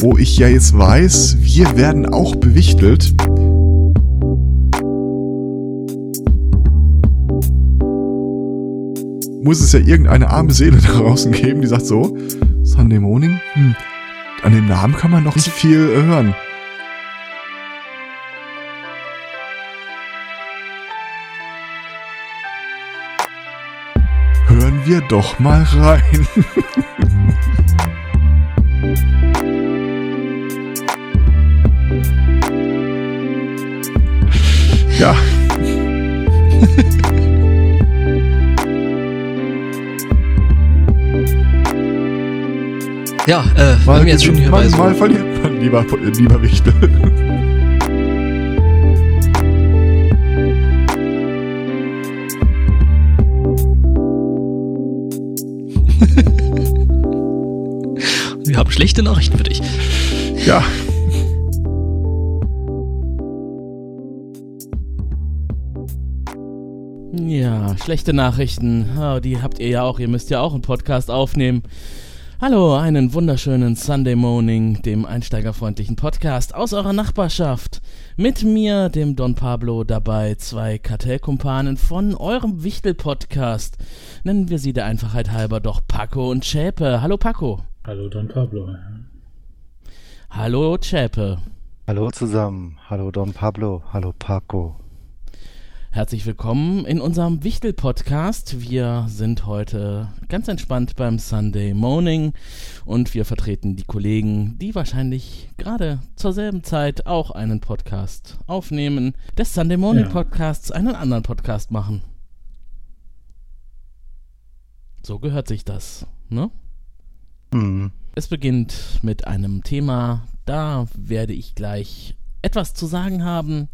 Wo ich ja jetzt weiß, wir werden auch bewichtelt. Muss es ja irgendeine arme Seele da draußen geben, die sagt so, Sunday Morning, hm, an dem Namen kann man noch nicht viel äh, hören. Wir doch mal rein. ja. Ja, äh, Mal, wenn wir jetzt schon hier mal, bei so mal verliert man, lieber, lieber Wichtel. Schlechte Nachrichten für dich. Ja. Ja, schlechte Nachrichten. Oh, die habt ihr ja auch. Ihr müsst ja auch einen Podcast aufnehmen. Hallo, einen wunderschönen Sunday Morning, dem einsteigerfreundlichen Podcast aus eurer Nachbarschaft. Mit mir, dem Don Pablo, dabei zwei Kartellkumpanen von eurem Wichtel-Podcast. Nennen wir sie der Einfachheit halber doch Paco und Schäpe. Hallo Paco. Hallo Don Pablo. Hallo Schäpe. Hallo zusammen. Hallo Don Pablo. Hallo Paco. Herzlich willkommen in unserem Wichtel-Podcast. Wir sind heute ganz entspannt beim Sunday Morning und wir vertreten die Kollegen, die wahrscheinlich gerade zur selben Zeit auch einen Podcast aufnehmen, des Sunday Morning Ja. Podcasts einen anderen Podcast machen. So gehört sich das, ne? Hm. Es beginnt mit einem Thema, da werde ich gleich etwas zu sagen haben.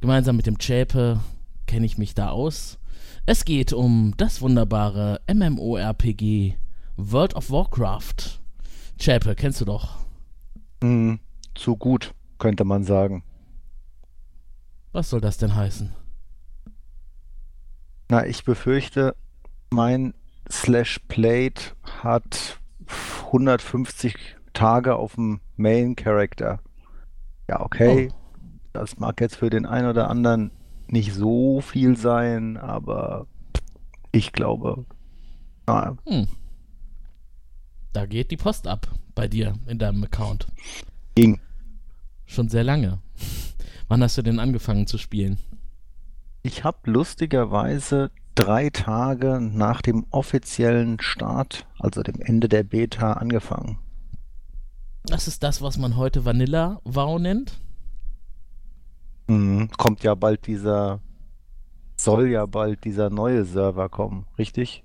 Gemeinsam mit dem Chäpe kenne ich mich da aus. Es geht um das wunderbare MMORPG World of Warcraft. Chäpe, kennst du doch. Hm. Zu gut, könnte man sagen. Was soll das denn heißen? Na, ich befürchte, mein Slash Played hat 150 Tage auf dem Main Character. Ja, okay. Das mag jetzt für den einen oder anderen nicht so viel sein, aber ich glaube, na, Hm. Da geht die Post ab bei dir in deinem Account. ging. Schon sehr lange. Wann hast du denn angefangen zu spielen? Ich habe lustigerweise drei Tage nach dem offiziellen Start, also dem Ende der Beta, angefangen. Das ist das, was man heute Vanilla WoW nennt. Mhm. Kommt ja bald dieser, soll ja bald dieser neue Server kommen, richtig?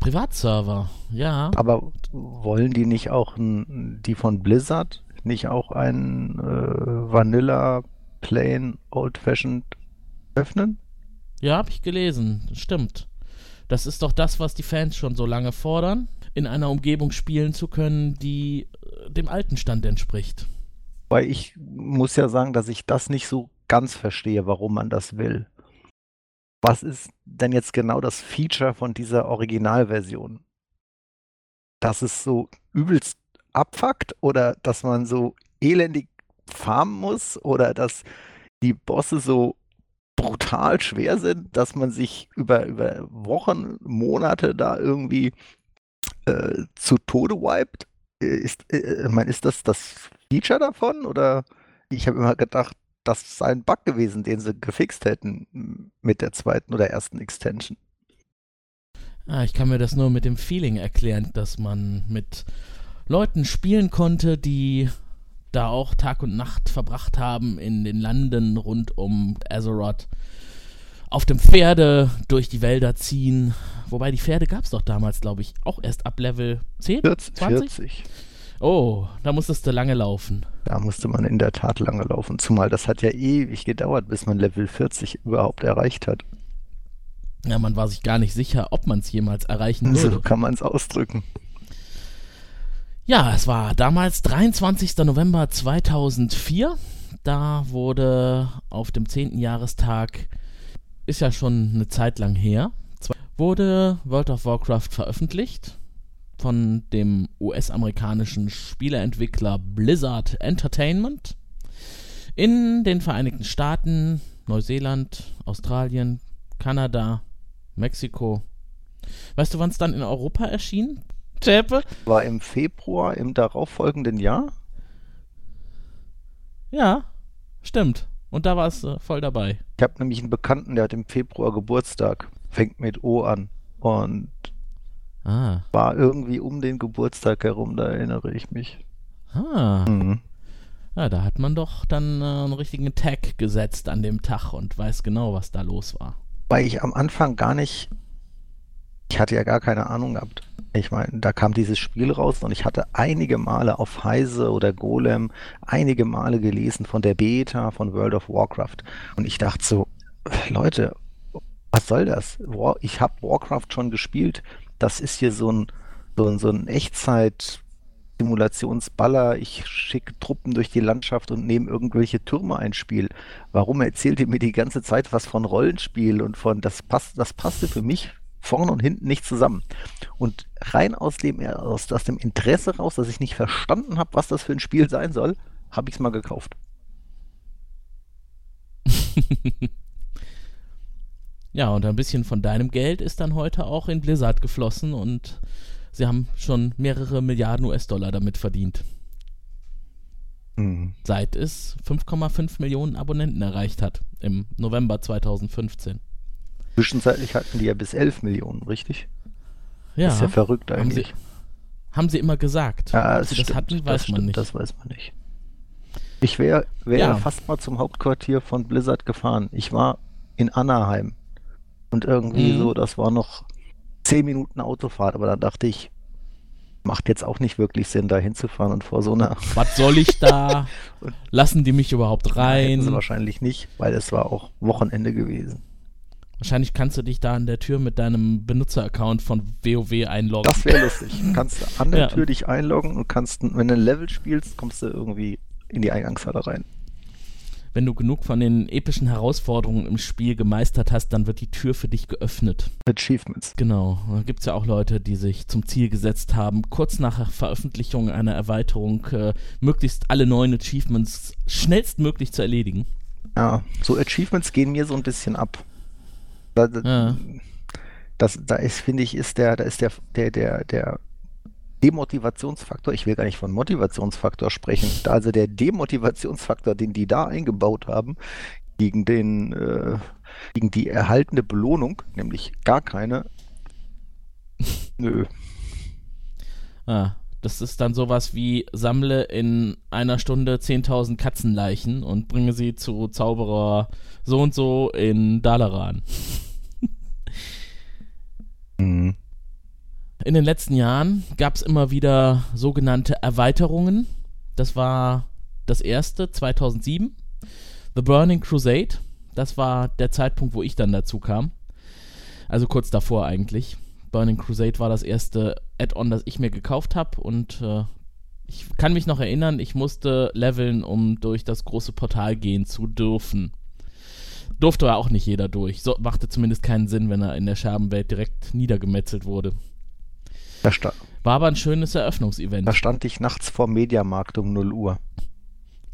Privatserver, ja. Aber wollen die nicht auch die von Blizzard nicht auch ein äh, Vanilla Plain Old Fashioned öffnen? Ja, habe ich gelesen. Stimmt. Das ist doch das, was die Fans schon so lange fordern, in einer Umgebung spielen zu können, die äh, dem alten Stand entspricht. Weil ich muss ja sagen, dass ich das nicht so ganz verstehe, warum man das will. Was ist denn jetzt genau das Feature von dieser Originalversion? Dass es so übelst abfuckt oder dass man so elendig farmen muss oder dass die Bosse so brutal schwer sind, dass man sich über, über Wochen, Monate da irgendwie äh, zu Tode wiped? Äh, Ist, äh, ich meine, ist das das Feature davon? Oder ich habe immer gedacht, das sei ein Bug gewesen, den sie gefixt hätten mit der zweiten oder ersten Extension. Ah, ich kann mir das nur mit dem Feeling erklären, dass man mit Leuten spielen konnte, die da auch Tag und Nacht verbracht haben in den Landen rund um Azeroth. Auf dem Pferde durch die Wälder ziehen. Wobei die Pferde gab es doch damals, glaube ich, auch erst ab Level 10? 40, 20? 40. Oh, da musstest du lange laufen. Da musste man in der Tat lange laufen. Zumal das hat ja ewig gedauert, bis man Level 40 überhaupt erreicht hat. Ja, man war sich gar nicht sicher, ob man es jemals erreichen würde. So kann man es ausdrücken. Ja, es war damals 23. November 2004. Da wurde auf dem 10. Jahrestag, ist ja schon eine Zeit lang her, wurde World of Warcraft veröffentlicht von dem US-amerikanischen Spieleentwickler Blizzard Entertainment in den Vereinigten Staaten, Neuseeland, Australien, Kanada, Mexiko. Weißt du, wann es dann in Europa erschien? Zäpe? War im Februar im darauffolgenden Jahr? Ja, stimmt. Und da war es äh, voll dabei. Ich habe nämlich einen Bekannten, der hat im Februar Geburtstag. Fängt mit O an. Und Ah. war irgendwie um den Geburtstag herum, da erinnere ich mich. Ah. Mhm. Ja, da hat man doch dann äh, einen richtigen Tag gesetzt an dem Tag und weiß genau, was da los war. Weil ich am Anfang gar nicht, ich hatte ja gar keine Ahnung gehabt. Ich meine, da kam dieses Spiel raus und ich hatte einige Male auf Heise oder Golem einige Male gelesen von der Beta von World of Warcraft. Und ich dachte so, Leute, was soll das? Ich habe Warcraft schon gespielt. Das ist hier so ein, so ein, so ein Echtzeit-Simulationsballer. Ich schicke Truppen durch die Landschaft und nehme irgendwelche Türme ein Spiel. Warum erzählt ihr mir die ganze Zeit was von Rollenspiel und von, das passt, das passte für mich vorne und hinten nicht zusammen. Und rein aus dem, aus, aus dem Interesse raus, dass ich nicht verstanden habe, was das für ein Spiel sein soll, habe ich es mal gekauft. Ja, und ein bisschen von deinem Geld ist dann heute auch in Blizzard geflossen und sie haben schon mehrere Milliarden US-Dollar damit verdient, Mhm. seit es 5,5 Millionen Abonnenten erreicht hat im November 2015. Zwischenzeitlich hatten die ja bis 11 Millionen, richtig? Ja, Ist ja verrückt haben sie, eigentlich. haben sie immer gesagt. Ja, das stimmt, hatten, das weiß man stimmt, nicht. Das weiß man nicht. Ich wäre wär Ja. fast mal zum Hauptquartier von Blizzard gefahren. Ich war in Anaheim. Und irgendwie Mhm. so, das war noch 10 Minuten Autofahrt, aber dann dachte ich, macht jetzt auch nicht wirklich Sinn, da hinzufahren und vor so einer. Was soll ich da? Lassen die mich überhaupt rein? wahrscheinlich nicht, weil es war auch Wochenende gewesen. Wahrscheinlich kannst du dich da an der Tür mit deinem Benutzeraccount von WoW einloggen. Das wäre lustig. Du kannst an der Ja. Tür dich einloggen und kannst, wenn du ein Level spielst, kommst du irgendwie in die Eingangshalle rein. Wenn du genug von den epischen Herausforderungen im Spiel gemeistert hast, dann wird die Tür für dich geöffnet. Achievements. Genau. Da gibt es ja auch Leute, die sich zum Ziel gesetzt haben, kurz nach Veröffentlichung einer Erweiterung äh, möglichst alle neuen Achievements schnellstmöglich zu erledigen. Ja, so Achievements gehen mir so ein bisschen ab. Da, Ja. das, da ist, finde ich, ist der, da ist der, der, der, der Demotivationsfaktor, ich will gar nicht von Motivationsfaktor sprechen, also der Demotivationsfaktor, den die da eingebaut haben, gegen den, äh, gegen die erhaltene Belohnung, nämlich gar keine. Nö. Ah, das ist dann sowas wie sammle in einer Stunde 10.000 Katzenleichen und bringe sie zu Zauberer so und so in Dalaran. Mhm. In den letzten Jahren gab es immer wieder sogenannte Erweiterungen. Das war das erste 2007. The Burning Crusade. Das war der Zeitpunkt, wo ich dann dazu kam. Also kurz davor eigentlich. Burning Crusade war das erste Add-on, das ich mir gekauft habe und äh, ich kann mich noch erinnern, ich musste leveln, um durch das große Portal gehen zu dürfen. Durfte aber auch nicht jeder durch. So, machte zumindest keinen Sinn, wenn er in der Scherbenwelt direkt niedergemetzelt wurde. War aber ein schönes Eröffnungsevent. da stand ich nachts vor dem Mediamarkt um 0 Uhr.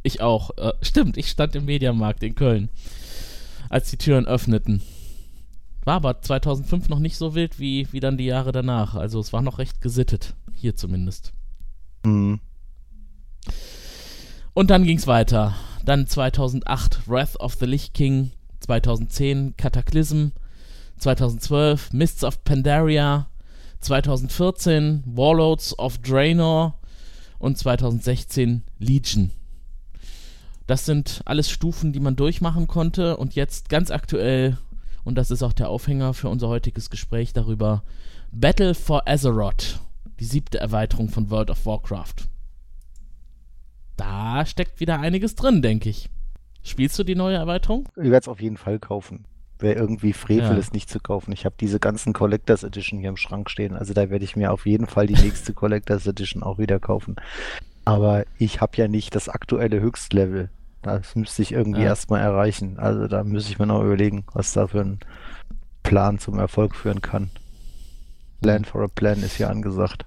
Ich auch. Äh, stimmt, ich stand im Mediamarkt in Köln, als die Türen öffneten. War aber 2005 noch nicht so wild wie, wie dann die Jahre danach. Also es war noch recht gesittet. Hier zumindest. Mhm. Und dann ging's weiter. Dann 2008 Wrath of the Lich King. 2010 Cataclysm. 2012 Mists of Pandaria. 2014 Warlords of Draenor. Und 2016 Legion. Das sind alles Stufen, die man durchmachen konnte. Und jetzt ganz aktuell, und das ist auch der Aufhänger für unser heutiges Gespräch darüber, Battle for Azeroth. Die siebte Erweiterung von World of Warcraft. Da steckt wieder einiges drin, denke ich. Spielst du die neue Erweiterung? Ich werde es auf jeden Fall kaufen. Wäre irgendwie Frevel, Ja. es nicht zu kaufen. Ich habe diese ganzen Collectors Edition hier im Schrank stehen. Also da werde ich mir auf jeden Fall die nächste Collectors Edition auch wieder kaufen. Aber ich habe ja nicht das aktuelle Höchstlevel. Das müsste ich irgendwie Ja. erstmal erreichen. Also da müsste ich mir noch überlegen, was da für ein Plan zum Erfolg führen kann. Plan for a Plan ist hier angesagt.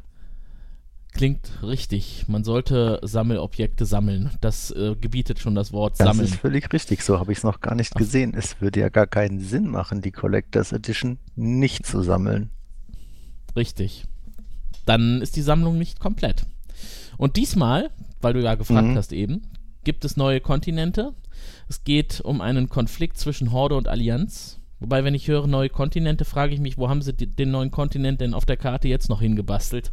Klingt richtig. Man sollte Sammelobjekte sammeln. Das äh, gebietet schon das Wort Das sammeln. ist völlig richtig, so habe ich es noch gar nicht Ach. gesehen. Es würde ja gar keinen Sinn machen, die Collectors Edition nicht zu sammeln. Richtig. Dann ist die Sammlung nicht komplett. Und diesmal, weil du ja gefragt Mhm. hast eben, gibt es neue Kontinente. Es geht um einen Konflikt zwischen Horde und Allianz. Wobei, wenn ich höre neue Kontinente, frage ich mich, wo haben sie die, den neuen Kontinent denn auf der Karte jetzt noch hingebastelt?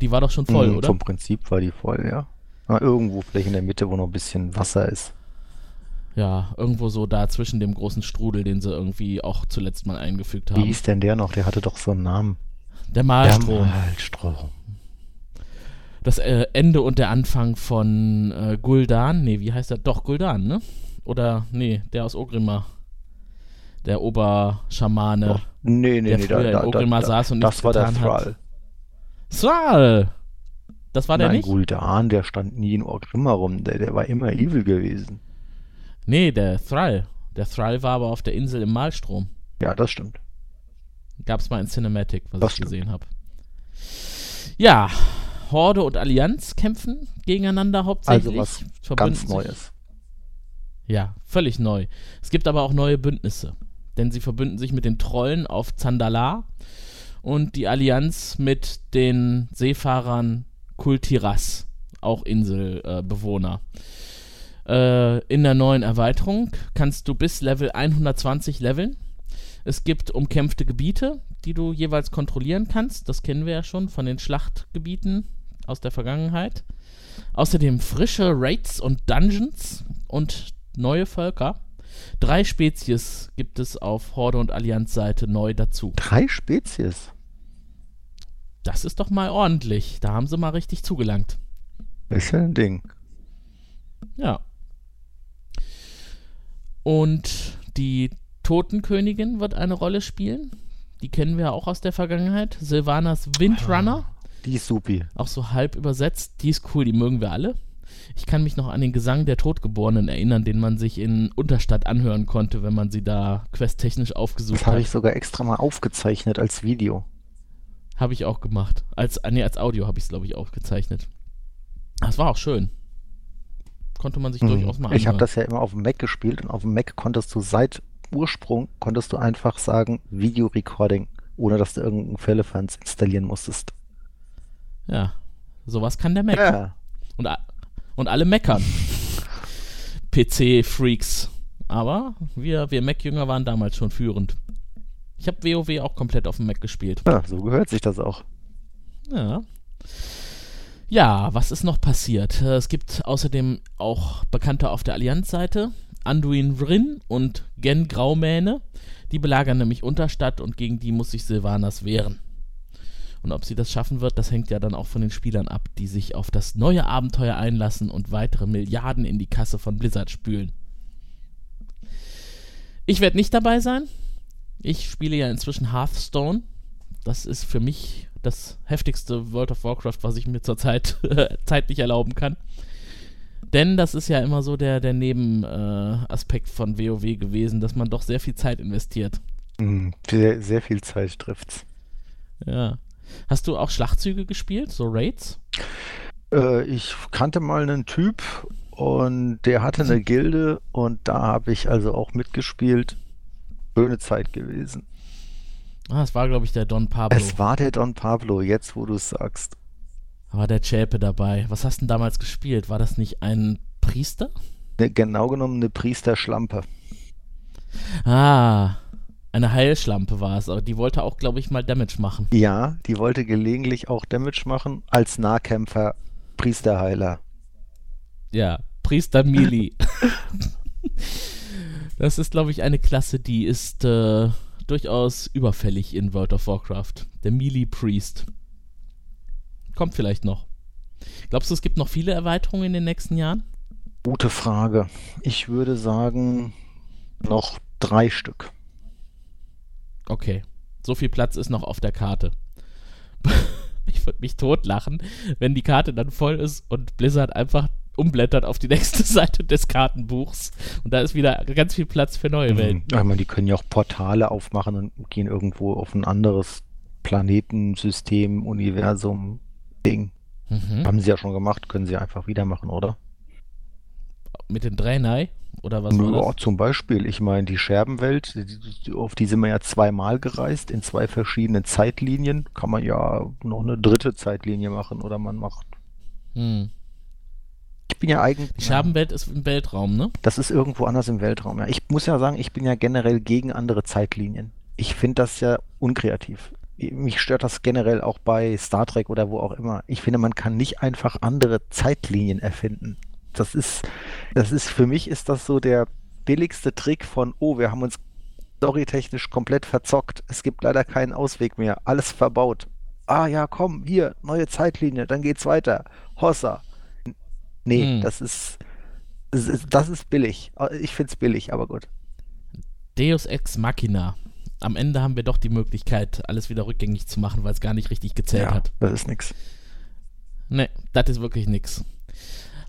Die war doch schon voll, Mhm, oder? Vom Prinzip war die voll, ja. Aber irgendwo vielleicht in der Mitte, wo noch ein bisschen Wasser ist. Ja, irgendwo so da zwischen dem großen Strudel, den sie irgendwie auch zuletzt mal eingefügt Wie haben. hieß denn der noch? Der hatte doch so einen Namen. Der Malstrom. Der Malstrom. Das äh, Ende und der Anfang von äh, Guldan. Nee, wie heißt er? Doch, Guldan, ne? Oder, nee, der aus Ogrimmar. Der Oberschamane. Doch. Nee, nee, Der nee, früher in Ogrimmar saß und das war der getan hat. Thrall. Thrall! Das war der Nein, nicht? Guldan, der stand nie in Orgrimmar rum. Der, der war immer evil gewesen. Nee, der Thrall. Der Thrall war aber auf der Insel im Malstrom. Ja, das stimmt. Gab's mal in Cinematic, was Das ich stimmt. gesehen habe. Ja, Horde und Allianz kämpfen gegeneinander hauptsächlich. Also was Ganz Neues. Ja, völlig neu. Es gibt aber auch neue Bündnisse. Denn sie verbünden sich mit den Trollen auf Zandalar und die Allianz mit den Seefahrern Kultiras, auch Inselbewohner. Äh, in der neuen Erweiterung kannst du bis Level 120 leveln. Es gibt umkämpfte Gebiete, die du jeweils kontrollieren kannst. Das kennen wir ja schon von den Schlachtgebieten aus der Vergangenheit. Außerdem frische Raids und Dungeons und neue Völker. Drei Spezies gibt es auf Horde und Allianz-Seite neu dazu. Drei Spezies. Das ist doch mal ordentlich. Da haben sie mal richtig zugelangt. Ist ja ein Ding. Ja. Und die Totenkönigin wird eine Rolle spielen. Die kennen wir auch aus der Vergangenheit. Sylvanas Windrunner. Die ist supi. auch so halb übersetzt. Die ist cool, die mögen wir alle. Ich kann mich noch an den Gesang der Todgeborenen erinnern, den man sich in Unterstadt anhören konnte, wenn man sie da questtechnisch aufgesucht Das habe hat. ich sogar extra mal aufgezeichnet als Video. Habe ich auch gemacht. Als, nee, als Audio habe ich es, glaube ich, aufgezeichnet. Das war auch schön. Konnte man sich durchaus mal anhören. Ich habe das ja immer auf dem Mac gespielt und auf dem Mac konntest du seit Ursprung konntest du einfach sagen Video-Recording, ohne dass du irgendeinen Fällefans installieren musstest. Ja, sowas kann der Mac. Ja. Und, und alle meckern. PC-Freaks. Aber wir, wir Mac-Jünger waren damals schon führend. Ich habe WoW auch komplett auf dem Mac gespielt. ja, so gehört sich das auch. Ja. Ja, was ist noch passiert? Es gibt außerdem auch Bekannte auf der Allianz-Seite. Anduin Vryn und Gen Graumähne. Die belagern nämlich Unterstadt und gegen die muss sich Sylvanas wehren. Und ob sie das schaffen wird, das hängt ja dann auch von den Spielern ab, die sich auf das neue Abenteuer einlassen und weitere Milliarden in die Kasse von Blizzard spülen. Ich werde nicht dabei sein. Ich spiele ja inzwischen Hearthstone. Das ist für mich das heftigste World of Warcraft, was ich mir zurzeit zeitlich erlauben kann. Denn das ist ja immer so der, der Nebenaspekt äh, von WoW gewesen, dass man doch sehr viel Zeit investiert. Mhm. Sehr, sehr viel Zeit trifft's. Ja. Hast du auch Schlachtzüge gespielt, so Raids? Äh, ich kannte mal einen Typ und der hatte eine Gilde und da habe ich also auch mitgespielt. Schöne Zeit gewesen. Ah, es war, glaube ich, der Don Pablo. Es war der Don Pablo, jetzt wo du es sagst. war der Chäpe dabei. Was hast du denn damals gespielt? War das nicht ein Priester? Ne, genau genommen eine Priesterschlampe. Ah, eine Heilschlampe war es, aber die wollte auch, glaube ich, mal Damage machen. Ja, die wollte gelegentlich auch Damage machen als Nahkämpfer, Priesterheiler. Ja, Priester Mili. das ist, glaube ich, eine Klasse, die ist äh, durchaus überfällig in World of Warcraft. Der Melee Priest. Kommt vielleicht noch. Glaubst du, es gibt noch viele Erweiterungen in den nächsten Jahren? Gute Frage. Ich würde sagen, noch drei Stück. Okay. So viel Platz ist noch auf der Karte. ich würde mich totlachen, wenn die Karte dann voll ist und Blizzard einfach umblättert auf die nächste Seite des Kartenbuchs und da ist wieder ganz viel Platz für neue Welten. Ja, ich meine, die können ja auch Portale aufmachen und gehen irgendwo auf ein anderes Planetensystem, Universum, Ding. Mhm. Haben sie ja schon gemacht, können sie einfach wieder machen, oder? Mit den Draenei? Oder was war Ja, das? zum Beispiel, ich meine, die Scherbenwelt, auf die sind wir ja zweimal gereist, in zwei verschiedenen Zeitlinien. Kann man ja noch eine dritte Zeitlinie machen oder man macht. Hm. Ich bin ja eigentlich. Die Scherbenwelt ist im Weltraum, ne? Das ist irgendwo anders im Weltraum. Ja. Ich muss ja sagen, ich bin ja generell gegen andere Zeitlinien. Ich finde das ja unkreativ. Mich stört das generell auch bei Star Trek oder wo auch immer. Ich finde, man kann nicht einfach andere Zeitlinien erfinden. Das ist, das ist, für mich ist das so der billigste Trick von, oh, wir haben uns storytechnisch komplett verzockt. Es gibt leider keinen Ausweg mehr. Alles verbaut. Ah ja, komm, hier, neue Zeitlinie, dann geht's weiter. Hossa. Nee, Hm. das ist, das ist, das ist billig. Ich finde es billig, aber gut. Deus Ex Machina. Am Ende haben wir doch die Möglichkeit, alles wieder rückgängig zu machen, weil es gar nicht richtig gezählt hat. das ist nix. Ne, das ist wirklich nix.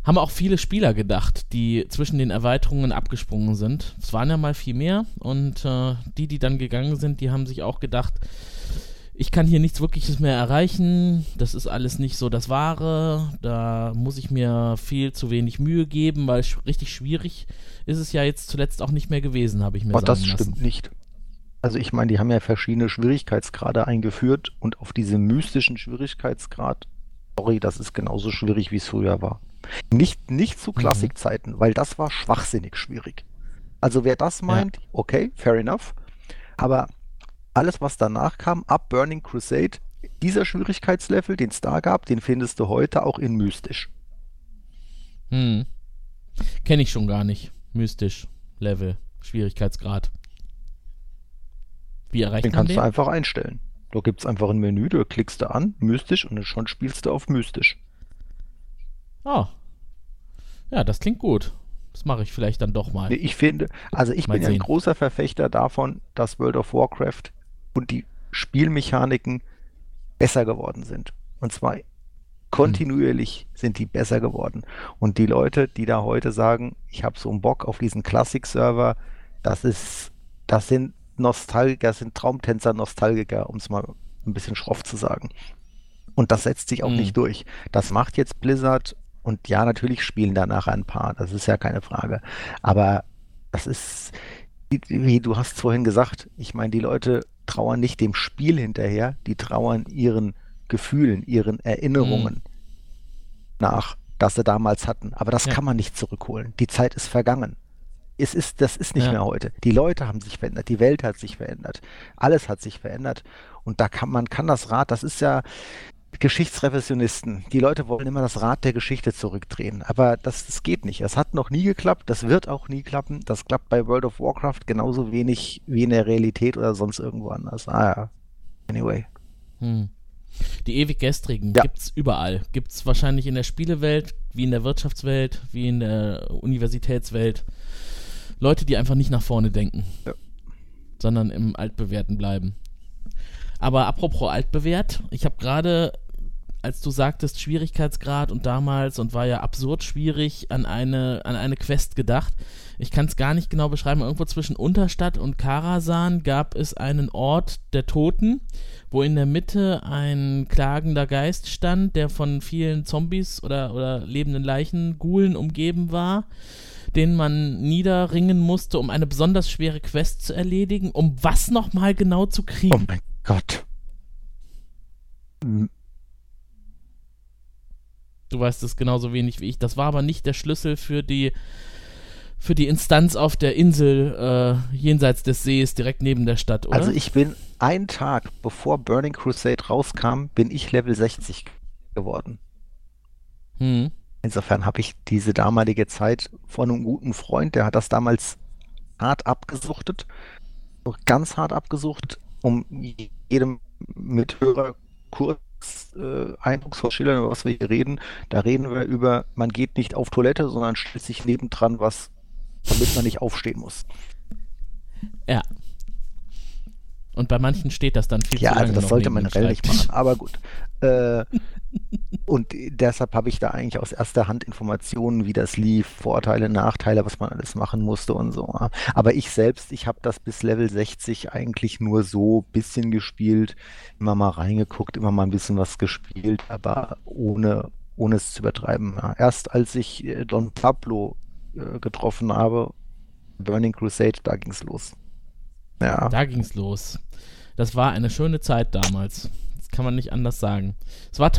Haben auch viele Spieler gedacht, die zwischen den Erweiterungen abgesprungen sind. Es waren ja mal viel mehr und äh, die, die dann gegangen sind, die haben sich auch gedacht, ich kann hier nichts Wirkliches mehr erreichen, das ist alles nicht so das Wahre, da muss ich mir viel zu wenig Mühe geben, weil sch richtig schwierig ist es ja jetzt zuletzt auch nicht mehr gewesen, habe ich mir Aber sagen das lassen. stimmt nicht. Also ich meine, die haben ja verschiedene Schwierigkeitsgrade eingeführt und auf diese mystischen Schwierigkeitsgrad, sorry, das ist genauso schwierig, wie es früher war. Nicht, nicht zu Klassikzeiten, weil das war schwachsinnig schwierig. Also wer das meint, okay, fair enough. Aber alles, was danach kam, ab Burning Crusade, dieser Schwierigkeitslevel, den es da gab, den findest du heute auch in mystisch. Hm. Kenne ich schon gar nicht. Mystisch. Level. Schwierigkeitsgrad. Wie erreicht Den man kannst den? du einfach einstellen. Da gibt es einfach ein Menü, da klickst du an, mystisch, und dann schon spielst du auf mystisch. Oh. Ja, das klingt gut. Das mache ich vielleicht dann doch mal. Ich finde, also ich Mal bin ja ein großer Verfechter davon, dass World of Warcraft und die Spielmechaniken besser geworden sind. Und zwar kontinuierlich sind die besser geworden. Und die Leute, die da heute sagen, ich habe so einen Bock auf diesen Classic-Server, das ist, das sind Nostalgiker, sind Traumtänzer Nostalgiker, um es mal ein bisschen schroff zu sagen. Und das setzt sich auch Mhm. nicht durch. Das macht jetzt Blizzard und ja, natürlich spielen da nachher ein paar, das ist ja keine Frage. Aber das ist, wie, du hast vorhin gesagt, ich meine, die Leute trauern nicht dem Spiel hinterher, die trauern ihren Gefühlen, ihren Erinnerungen nach, das sie damals hatten. Aber das Ja. kann man nicht zurückholen. Die Zeit ist vergangen. Es ist, das ist nicht Ja. mehr heute. Die Leute haben sich verändert, die Welt hat sich verändert, alles hat sich verändert. Und da kann man kann das Rad, das ist ja Geschichtsrevisionisten. Die Leute wollen immer das Rad der Geschichte zurückdrehen. Aber das, das geht nicht. Das hat noch nie geklappt. Das wird auch nie klappen. Das klappt bei World of Warcraft genauso wenig wie in der Realität oder sonst irgendwo anders. Ah ja. Anyway. Hm. Die ewig gestrigen Ja. gibt's überall. Gibt's wahrscheinlich in der Spielewelt, wie in der Wirtschaftswelt, wie in der Universitätswelt. Leute, die einfach nicht nach vorne denken, Ja. sondern im Altbewährten bleiben. Aber apropos altbewährt, ich habe gerade, als du sagtest Schwierigkeitsgrad und damals und war ja absurd schwierig, an eine, an eine Quest gedacht. Ich kann es gar nicht genau beschreiben. Irgendwo zwischen Unterstadt und Karasan gab es einen Ort der Toten, wo in der Mitte ein klagender Geist stand, der von vielen Zombies oder, oder lebenden Leichen, Gulen umgeben war, den man niederringen musste, um eine besonders schwere Quest zu erledigen. Um was nochmal genau zu Oh kriegen? mein Gott. Hm, Du weißt es genauso wenig wie ich. Das war aber nicht der Schlüssel für die für die Instanz auf der Insel äh, jenseits des Sees, direkt neben der Stadt, oder? Also ich bin einen Tag bevor Burning Crusade rauskam, bin ich Level 60 geworden. hm. Insofern habe ich diese damalige Zeit von einem guten Freund, der hat das damals hart abgesuchtet, ganz hart abgesucht, um jedem Mithörer kurz äh, eindrucksvoll schildern, über was wir hier reden. Da reden wir über, man geht nicht auf Toilette, sondern stellt sich nebendran was, damit man nicht aufstehen muss. Ja. Und bei manchen steht das dann viel Ja, zu lange also das sollte man Schreibtisch. machen, aber gut. Äh, und deshalb habe ich da eigentlich aus erster Hand Informationen, wie das lief, Vorteile, Nachteile, was man alles machen musste und so. Aber ich selbst, ich habe das bis Level 60 eigentlich nur so ein bisschen gespielt, immer mal reingeguckt, immer mal ein bisschen was gespielt, aber ohne, ohne es zu übertreiben. Ja. Erst als ich äh, Don Pablo äh, getroffen habe, Burning Crusade, da ging es los. Ja. Da ging's los. Das war eine schöne Zeit damals. Das kann man nicht anders sagen. Es war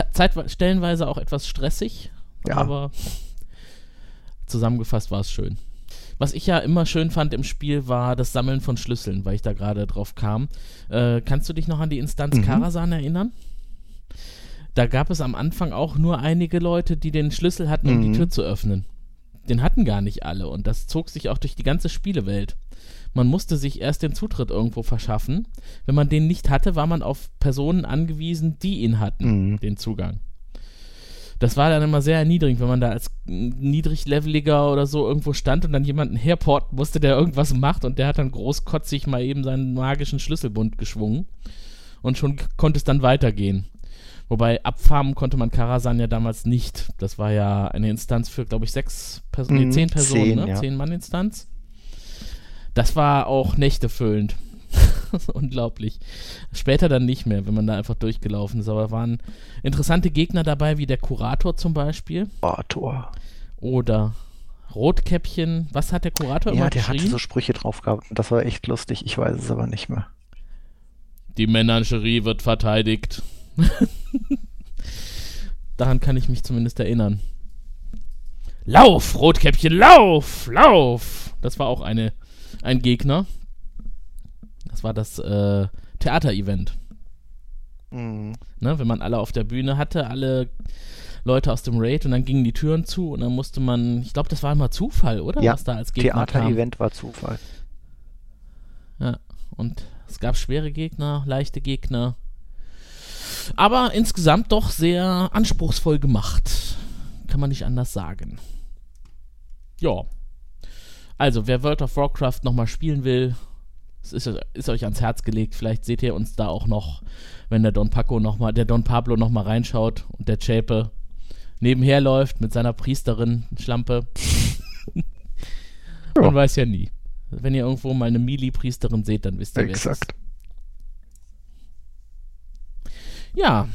stellenweise auch etwas stressig, Ja. aber zusammengefasst war es schön. Was ich ja immer schön fand im Spiel war das Sammeln von Schlüsseln, weil ich da gerade drauf kam. Äh, kannst du dich noch an die Instanz Mhm. Karasan erinnern? Da gab es am Anfang auch nur einige Leute, die den Schlüssel hatten, um Mhm. die Tür zu öffnen. Den hatten gar nicht alle und das zog sich auch durch die ganze Spielewelt. Man musste sich erst den Zutritt irgendwo verschaffen. Wenn man den nicht hatte, war man auf Personen angewiesen, die ihn hatten, Mhm. den Zugang. Das war dann immer sehr erniedrigend, wenn man da als Niedrigleveliger oder so irgendwo stand und dann jemanden herporten musste, der irgendwas macht und der hat dann großkotzig mal eben seinen magischen Schlüsselbund geschwungen und schon konnte es dann weitergehen. Wobei abfarmen konnte man Karasan ja damals nicht. Das war ja eine Instanz für, glaube ich, sechs Personen, nee, Mhm, zehn Personen, zehn, ne? ja. Zehn Mann-Instanz. Das war auch nächtefüllend. Unglaublich. Später dann nicht mehr, wenn man da einfach durchgelaufen ist. Aber waren interessante Gegner dabei, wie der Kurator zum Beispiel. Oh, Tor. Oder Rotkäppchen. Was hat der Kurator Ja, immer der hatte so Sprüche drauf gehabt. Das war echt lustig. Ich weiß es aber nicht mehr. Die Menagerie wird verteidigt. Daran kann ich mich zumindest erinnern. Lauf, Rotkäppchen, lauf, lauf! Das war auch eine, ein Gegner. Das war das äh, Theaterevent. Mhm. Ne? Wenn man alle auf der Bühne hatte, alle Leute aus dem Raid und dann gingen die Türen zu und dann musste man, ich glaube, das war immer Zufall, oder? Ja, Was da als Gegner. Theater-Event war Zufall. Ja, und es gab schwere Gegner, leichte Gegner. Aber insgesamt doch sehr anspruchsvoll gemacht. Kann man nicht anders sagen. Ja. Also, wer World of Warcraft nochmal spielen will, es ist, ist euch ans Herz gelegt. Vielleicht seht ihr uns da auch noch, wenn der Don Paco noch mal, der Don Pablo nochmal reinschaut und der Chape nebenher läuft mit seiner Priesterin Schlampe. Man weiß ja nie. Wenn ihr irgendwo mal eine Mili-Priesterin seht, dann wisst ihr, wer es ist. Exakt. Ja,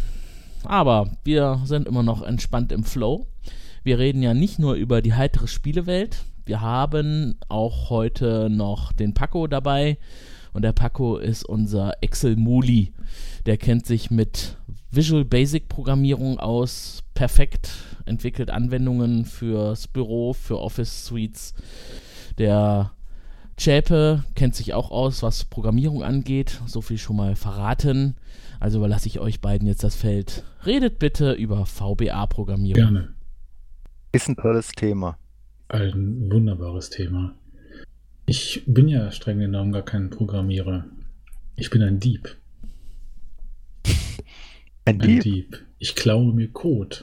aber wir sind immer noch entspannt im Flow. Wir reden ja nicht nur über die heitere Spielewelt. Wir haben auch heute noch den Paco dabei. Und der Paco ist unser Excel-Muli. Der kennt sich mit Visual Basic Programmierung aus. Perfekt entwickelt Anwendungen fürs Büro, für Office Suites. Der Chäpe kennt sich auch aus, was Programmierung angeht. So viel schon mal verraten. Also überlasse ich euch beiden jetzt das Feld. Redet bitte über VBA-Programmierung. Gerne. Ist ein tolles Thema. Ein wunderbares Thema. Ich bin ja streng genommen gar kein Programmierer. Ich bin ein Dieb. Ein Ein Dieb. Dieb. Ich klaue mir Code.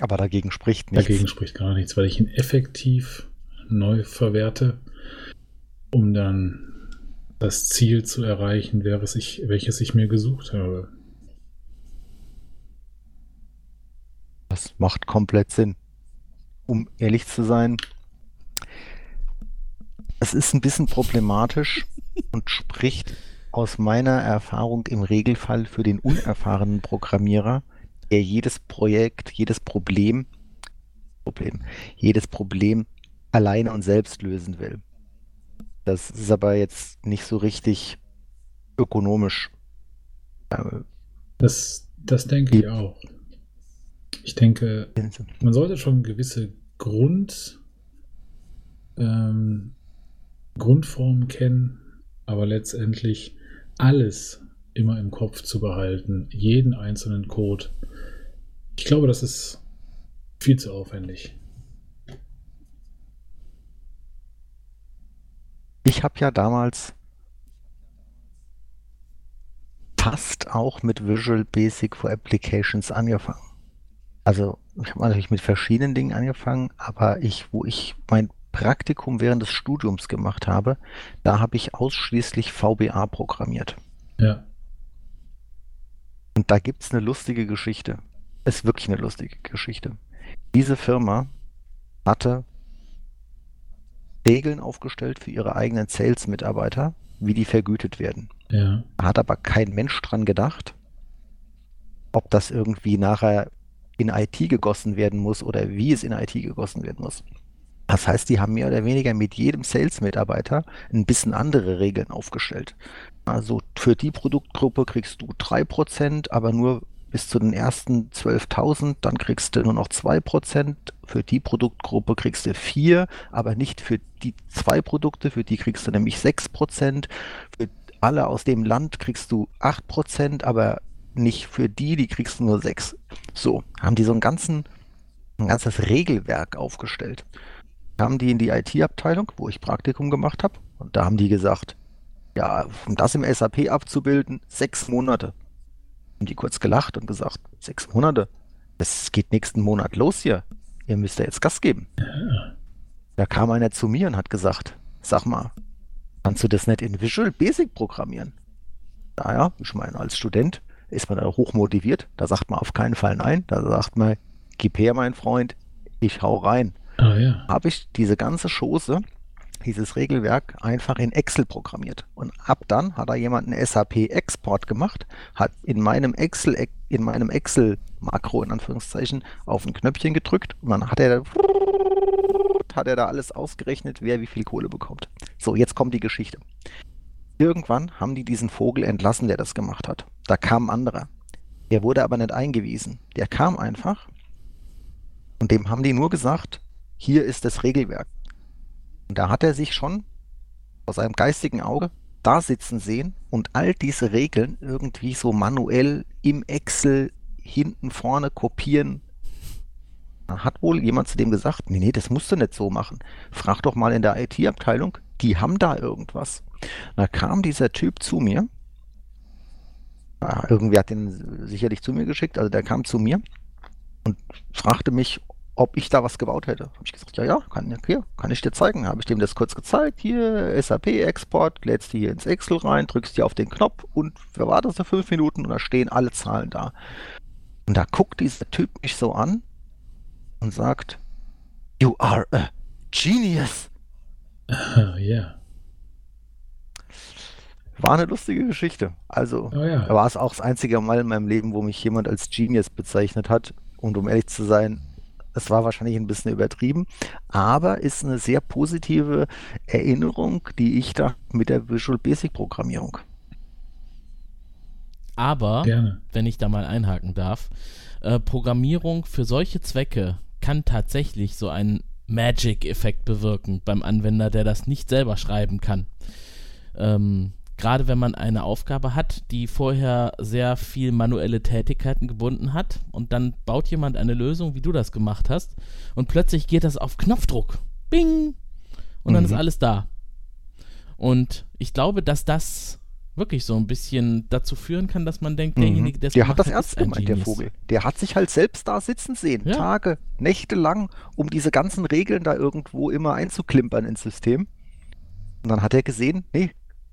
Aber dagegen spricht nichts. Dagegen spricht gar nichts, weil ich ihn effektiv neu verwerte, um dann das Ziel zu erreichen, welches ich, welches ich mir gesucht habe. Das macht komplett Sinn. Um ehrlich zu sein, es ist ein bisschen problematisch und spricht aus meiner Erfahrung im Regelfall für den unerfahrenen Programmierer, der jedes Projekt, jedes Problem, Problem, jedes Problem alleine und selbst lösen will. Das ist aber jetzt nicht so richtig ökonomisch. Äh, Das, das denke ich auch. Ich denke, man sollte schon gewisse Grund, ähm, Grundformen kennen, aber letztendlich alles immer im Kopf zu behalten, jeden einzelnen Code. Ich glaube, das ist viel zu aufwendig. Ich habe ja damals fast auch mit Visual Basic for Applications angefangen. Also ich habe natürlich mit verschiedenen Dingen angefangen, aber ich, wo ich mein Praktikum während des Studiums gemacht habe, da habe ich ausschließlich VBA programmiert. Ja. Und da gibt es eine lustige Geschichte. Ist wirklich eine lustige Geschichte. Diese Firma hatte Regeln aufgestellt für ihre eigenen Sales-Mitarbeiter, wie die vergütet werden. Ja. Da hat aber kein Mensch dran gedacht, ob das irgendwie nachher in IT gegossen werden muss oder wie es in IT gegossen werden muss. Das heißt, die haben mehr oder weniger mit jedem Sales-Mitarbeiter ein bisschen andere Regeln aufgestellt. Also für die Produktgruppe kriegst du 3%, aber nur bis zu den ersten 12.000, dann kriegst du nur noch 2%. Für die Produktgruppe kriegst du 4, aber nicht für die zwei Produkte, für die kriegst du nämlich 6%. Für alle aus dem Land kriegst du 8%, aber nicht für die, die kriegst du nur 6. So, haben die so einen ganzen, ein ganzes Regelwerk aufgestellt. Haben die in die IT-Abteilung, wo ich Praktikum gemacht habe, und da haben die gesagt, ja, um das im SAP abzubilden, sechs Monate. Haben die kurz gelacht und gesagt, sechs Monate? Es geht nächsten Monat los hier. Ihr müsst ja jetzt Gas geben. Da kam einer zu mir und hat gesagt, sag mal, kannst du das nicht in Visual Basic programmieren? Naja, ich meine, als Student ist man da hoch motiviert. Da sagt man auf keinen Fall nein. Da sagt man, gib her, mein Freund, ich hau rein. Ah ja. Habe ich diese ganze Chose, dieses Regelwerk einfach in Excel programmiert. Und ab dann hat da jemand einen SAP-Export gemacht, hat in meinem Excel, in meinem Excel-Makro in Anführungszeichen auf ein Knöpfchen gedrückt und dann hat er, hat er da alles ausgerechnet, wer wie viel Kohle bekommt. So, jetzt kommt die Geschichte. Irgendwann haben die diesen Vogel entlassen, der das gemacht hat. Da kam ein anderer. Der wurde aber nicht eingewiesen. Der kam einfach und dem haben die nur gesagt, hier ist das Regelwerk. Und da hat er sich schon aus seinem geistigen Auge da sitzen sehen und all diese Regeln irgendwie so manuell im Excel hinten vorne kopieren. Da hat wohl jemand zu dem gesagt, nee, nee, das musst du nicht so machen. Frag doch mal in der IT-Abteilung, die haben da irgendwas. Da kam dieser Typ zu mir. Ja, irgendwie hat den sicherlich zu mir geschickt, also der kam zu mir und fragte mich, ob ich da was gebaut hätte. Habe ich gesagt, ja, ja, kann, hier, kann ich dir zeigen. Habe ich dem das kurz gezeigt. Hier, SAP-Export, lädst du hier ins Excel rein, drückst hier auf den Knopf und verwartest du fünf Minuten und da stehen alle Zahlen da. Und da guckt dieser Typ mich so an und sagt, You are a genius. Ah, ja. War eine lustige Geschichte. Also, Oh ja. war es auch das einzige Mal in meinem Leben, wo mich jemand als Genius bezeichnet hat. Und um ehrlich zu sein, es war wahrscheinlich ein bisschen übertrieben, aber ist eine sehr positive Erinnerung, die ich da mit der Visual Basic Programmierung. Aber, Gerne. wenn ich da mal einhaken darf, äh, Programmierung für solche Zwecke kann tatsächlich so einen Magic-Effekt bewirken beim Anwender, der das nicht selber schreiben kann. Ähm, Gerade wenn man eine Aufgabe hat, die vorher sehr viel manuelle Tätigkeiten gebunden hat und dann baut jemand eine Lösung, wie du das gemacht hast, und plötzlich geht das auf Knopfdruck. Bing! Und dann Mhm. ist alles da. Und ich glaube, dass das wirklich so ein bisschen dazu führen kann, dass man denkt, derjenige, der Mhm. Der hat das ernst gemeint, der. Vogel. Der hat sich halt selbst da sitzen sehen, Ja. Tage, Nächte lang, um diese ganzen Regeln da irgendwo immer einzuklimpern ins System. Und dann hat er gesehen, nee,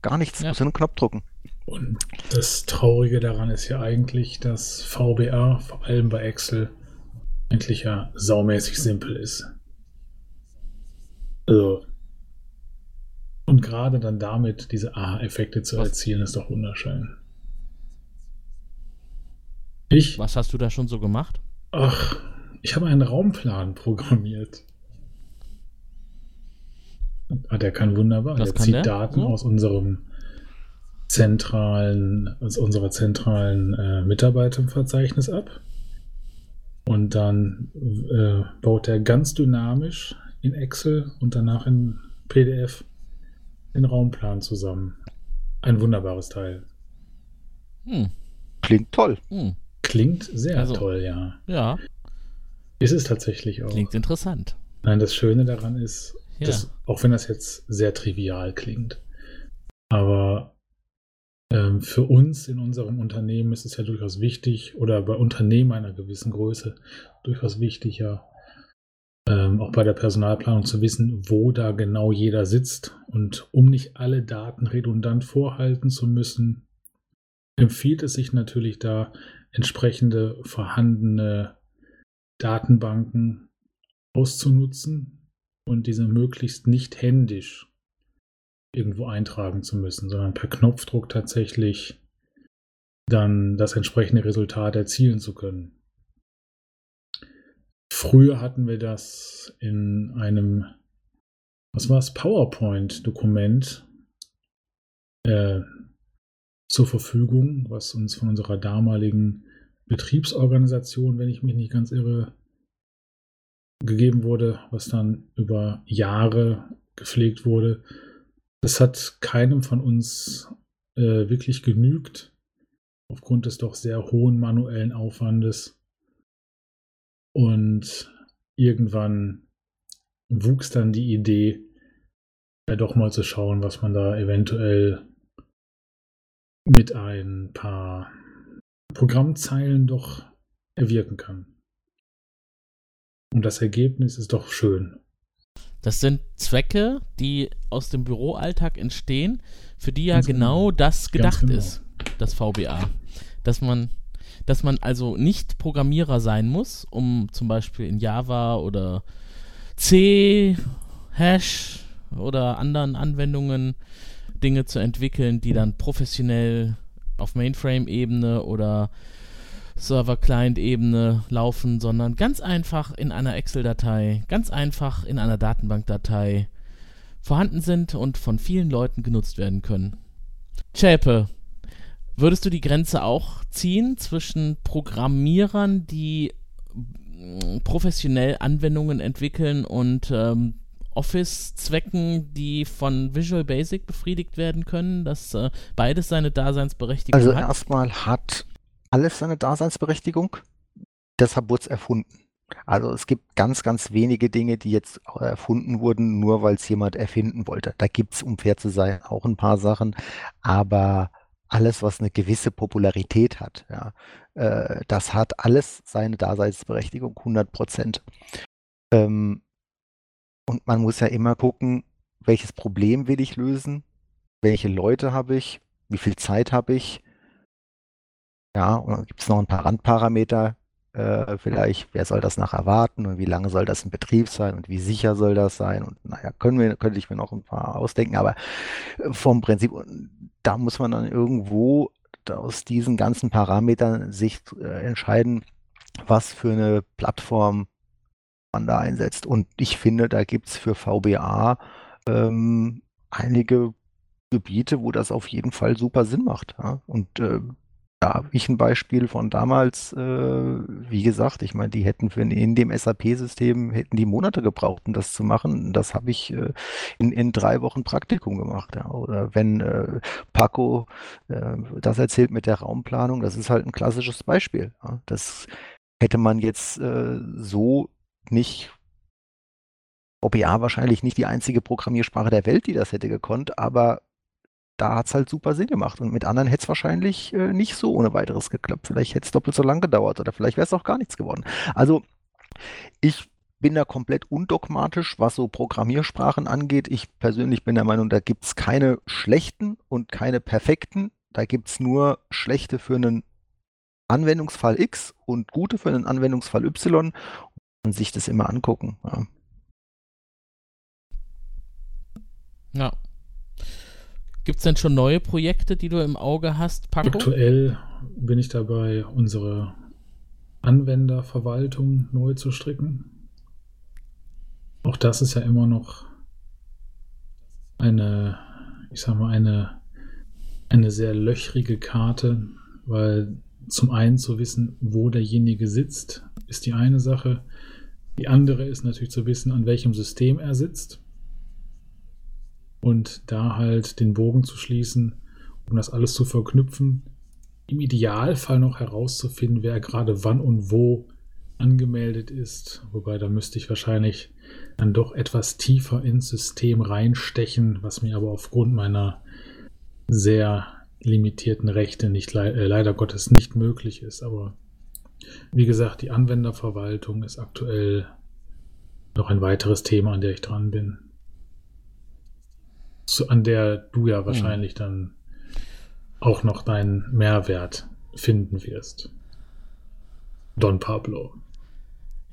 gar nichts, Ja. muss nur einen Knopf drücken. Und das Traurige daran ist ja eigentlich, dass VBA, vor allem bei Excel, eigentlich ja saumäßig simpel ist. Also, und gerade dann damit diese Aha-Effekte zu Was- erzielen, ist doch wunderschön. Ich, Was hast du da schon so gemacht? ach, ich habe einen Raumplan programmiert. Ah, der kann wunderbar. Was der kann zieht der? Daten So? aus unserem zentralen, aus unserer zentralen äh, Mitarbeiterverzeichnis ab. Und dann äh, baut er ganz dynamisch in Excel und danach in PDF den Raumplan zusammen. Ein wunderbares Teil. Hm, Klingt toll. hm, Klingt sehr Also- toll, ja. ja, Ist es tatsächlich auch. klingt interessant. Nein, das Schöne daran ist, Ja. dass, auch wenn das jetzt sehr trivial klingt, aber ähm, für uns in unserem Unternehmen ist es ja durchaus wichtig, oder bei Unternehmen einer gewissen Größe durchaus wichtig, ja, ähm, auch bei der Personalplanung zu wissen, wo da genau jeder sitzt. Und um nicht alle Daten redundant vorhalten zu müssen, empfiehlt es sich natürlich da, entsprechende vorhandene Datenbanken auszunutzen und diese möglichst nicht händisch irgendwo eintragen zu müssen, sondern per Knopfdruck tatsächlich dann das entsprechende Resultat erzielen zu können. Früher hatten wir das in einem, was war es, PowerPoint-Dokument äh, zur Verfügung, was uns von unserer damaligen Betriebsorganisation, wenn ich mich nicht ganz irre, gegeben wurde, was dann über Jahre gepflegt wurde. Das hat keinem von uns äh, wirklich genügt, aufgrund des doch sehr hohen manuellen Aufwandes. Und irgendwann wuchs dann die Idee, ja doch mal zu schauen, was man da eventuell mit ein paar Programmzeilen doch erwirken kann. Und das Ergebnis ist doch schön. Das sind Zwecke, die aus dem Büroalltag entstehen, für die ja genau, genau das gedacht genau. ist, das VBA. Dass man, dass man also nicht Programmierer sein muss, um zum Beispiel in Java oder C, Hash oder anderen Anwendungen Dinge zu entwickeln, die dann professionell auf Mainframe-Ebene oder Server-Client-Ebene laufen, sondern ganz einfach in einer Excel-Datei, ganz einfach in einer Datenbank-Datei vorhanden sind und von vielen Leuten genutzt werden können. Chäpe, würdest du die Grenze auch ziehen zwischen Programmierern, die mm, professionell Anwendungen entwickeln und ähm, Office-Zwecken, die von Visual Basic befriedigt werden können, dass äh, beides seine Daseinsberechtigung also hat? Also erstmal hat alles seine Daseinsberechtigung. Deshalb wurde es erfunden. Also es gibt ganz, ganz wenige Dinge, die jetzt erfunden wurden, nur weil es jemand erfinden wollte. Da gibt es, um fair zu sein, auch ein paar Sachen, aber alles, was eine gewisse Popularität hat, ja, äh, das hat alles seine Daseinsberechtigung, 100 Prozent. Ähm, und man muss ja immer gucken, welches Problem will ich lösen, welche Leute habe ich, wie viel Zeit habe ich. Ja, und dann gibt es noch ein paar Randparameter, äh, vielleicht, wer soll das nachher warten und wie lange soll das in Betrieb sein und wie sicher soll das sein und naja, können wir, könnte ich mir noch ein paar ausdenken, aber äh, vom Prinzip, da muss man dann irgendwo aus diesen ganzen Parametern sich äh, entscheiden, was für eine Plattform man da einsetzt. Und ich finde, da gibt es für VBA ähm, einige Gebiete, wo das auf jeden Fall super Sinn macht. Ja? Und äh, da habe ich ein Beispiel von damals, äh, wie gesagt, ich meine, die hätten für in dem SAP-System hätten die Monate gebraucht, um das zu machen. Das habe ich äh, in, in drei Wochen Praktikum gemacht. Ja. Oder wenn äh, Paco äh, das erzählt mit der Raumplanung, das ist halt ein klassisches Beispiel. Ja. Das hätte man jetzt äh, so nicht OPA wahrscheinlich nicht die einzige Programmiersprache der Welt, die das hätte gekonnt, aber da hat es halt super Sinn gemacht. Und mit anderen hätte es wahrscheinlich äh, nicht so ohne weiteres geklappt. Vielleicht hätte es doppelt so lang gedauert oder vielleicht wäre es auch gar nichts geworden. Also ich bin da komplett undogmatisch, was so Programmiersprachen angeht. Ich persönlich bin der Meinung, da gibt es keine schlechten und keine perfekten. Da gibt es nur schlechte für einen Anwendungsfall X und gute für einen Anwendungsfall Y und sich das immer angucken. Ja. ja. Gibt es denn schon neue Projekte, die du im Auge hast, Paco? Aktuell bin ich dabei, unsere Anwenderverwaltung neu zu stricken. Auch das ist ja immer noch eine, ich sag mal, eine, eine sehr löchrige Karte, weil zum einen zu wissen, wo derjenige sitzt, ist die eine Sache. Die andere ist natürlich zu wissen, an welchem System er sitzt. Und da halt den Bogen zu schließen, um das alles zu verknüpfen. Im Idealfall noch herauszufinden, wer gerade wann und wo angemeldet ist. Wobei da müsste ich wahrscheinlich dann doch etwas tiefer ins System reinstechen, was mir aber aufgrund meiner sehr limitierten Rechte nicht äh, leider Gottes nicht möglich ist. Aber wie gesagt, die Anwenderverwaltung ist aktuell noch ein weiteres Thema, an der ich dran bin. Zu, an der du ja wahrscheinlich hm. dann auch noch deinen Mehrwert finden wirst. Don Pablo.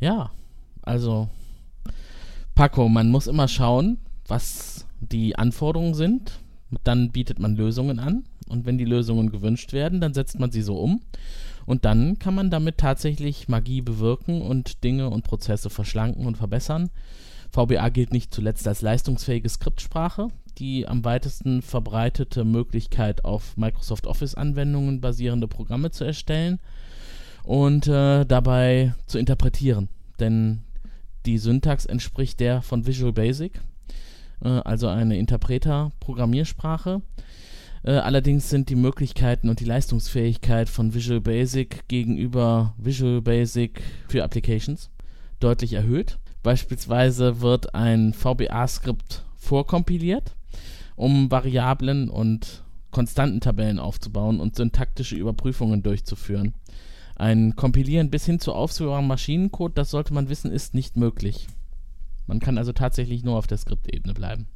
Ja, also Paco, man muss immer schauen, was die Anforderungen sind. Dann bietet man Lösungen an. Und wenn die Lösungen gewünscht werden, dann setzt man sie so um. Und dann kann man damit tatsächlich Magie bewirken und Dinge und Prozesse verschlanken und verbessern. VBA gilt nicht zuletzt als leistungsfähige Skriptsprache, die am weitesten verbreitete Möglichkeit auf Microsoft Office-Anwendungen basierende Programme zu erstellen und äh, dabei zu interpretieren. Denn die Syntax entspricht der von Visual Basic, äh, also eine Interpreter-Programmiersprache. Äh, allerdings sind die Möglichkeiten und die Leistungsfähigkeit von Visual Basic gegenüber Visual Basic für Applications deutlich erhöht. Beispielsweise wird ein VBA-Skript vorkompiliert, um Variablen und Konstantentabellen aufzubauen und syntaktische Überprüfungen durchzuführen. Ein Kompilieren bis hin zu ausführbaren Maschinencode, das sollte man wissen, ist nicht möglich. Man kann also tatsächlich nur auf der Skriptebene bleiben.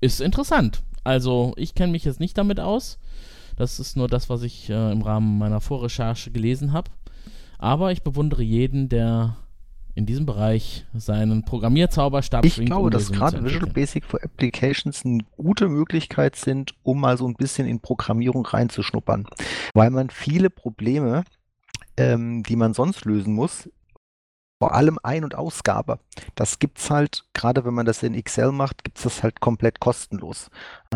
Ist interessant. Also, ich kenne mich jetzt nicht damit aus. Das ist nur das, was ich äh, im Rahmen meiner Vorrecherche gelesen habe. Aber ich bewundere jeden, der in diesem Bereich seinen Programmierzauberstab Ich glaube, dass gerade Visual Basic for Applications eine gute Möglichkeit sind, um mal so ein bisschen in Programmierung reinzuschnuppern, weil man viele Probleme, ähm, die man sonst lösen muss, vor allem Ein- und Ausgabe. Das gibt es halt, gerade wenn man das in Excel macht, gibt es das halt komplett kostenlos.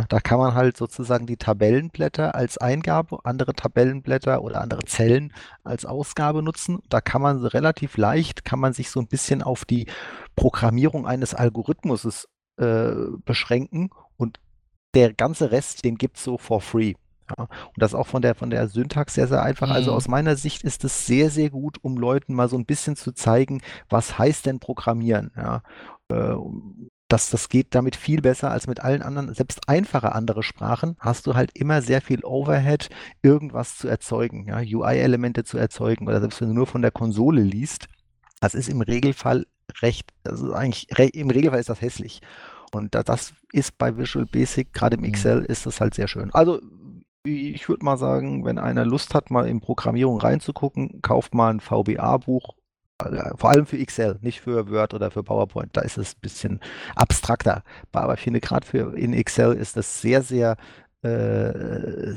Da kann man halt sozusagen die Tabellenblätter als Eingabe, andere Tabellenblätter oder andere Zellen als Ausgabe nutzen. Da kann man relativ leicht, kann man sich so ein bisschen auf die Programmierung eines Algorithmuses äh, beschränken und der ganze Rest, den gibt es so for free. Ja, und das auch von der, von der Syntax sehr, sehr einfach. Also mhm. Also aus meiner Sicht ist es sehr, sehr gut, um Leuten mal so ein bisschen zu zeigen, was heißt denn Programmieren. Ja, äh, das, das geht damit viel besser als mit allen anderen, selbst einfache andere Sprachen, hast du halt immer sehr viel Overhead, irgendwas zu erzeugen, ja, UI-Elemente zu erzeugen oder selbst wenn du nur von der Konsole liest, das ist im Regelfall recht, also eigentlich, im Regelfall ist das hässlich. Und das ist bei Visual Basic, gerade im Excel, mhm. ist das halt sehr schön. Also ich würde mal sagen, wenn einer Lust hat, mal in Programmierung reinzugucken, kauft mal ein VBA-Buch. Äh, vor allem für Excel, nicht für Word oder für PowerPoint. Da ist es ein bisschen abstrakter. Aber ich finde, gerade für in Excel ist das sehr, sehr, äh,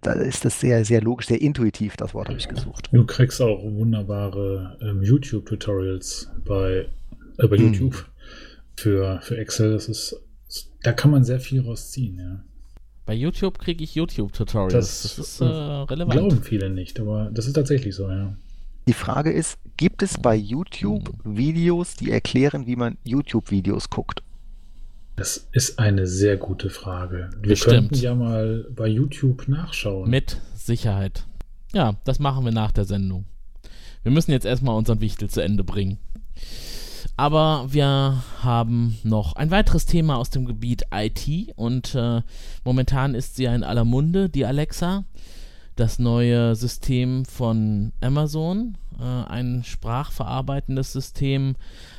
da ist das sehr, sehr logisch, sehr intuitiv, das Wort habe ich gesucht. Du kriegst auch wunderbare ähm, YouTube-Tutorials bei, äh, bei hm. YouTube für, für Excel. Das ist, da kann man sehr viel rausziehen, ja. Bei YouTube kriege ich YouTube-Tutorials. Das, das, ist äh, relevant. Glauben viele nicht, aber das ist tatsächlich so, ja. Die Frage ist, gibt es bei YouTube Videos, die erklären, wie man YouTube-Videos guckt? Das ist eine sehr gute Frage. Wir Bestimmt. könnten ja mal bei YouTube nachschauen. Mit Sicherheit. Ja, das machen wir nach der Sendung. Wir müssen jetzt erstmal unseren Wichtel zu Ende bringen. Aber wir haben noch ein weiteres Thema aus dem Gebiet IT und äh, momentan ist sie ja in aller Munde, die Alexa, das neue System von Amazon, äh, ein sprachverarbeitendes System.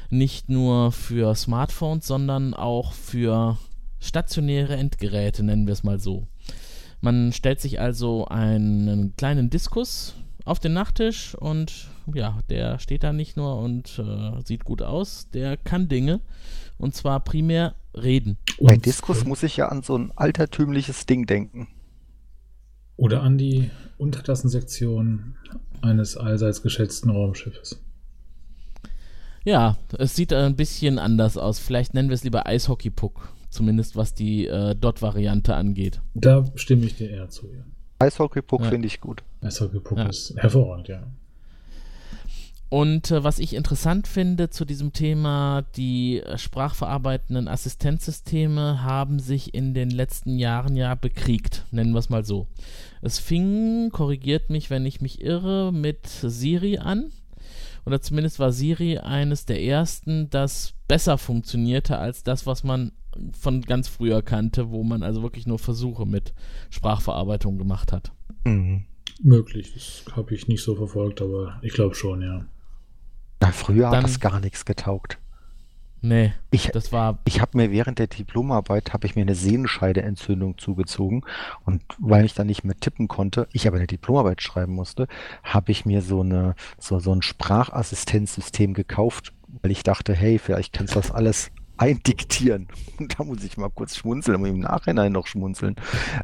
Nicht nur für Smartphones, sondern auch für stationäre Endgeräte, nennen wir es mal so. Man stellt sich also einen kleinen Diskus auf den Nachttisch und ja, der steht da nicht nur und äh, sieht gut aus, der kann Dinge und zwar primär reden. Bei Diskus muss ich ja an so ein altertümliches Ding denken. Oder an die Untertassensektion eines allseits geschätzten Raumschiffes. Ja, es sieht ein bisschen anders aus. Vielleicht nennen wir es lieber Eishockey-Puck. Zumindest was die äh, Dot-Variante angeht. Da stimme ich dir eher zu, ja. Eishockey-Puck ja. finde ich gut. Eishockey-Puck ja. ist hervorragend, ja. Und äh, was ich interessant finde zu diesem Thema, die äh, sprachverarbeitenden Assistenzsysteme haben sich in den letzten Jahren ja bekriegt, nennen wir es mal so. Es fing, korrigiert mich, wenn ich mich irre, mit Siri an. Oder zumindest war Siri eines der ersten, das besser funktionierte als das, was man von ganz früher kannte, wo man also wirklich nur Versuche mit Sprachverarbeitung gemacht hat. Mhm. Möglich, das habe ich nicht so verfolgt, aber ich glaube schon, ja. Na, früher Dann- hat das gar nichts getaugt. Nee, Ich, das war. ich habe mir während der Diplomarbeit habe ich mir eine Sehenscheideentzündung zugezogen und weil ich dann nicht mehr tippen konnte, ich aber eine Diplomarbeit schreiben musste, habe ich mir so eine so, so ein Sprachassistenzsystem gekauft, weil ich dachte, hey, vielleicht kannst du das alles eindiktieren. da muss ich mal kurz schmunzeln, und im Nachhinein noch schmunzeln.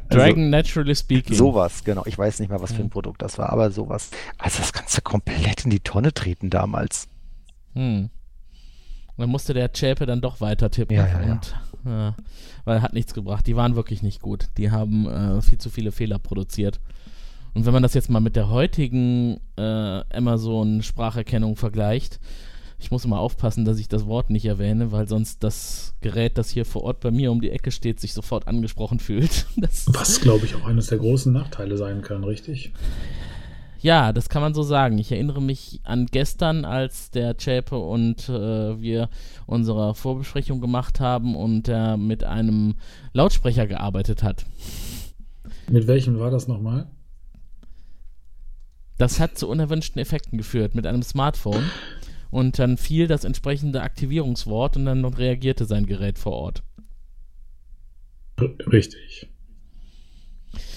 Also, Dragon Naturally Speaking. Sowas, genau. Ich weiß nicht mehr, was für ein Produkt das war, aber sowas. Also das du komplett in die Tonne treten damals. Hm. Dann musste der Chäpe dann doch weiter tippen. Ja, ja, ja. Und, ja, weil hat nichts gebracht. Die waren wirklich nicht gut. Die haben äh, viel zu viele Fehler produziert. Und wenn man das jetzt mal mit der heutigen äh, Amazon-Spracherkennung vergleicht, ich muss mal aufpassen, dass ich das Wort nicht erwähne, weil sonst das Gerät, das hier vor Ort bei mir um die Ecke steht, sich sofort angesprochen fühlt. Das, Was, glaube ich, auch eines der großen Nachteile sein kann, richtig? Ja, das kann man so sagen. Ich erinnere mich an gestern, als der Chäpe und äh, wir unsere Vorbesprechung gemacht haben und er mit einem Lautsprecher gearbeitet hat. Mit welchem war das nochmal? Das hat zu unerwünschten Effekten geführt mit einem Smartphone und dann fiel das entsprechende Aktivierungswort und dann reagierte sein Gerät vor Ort. Richtig.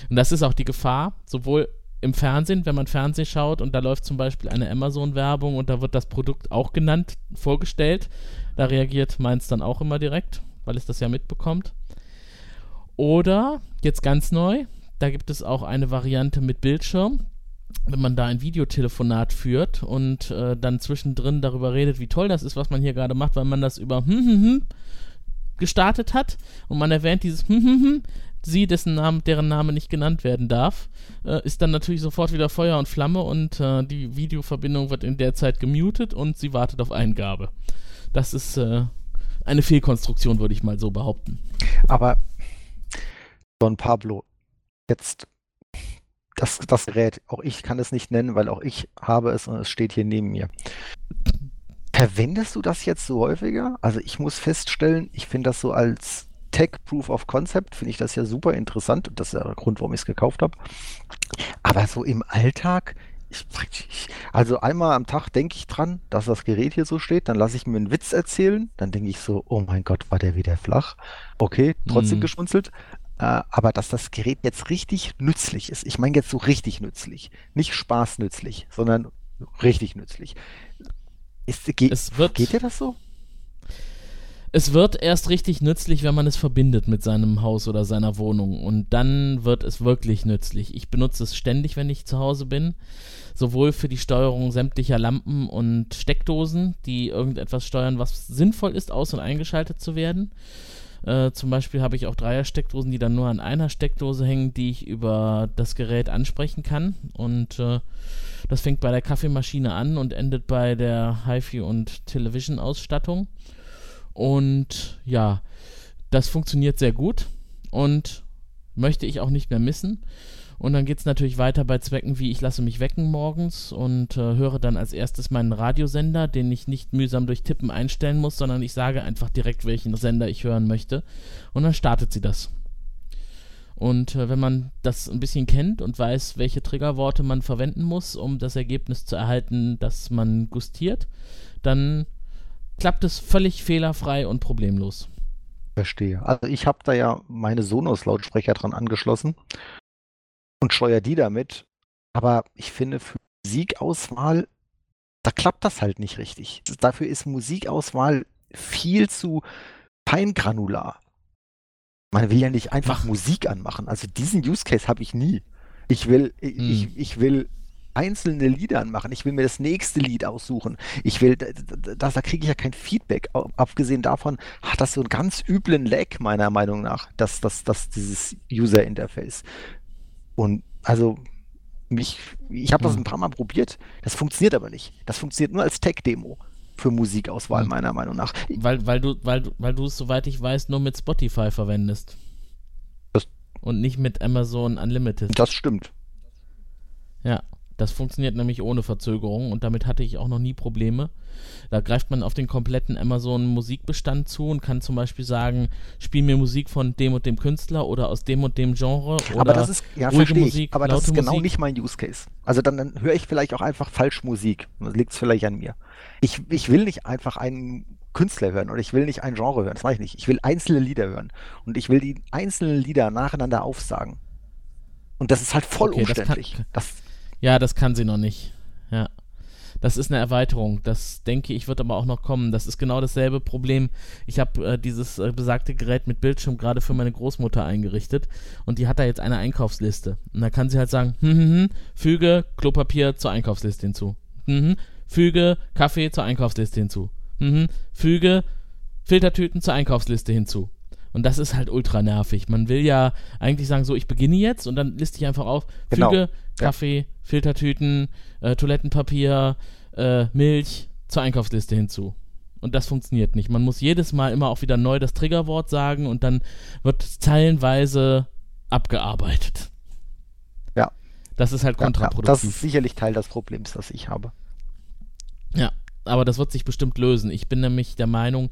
Und das ist auch die Gefahr, sowohl im Fernsehen, wenn man Fernsehen schaut und da läuft zum Beispiel eine Amazon-Werbung und da wird das Produkt auch genannt, vorgestellt. Da reagiert meins dann auch immer direkt, weil es das ja mitbekommt. Oder, jetzt ganz neu, da gibt es auch eine Variante mit Bildschirm. Wenn man da ein Videotelefonat führt und äh, dann zwischendrin darüber redet, wie toll das ist, was man hier gerade macht, weil man das über hm, hm, hm gestartet hat und man erwähnt dieses hm, hm, hm, sie, dessen Name, deren Name nicht genannt werden darf, äh, ist dann natürlich sofort wieder Feuer und Flamme und äh, die Videoverbindung wird in der Zeit gemutet und sie wartet auf Eingabe. Das ist äh, eine Fehlkonstruktion, würde ich mal so behaupten. Aber Don Pablo, jetzt das, das Gerät, auch ich kann es nicht nennen, weil auch ich habe es und es steht hier neben mir. Verwendest du das jetzt so häufiger? Also ich muss feststellen, ich finde das so als Tech Proof of Concept, finde ich das ja super interessant. Und das ist ja der Grund, warum ich es gekauft habe. Aber so im Alltag, ich, ich, also einmal am Tag denke ich dran, dass das Gerät hier so steht, dann lasse ich mir einen Witz erzählen, dann denke ich so, oh mein Gott, war der wieder flach. Okay, trotzdem Hm. geschmunzelt. Äh, aber dass das Gerät jetzt richtig nützlich ist, ich meine jetzt so richtig nützlich, nicht spaßnützlich, sondern richtig nützlich. Ist, ge Es wird, geht dir das so? es wird erst richtig nützlich, wenn man es verbindet mit seinem Haus oder seiner Wohnung. Und dann wird es wirklich nützlich. Ich benutze es ständig, wenn ich zu Hause bin. Sowohl für die Steuerung sämtlicher Lampen und Steckdosen, die irgendetwas steuern, was sinnvoll ist, aus- und eingeschaltet zu werden. Äh, zum Beispiel habe ich auch Dreier-Steckdosen, die dann nur an einer Steckdose hängen, die ich über das Gerät ansprechen kann. Und äh, das fängt bei der Kaffeemaschine an und endet bei der HiFi- und Television-Ausstattung. Und ja, das funktioniert sehr gut und möchte ich auch nicht mehr missen. Und dann geht es natürlich weiter bei Zwecken wie ich lasse mich wecken morgens und äh, höre dann als erstes meinen Radiosender, den ich nicht mühsam durch Tippen einstellen muss, sondern ich sage einfach direkt, welchen Sender ich hören möchte. Und dann startet sie das. Und äh, wenn man das ein bisschen kennt und weiß, welche Triggerworte man verwenden muss, um das Ergebnis zu erhalten, das man gustiert, dann klappt es völlig fehlerfrei und problemlos. Verstehe. Also ich habe da ja meine Sonos-Lautsprecher dran angeschlossen und steuere die damit. Aber ich finde, für Musikauswahl, da klappt das halt nicht richtig. Dafür ist Musikauswahl viel zu feingranular. Man will ja nicht einfach Ach. Musik anmachen. Also diesen Use Case habe ich nie. Ich will, Hm. ich, ich will einzelne Lieder anmachen. Ich will mir das nächste Lied aussuchen. Ich will, da, da, kriege ich ja kein Feedback. Abgesehen davon hat das so einen ganz üblen Lag, meiner Meinung nach, das, das, das, dieses User Interface. Und also, mich, ich habe das Hm. ein paar Mal probiert. Das funktioniert aber nicht. Das funktioniert nur als Tech-Demo für Musikauswahl, Hm. meiner Meinung nach. Weil, weil du, weil weil du es, soweit ich weiß, nur mit Spotify verwendest. Das- Und nicht mit Amazon Unlimited. Das stimmt. Ja. Das funktioniert nämlich ohne Verzögerung und damit hatte ich auch noch nie Probleme. Da greift man auf den kompletten Amazon Musikbestand zu und kann zum Beispiel sagen, spiel mir Musik von dem und dem Künstler oder aus dem und dem Genre. Oder aber das ist, ja, ruhige verstehe Musik, ich, aber das ist genau Musik. nicht mein Use Case. Also dann, dann höre ich vielleicht auch einfach falsch Musik. Das liegt vielleicht an mir. Ich, ich will nicht einfach einen Künstler hören oder ich will nicht ein Genre hören. Das mache ich nicht. Ich will einzelne Lieder hören. Und ich will die einzelnen Lieder nacheinander aufsagen. Und das ist halt voll Okay, das kann- umständlich. Das, Ja, das kann sie noch nicht. Ja. Das ist eine Erweiterung. Das denke ich, wird aber auch noch kommen. Das ist genau dasselbe Problem. Ich habe äh, dieses äh, besagte Gerät mit Bildschirm gerade für meine Großmutter eingerichtet und die hat da jetzt eine Einkaufsliste. Und da kann sie halt sagen, hm, hm, hm, füge Klopapier zur Einkaufsliste hinzu. Hm, hm, füge Kaffee zur Einkaufsliste hinzu. Hm, hm, füge Filtertüten zur Einkaufsliste hinzu. Und das ist halt ultra nervig. Man will ja eigentlich sagen, so, ich beginne jetzt und dann liste ich einfach auf, Genau. füge Ja. Kaffee, Filtertüten, äh, Toilettenpapier, äh, Milch zur Einkaufsliste hinzu. Und das funktioniert nicht. Man muss jedes Mal immer auch wieder neu das Triggerwort sagen und dann wird es zeilenweise abgearbeitet. Ja. Das ist halt ja, ja, kontraproduktiv. das ist sicherlich Teil des Problems, das ich habe. Ja, aber das wird sich bestimmt lösen. Ich bin nämlich der Meinung,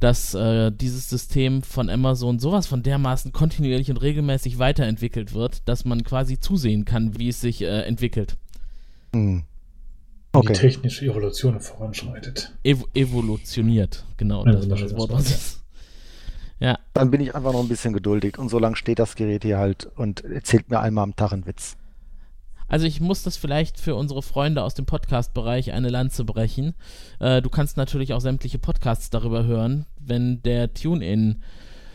dass äh, dieses System von Amazon sowas von dermaßen kontinuierlich und regelmäßig weiterentwickelt wird, dass man quasi zusehen kann, wie es sich äh, entwickelt. Hm. Die Okay. technische Evolution voranschreitet. Ev evolutioniert, genau. Ja, das war das Wort. Was ja, Dann bin ich einfach noch ein bisschen geduldig und so lange steht das Gerät hier halt und erzählt mir einmal am Tag einen Witz. Also ich muss das vielleicht für unsere Freunde aus dem Podcast-Bereich eine Lanze brechen. Äh, du kannst natürlich auch sämtliche Podcasts darüber hören, wenn der Tune-In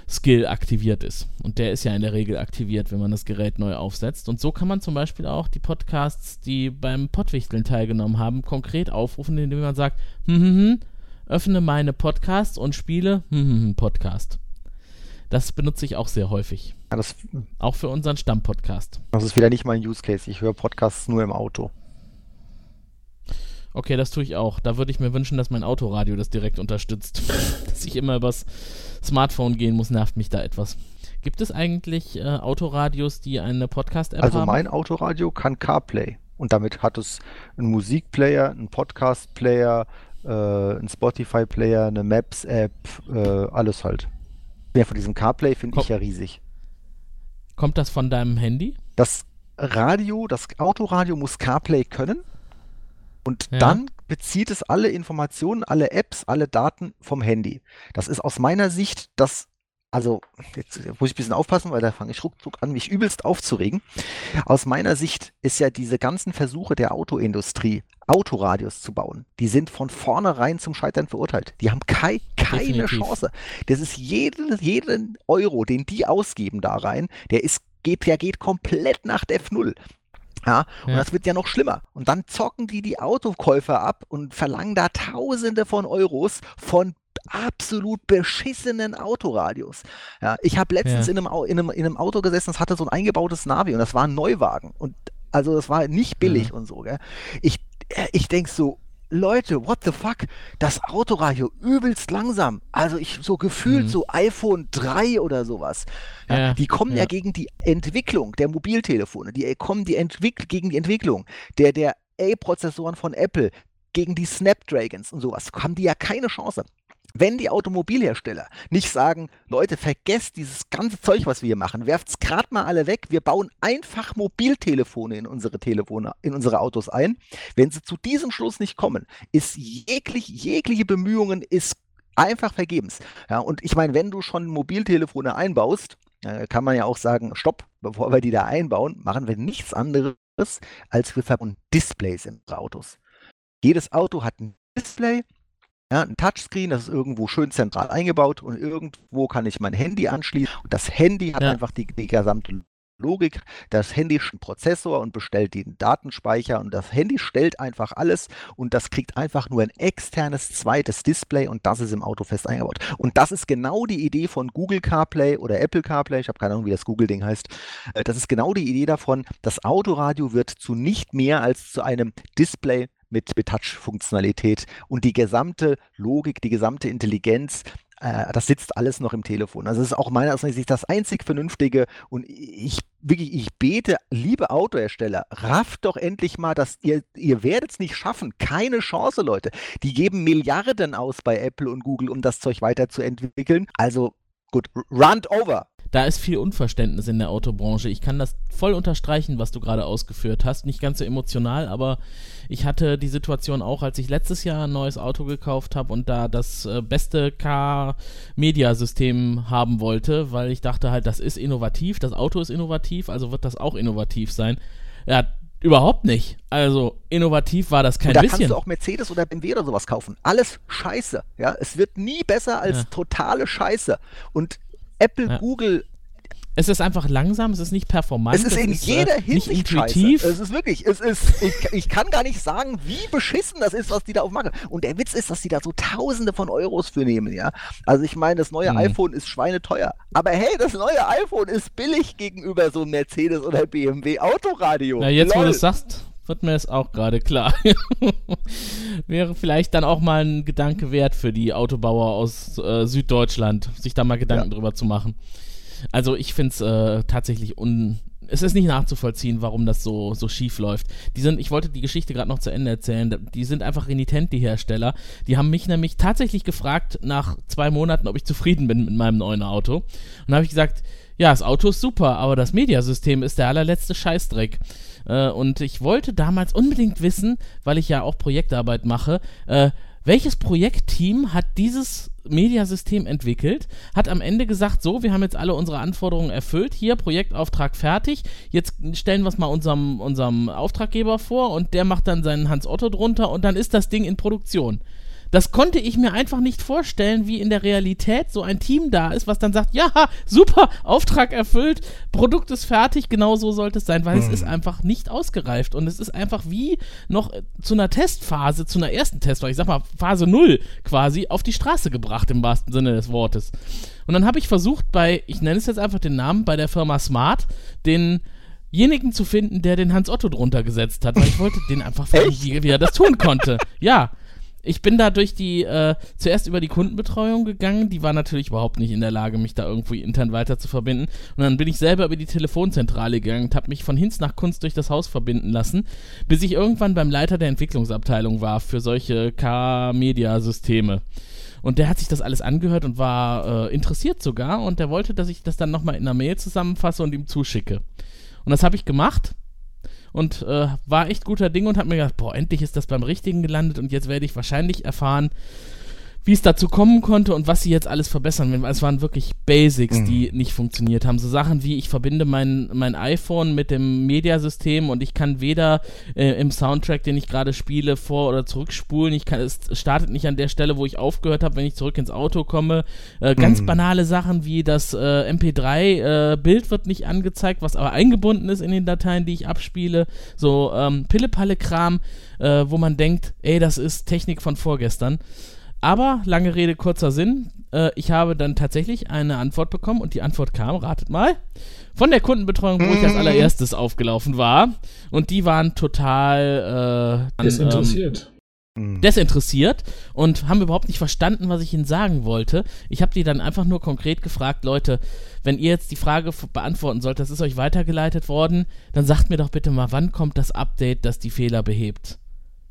Skill aktiviert ist. Und der ist ja in der Regel aktiviert, wenn man das Gerät neu aufsetzt. Und so kann man zum Beispiel auch die Podcasts, die beim Pottwichteln teilgenommen haben, konkret aufrufen, indem man sagt, hm, hm, hm, öffne meine Podcasts und spiele hm, hm, hm, Podcast. Das benutze ich auch sehr häufig. Ja, das, Auch für unseren Stammpodcast. das ist wieder nicht mein Use Case. Ich höre Podcasts nur im Auto. Okay, das tue ich auch. Da würde ich mir wünschen, dass mein Autoradio das direkt unterstützt. dass ich immer übers Smartphone gehen muss, nervt mich da etwas. Gibt es eigentlich äh, Autoradios, die eine Podcast-App Also haben? mein Autoradio kann CarPlay und damit hat es einen Musikplayer, einen Podcast-Player, äh, einen Spotify-Player, eine Maps-App, äh, alles halt. Ja, von diesem CarPlay finde ich ja riesig. Kommt das von deinem Handy? Das Radio, das Autoradio muss CarPlay können und Ja. dann bezieht es alle Informationen, alle Apps, alle Daten vom Handy. Das ist aus meiner Sicht das, also jetzt muss ich ein bisschen aufpassen, weil da fange ich ruckzuck an, mich übelst aufzuregen. Aus meiner Sicht ist ja diese ganzen Versuche der Autoindustrie, Autoradios zu bauen, die sind von vornherein zum Scheitern verurteilt. Die haben kei keine Definitiv. Chance. Das ist jeden, jeden Euro, den die ausgeben da rein, der ist, geht, der geht komplett nach Def Null. Ja, und Ja. das wird ja noch schlimmer. Und dann zocken die die Autokäufer ab und verlangen da Tausende von Euros von absolut beschissenen Autoradios. Ja, ich habe letztens Ja. in, einem, in, einem, in einem Auto gesessen, das hatte so ein eingebautes Navi und das war ein Neuwagen. Und also das war nicht billig und so. Gell? Ich, äh, ich denke so, Leute, what the fuck? Das Autoradio übelst langsam. Also ich so gefühlt Mhm. so iPhone 3 oder sowas. Ja, Ja, die kommen ja. ja. gegen die Entwicklung der Mobiltelefone, die äh, kommen die Entwick gegen die Entwicklung der, der A-Prozessoren von Apple, gegen die Snapdragons und sowas, haben die ja keine Chance. Wenn die Automobilhersteller nicht sagen, Leute, vergesst dieses ganze Zeug, was wir hier machen, werft's gerade mal alle weg, wir bauen einfach Mobiltelefone in unsere Telefone, in unsere Autos ein. Wenn sie zu diesem Schluss nicht kommen, ist jeglich, jegliche Bemühungen ist einfach vergebens. Ja, und ich meine, wenn du schon Mobiltelefone einbaust, äh, kann man ja auch sagen, stopp, bevor wir die da einbauen, machen wir nichts anderes, als wir verbauen Displays in unsere Autos. Jedes Auto hat ein Display, ja, ein Touchscreen, das ist irgendwo schön zentral eingebaut und irgendwo kann ich mein Handy anschließen. Und das Handy hat Ja. einfach die, die gesamte Logik. Das Handy ist ein Prozessor und bestellt den Datenspeicher und das Handy stellt einfach alles und das kriegt einfach nur ein externes zweites Display und das ist im Auto fest eingebaut. Und das ist genau die Idee von Google CarPlay oder Apple CarPlay, ich habe keine Ahnung, wie das Google-Ding heißt. Äh, Das ist genau die Idee davon, das Autoradio wird zu nicht mehr als zu einem Display mit, mit Touch-Funktionalität und die gesamte Logik, die gesamte Intelligenz äh, das sitzt alles noch im Telefon. Also es ist auch meiner Ansicht das einzig Vernünftige und ich wirklich, ich bete, liebe Autohersteller, rafft doch endlich mal, dass ihr, ihr werdet es nicht schaffen. Keine Chance, Leute. Die geben Milliarden aus bei Apple und Google, um das Zeug weiterzuentwickeln. Also gut, run over. Da ist viel Unverständnis in der Autobranche. Ich kann das voll unterstreichen, was du gerade ausgeführt hast. Nicht ganz so emotional, aber ich hatte die Situation auch, als ich letztes Jahr ein neues Auto gekauft habe und da das äh, beste Car-Media-System haben wollte, weil ich dachte halt, das ist innovativ, das Auto ist innovativ, also wird das auch innovativ sein. Ja, Überhaupt nicht. Also innovativ war das kein da bisschen. kannst du auch Mercedes oder BMW oder sowas kaufen. Alles Scheiße. Ja, es wird nie besser als Ja. totale Scheiße. Und Apple, Ja. Google, Es ist einfach langsam, es ist nicht performant. es ist in jeder äh, nicht Hinsicht intuitiv. scheiße. Es ist wirklich, es ist, ich, ich kann gar nicht sagen, wie beschissen das ist, was die da aufmachen. Und der Witz ist, dass die da so Tausende von Euros für nehmen, ja. Also ich meine, das neue Mhm. iPhone ist schweineteuer. Aber hey, das neue iPhone ist billig gegenüber so einem Mercedes oder BMW Autoradio. Na, jetzt, wo Lol. du es sagst, wird mir es auch gerade klar. Wäre vielleicht dann auch mal ein Gedanke wert für die Autobauer aus äh, Süddeutschland, sich da mal Gedanken drüber zu machen. Also ich finde es äh, tatsächlich un... Es ist nicht nachzuvollziehen, warum das so, so schief läuft. Die sind, ich wollte die Geschichte gerade noch zu Ende erzählen. Die sind einfach renitent, die Hersteller. Die haben mich nämlich tatsächlich gefragt nach zwei Monaten, ob ich zufrieden bin mit meinem neuen Auto. Und da habe ich gesagt, ja, das Auto ist super, aber das Mediasystem ist der allerletzte Scheißdreck. Äh, und ich wollte damals unbedingt wissen, weil ich ja auch Projektarbeit mache, äh, welches Projektteam hat dieses Mediasystem entwickelt, hat am Ende gesagt, so, wir haben jetzt alle unsere Anforderungen erfüllt, hier Projektauftrag fertig, jetzt stellen wir es mal unserem, unserem Auftraggeber vor und der macht dann seinen Hans Otto drunter und dann ist das Ding in Produktion. Das konnte ich mir einfach nicht vorstellen, wie in der Realität so ein Team da ist, was dann sagt, ja, super, Auftrag erfüllt, Produkt ist fertig, genau so sollte es sein, weil es ist einfach nicht ausgereift und es ist einfach wie noch äh, zu einer Testphase, zu einer ersten Testphase, ich sag mal Phase 0 quasi, auf die Straße gebracht im wahrsten Sinne des Wortes. Und dann habe ich versucht bei, ich nenne es jetzt einfach den Namen, bei der Firma Smart, den jenigen zu finden, der den Hans Otto drunter gesetzt hat, weil ich wollte den einfach fragen, wie, wie er das tun konnte. Ja. Ich bin da durch die, äh, zuerst über die Kundenbetreuung gegangen, die war natürlich überhaupt nicht in der Lage, mich da irgendwie intern weiter zu verbinden. Und dann bin ich selber über die Telefonzentrale gegangen und habe mich von Hinz nach Kunst durch das Haus verbinden lassen, bis ich irgendwann beim Leiter der Entwicklungsabteilung war für solche K-Media-Systeme. Und der hat sich das alles angehört und war äh, interessiert sogar und der wollte, dass ich das dann nochmal in einer Mail zusammenfasse und ihm zuschicke. Und das habe ich gemacht und äh, war echt guter Ding und habe mir gedacht, boah, endlich ist das beim Richtigen gelandet und jetzt werde ich wahrscheinlich erfahren, wie es dazu kommen konnte und was sie jetzt alles verbessern werden. Es waren wirklich Basics, die nicht funktioniert haben. So Sachen wie, ich verbinde mein, mein iPhone mit dem Mediasystem und ich kann weder äh, im Soundtrack, den ich gerade spiele, vor- oder zurückspulen. Ich kann, es startet nicht an der Stelle, wo ich aufgehört habe, wenn ich zurück ins Auto komme. Äh, ganz banale Sachen wie das äh, MP3-Bild wird nicht angezeigt, was aber eingebunden ist in den Dateien, die ich abspiele. So ähm, Pille-Palle-Kram, äh, wo man denkt, ey, das ist Technik von vorgestern. Aber lange Rede, kurzer Sinn. Äh, ich habe dann tatsächlich eine Antwort bekommen und die Antwort kam, ratet mal, von der Kundenbetreuung, wo ich als allererstes aufgelaufen war. Und die waren total äh, an, Ist interessiert. Hm. desinteressiert und haben überhaupt nicht verstanden, was ich ihnen sagen wollte. Ich habe die dann einfach nur konkret gefragt, Leute, wenn ihr jetzt die Frage beantworten sollt, das ist euch weitergeleitet worden, dann sagt mir doch bitte mal, wann kommt das Update, das die Fehler behebt?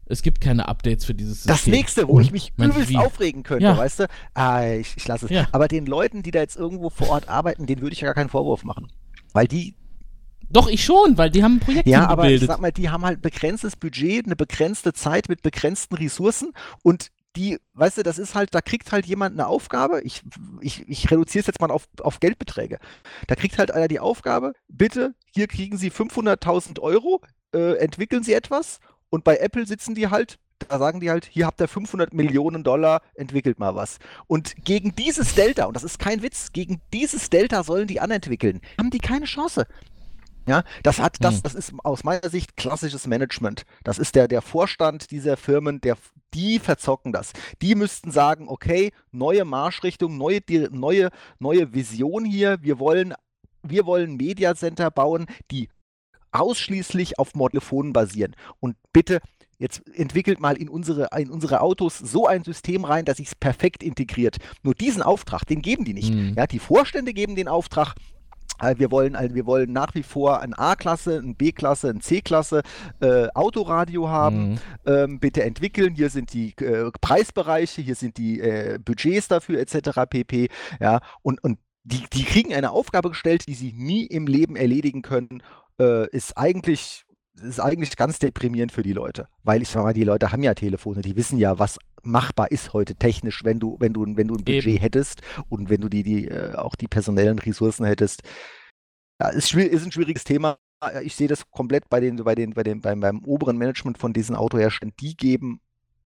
Es gibt keine Updates für dieses System. Das nächste, wo ich mich übelst wie? aufregen könnte, Ja. weißt du? Ah, ich, ich lasse es. Ja. Aber den Leuten, die da jetzt irgendwo vor Ort arbeiten, denen würde ich ja gar keinen Vorwurf machen. Weil die, Doch, ich schon, weil die haben ein Projekt ja, aber ich gebildet. sag mal, die haben halt begrenztes Budget, eine begrenzte Zeit mit begrenzten Ressourcen und die, weißt du, das ist halt, da kriegt halt jemand eine Aufgabe, ich, ich, ich reduziere es jetzt mal auf, auf Geldbeträge. Da kriegt halt einer die Aufgabe, bitte, hier kriegen Sie 500.000 Euro, äh, entwickeln Sie etwas und bei Apple sitzen die halt, da sagen die halt, hier habt ihr 500 Millionen Dollar, entwickelt mal was. Und gegen dieses Delta, und das ist kein Witz, gegen dieses Delta sollen die anentwickeln, haben die keine Chance. Ja, das hat, das, Hm. das ist aus meiner Sicht klassisches Management. Das ist der, der Vorstand dieser Firmen, der, die verzocken das. Die müssten sagen, okay, neue Marschrichtung, neue, neue, neue Vision hier. Wir wollen, wir wollen Media Center bauen, die ausschließlich auf Telefonen basieren. Und bitte, jetzt entwickelt mal in unsere, in unsere Autos so ein System rein, dass sich es perfekt integriert. Nur diesen Auftrag, den geben die nicht. Mhm. Ja, die Vorstände geben den Auftrag, äh, wir wollen, also wir wollen nach wie vor ein A-Klasse, ein B-Klasse, ein C-Klasse äh, Autoradio haben. Mhm. Ähm, bitte entwickeln. Hier sind die äh, Preisbereiche, hier sind die äh, Budgets dafür etc. pp. Ja, und, und die, die kriegen eine Aufgabe gestellt, die sie nie im Leben erledigen können. Äh, ist eigentlich ist eigentlich ganz deprimierend für die Leute, weil ich sag mal, die Leute haben ja Telefone, die wissen ja, was machbar ist heute technisch, wenn du, wenn du, wenn du ein Budget Eben. hättest und wenn du die, die äh, auch die personellen Ressourcen hättest. Ja, ist, ist ein schwieriges Thema. Ja, Ich sehe das komplett bei den, bei den, bei den, beim, beim oberen Management von diesen Autoherstellern. Die geben,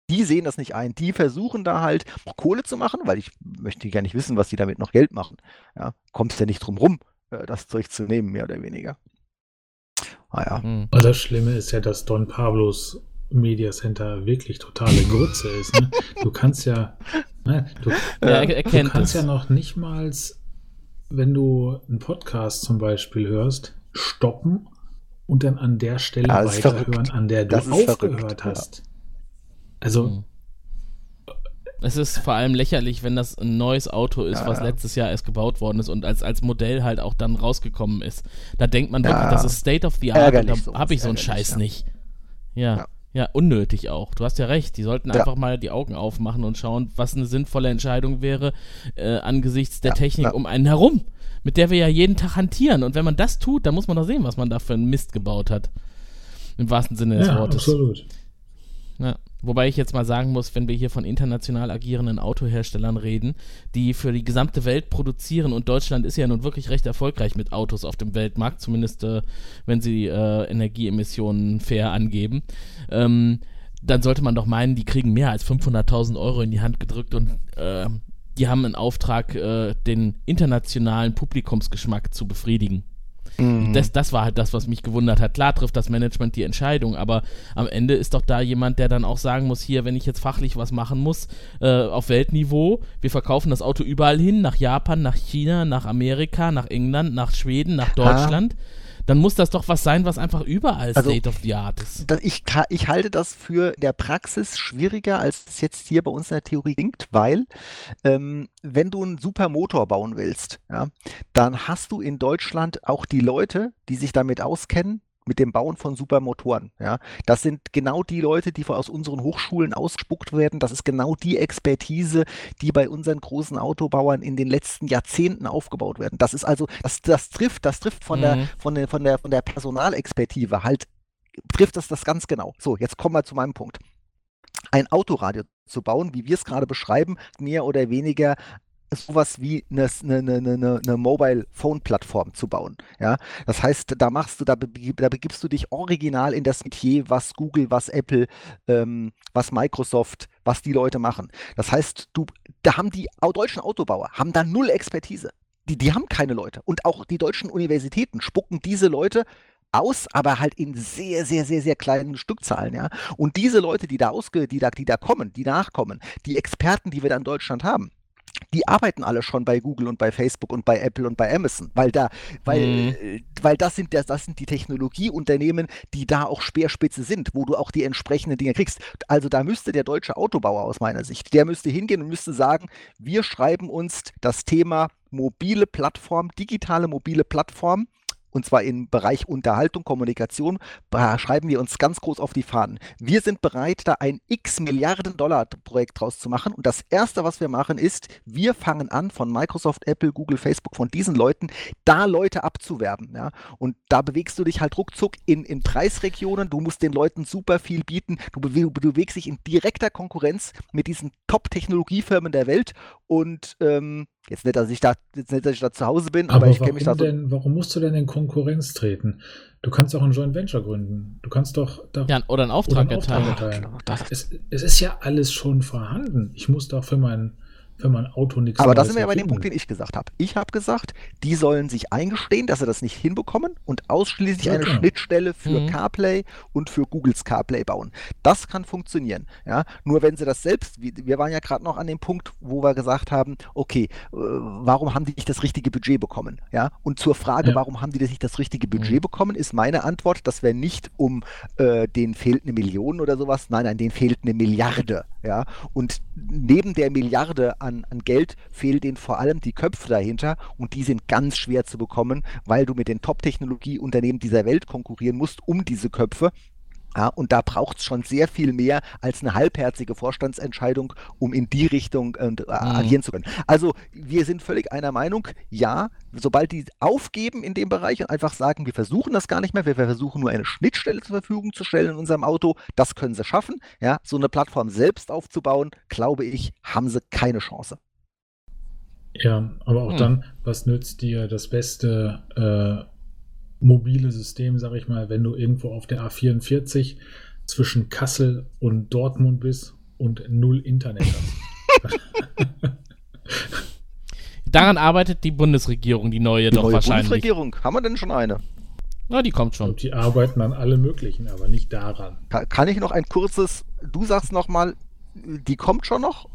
die sehen das nicht ein. Die versuchen da halt noch Kohle zu machen, weil ich möchte gar nicht wissen, was die damit noch Geld machen. Ja, kommst ja nicht drum rum, äh, das Zeug zu nehmen, mehr oder weniger. Ah ja. Mhm. Und das Schlimme ist ja, dass Don Pablos Media Center wirklich totale Grütze ist. Ne? Du kannst ja, ne, du, Ja, du kannst es. ja noch nicht mal, wenn du einen Podcast zum Beispiel hörst, stoppen und dann an der Stelle Ja, weiterhören, verrückt. an der du aufgehört verrückt, ja. hast. Also, Mhm. Es ist vor allem lächerlich, wenn das ein neues Auto ist, Ja, was ja. letztes Jahr erst gebaut worden ist und als, als Modell halt auch dann rausgekommen ist. Da denkt man Ja. wirklich, das ist State of the Art und da habe ich so einen Scheiß ja. nicht. Ja. Ja. ja. unnötig auch. Du hast ja recht. Die sollten Ja. einfach mal die Augen aufmachen und schauen, was eine sinnvolle Entscheidung wäre äh, angesichts der Ja, Technik ja. um einen herum, mit der wir ja jeden Tag hantieren. Und wenn man das tut, dann muss man doch sehen, was man da für einen Mist gebaut hat. Im wahrsten Sinne des ja, Wortes. absolut. Wobei ich jetzt mal sagen muss, wenn wir hier von international agierenden Autoherstellern reden, die für die gesamte Welt produzieren und Deutschland ist ja nun wirklich recht erfolgreich mit Autos auf dem Weltmarkt, zumindest äh, wenn sie äh, Energieemissionen fair angeben, ähm, dann sollte man doch meinen, die kriegen mehr als 500.000 Euro in die Hand gedrückt und äh, die haben einen Auftrag, äh, den internationalen Publikumsgeschmack zu befriedigen. Mhm. Das, das war halt das, was mich gewundert hat. Klar trifft das Management die Entscheidung, aber am Ende ist doch da jemand, der dann auch sagen muss, hier, wenn ich jetzt fachlich was machen muss, äh, auf Weltniveau, wir verkaufen das Auto überall hin, nach Japan, nach China, nach Amerika, nach England, nach Schweden, nach Deutschland, dann muss das doch was sein, was einfach überall Also- State of the Art ist. Ich, ich halte das für in der Praxis schwieriger, als es jetzt hier bei uns in der Theorie klingt, weil ähm, wenn du einen super Motor bauen willst, ja, dann hast du in Deutschland auch die Leute, die sich damit auskennen, mit dem Bauen von Supermotoren. Ja. Das sind genau die Leute, die aus unseren Hochschulen ausgespuckt werden. Das ist genau die Expertise, die bei unseren großen Autobauern in den letzten Jahrzehnten aufgebaut werden. Das ist also, das, das trifft, das trifft von, Mhm. der, von, der, von, der, von der Personalexpertise halt trifft das das ganz genau. So, jetzt kommen wir zu meinem Punkt. Ein Autoradio zu bauen, wie wir es gerade beschreiben, mehr oder weniger sowas wie eine, eine, eine, eine, eine Mobile Phone Plattform zu bauen. Ja, das heißt, da machst du, da, da begibst du dich original in das Metier, was Google, was Apple, ähm, was Microsoft, was die Leute machen. Das heißt, du, da haben die deutschen Autobauer haben da null Expertise. Die, die haben keine Leute. Und auch die deutschen Universitäten spucken diese Leute aus, aber halt in sehr, sehr, sehr, sehr kleinen Stückzahlen, ja. Und diese Leute, die da ausge, die da, die da kommen, die nachkommen, die Experten, die wir da in Deutschland haben, die arbeiten alle schon bei Google und bei Facebook und bei Apple und bei Amazon, weil da, weil, Mhm. äh, weil das sind das, das sind die Technologieunternehmen, die da auch Speerspitze sind, wo du auch die entsprechenden Dinge kriegst. Also da müsste der deutsche Autobauer aus meiner Sicht, der müsste hingehen und müsste sagen, wir schreiben uns das Thema mobile Plattform, digitale mobile Plattform und zwar im Bereich Unterhaltung, Kommunikation, schreiben wir uns ganz groß auf die Fahnen. Wir sind bereit, da ein x Milliarden Dollar Projekt draus zu machen. Und das Erste, was wir machen, ist, wir fangen an, von Microsoft, Apple, Google, Facebook, von diesen Leuten, da Leute abzuwerben. Ja? Und da bewegst du dich halt ruckzuck in, in Preisregionen. Du musst den Leuten super viel bieten. Du, bewe du bewegst dich in direkter Konkurrenz mit diesen Top-Technologiefirmen der Welt. Und ähm, jetzt nicht, dass ich da, jetzt nicht, dass ich da zu Hause bin, aber, Aber, ich kenne warum, mich da so. denn, warum musst du denn in Konkurrenz treten? Du kannst auch ein Joint Venture gründen. Du kannst doch da Ja, oder einen oder Auftrag einen Auftrag erteilen. erteilen. Es, es ist ja alles schon vorhanden. Ich muss doch für mein, wenn man Auto nichts Aber da sind wir ja bei dem Punkt, den ich gesagt habe. Ich habe gesagt, die sollen sich eingestehen, dass sie das nicht hinbekommen und ausschließlich Ja, eine. Schnittstelle für Mhm. CarPlay und für Googles CarPlay bauen. Das kann funktionieren. Ja? Nur wenn sie das selbst, wir waren ja gerade noch an dem Punkt, wo wir gesagt haben, okay, äh, warum haben die nicht das richtige Budget bekommen? Ja? Und zur Frage, Ja. warum haben die das nicht das richtige Budget Mhm. bekommen, ist meine Antwort, das wäre nicht um äh, denen fehlt eine Million oder sowas, nein, nein, denen fehlt eine Milliarde. Ja? Und neben der Milliarde an, an Geld fehlen denen vor allem die Köpfe dahinter und die sind ganz schwer zu bekommen, weil du mit den Top-Technologie-Unternehmen dieser Welt konkurrieren musst um diese Köpfe. Ja, und da braucht es schon sehr viel mehr als eine halbherzige Vorstandsentscheidung, um in die Richtung äh, äh, agieren zu können. Also wir sind völlig einer Meinung, ja, sobald die aufgeben in dem Bereich und einfach sagen, wir versuchen das gar nicht mehr, wir versuchen nur eine Schnittstelle zur Verfügung zu stellen in unserem Auto, das können sie schaffen. Ja, so eine Plattform selbst aufzubauen, glaube ich, haben sie keine Chance. Ja, aber auch Hm. dann, was nützt dir das beste äh, mobile System, sag ich mal, wenn du irgendwo auf der A44 zwischen Kassel und Dortmund bist und null Internet hast? Daran arbeitet die Bundesregierung, die neue Die doch neue wahrscheinlich. Bundesregierung, haben wir denn schon eine? Na, die kommt schon. Und die arbeiten an alle möglichen, aber nicht daran. Ka- Kann ich noch ein kurzes, du sagst nochmal, die kommt schon noch?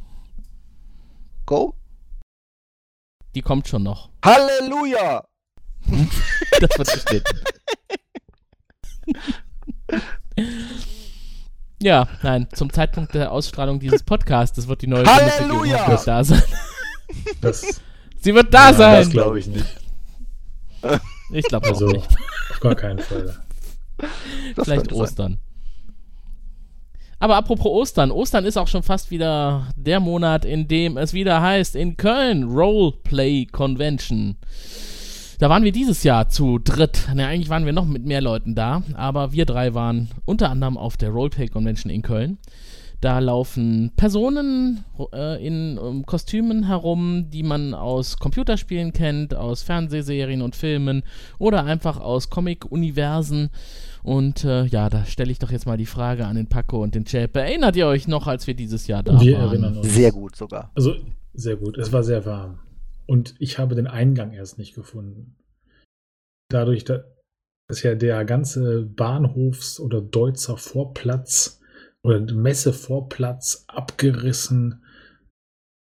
Go? Die kommt schon noch. Halleluja! Das wird geschnitten. ja, nein, zum Zeitpunkt der Ausstrahlung dieses Podcasts wird die neue Halleluja! Hoffentlich da sein. Das, Sie wird da Ja, sein! das glaube ich nicht. ich glaube Also auch nicht. auf gar keinen Fall. Das Vielleicht könnte sein. Ostern. Aber apropos Ostern, Ostern ist auch schon fast wieder der Monat, in dem es wieder heißt, in Köln, Roleplay Convention. Da waren wir dieses Jahr zu dritt. Ne, eigentlich waren wir noch mit mehr Leuten da, aber wir drei waren unter anderem auf der Roleplay Convention in Köln. Da laufen Personen äh, in ähm, Kostümen herum, die man aus Computerspielen kennt, aus Fernsehserien und Filmen oder einfach aus Comic-Universen. Und äh, ja, da stelle ich doch jetzt mal die Frage an den Paco und den Chäpe. Erinnert ihr euch noch, als wir dieses Jahr da Wir waren? erinnern uns. Sehr gut sogar. Also sehr gut. Es war sehr warm. Und ich habe den Eingang erst nicht gefunden. Dadurch, da- dass ja der ganze Bahnhofs- oder Deutzer Vorplatz oder Messevorplatz abgerissen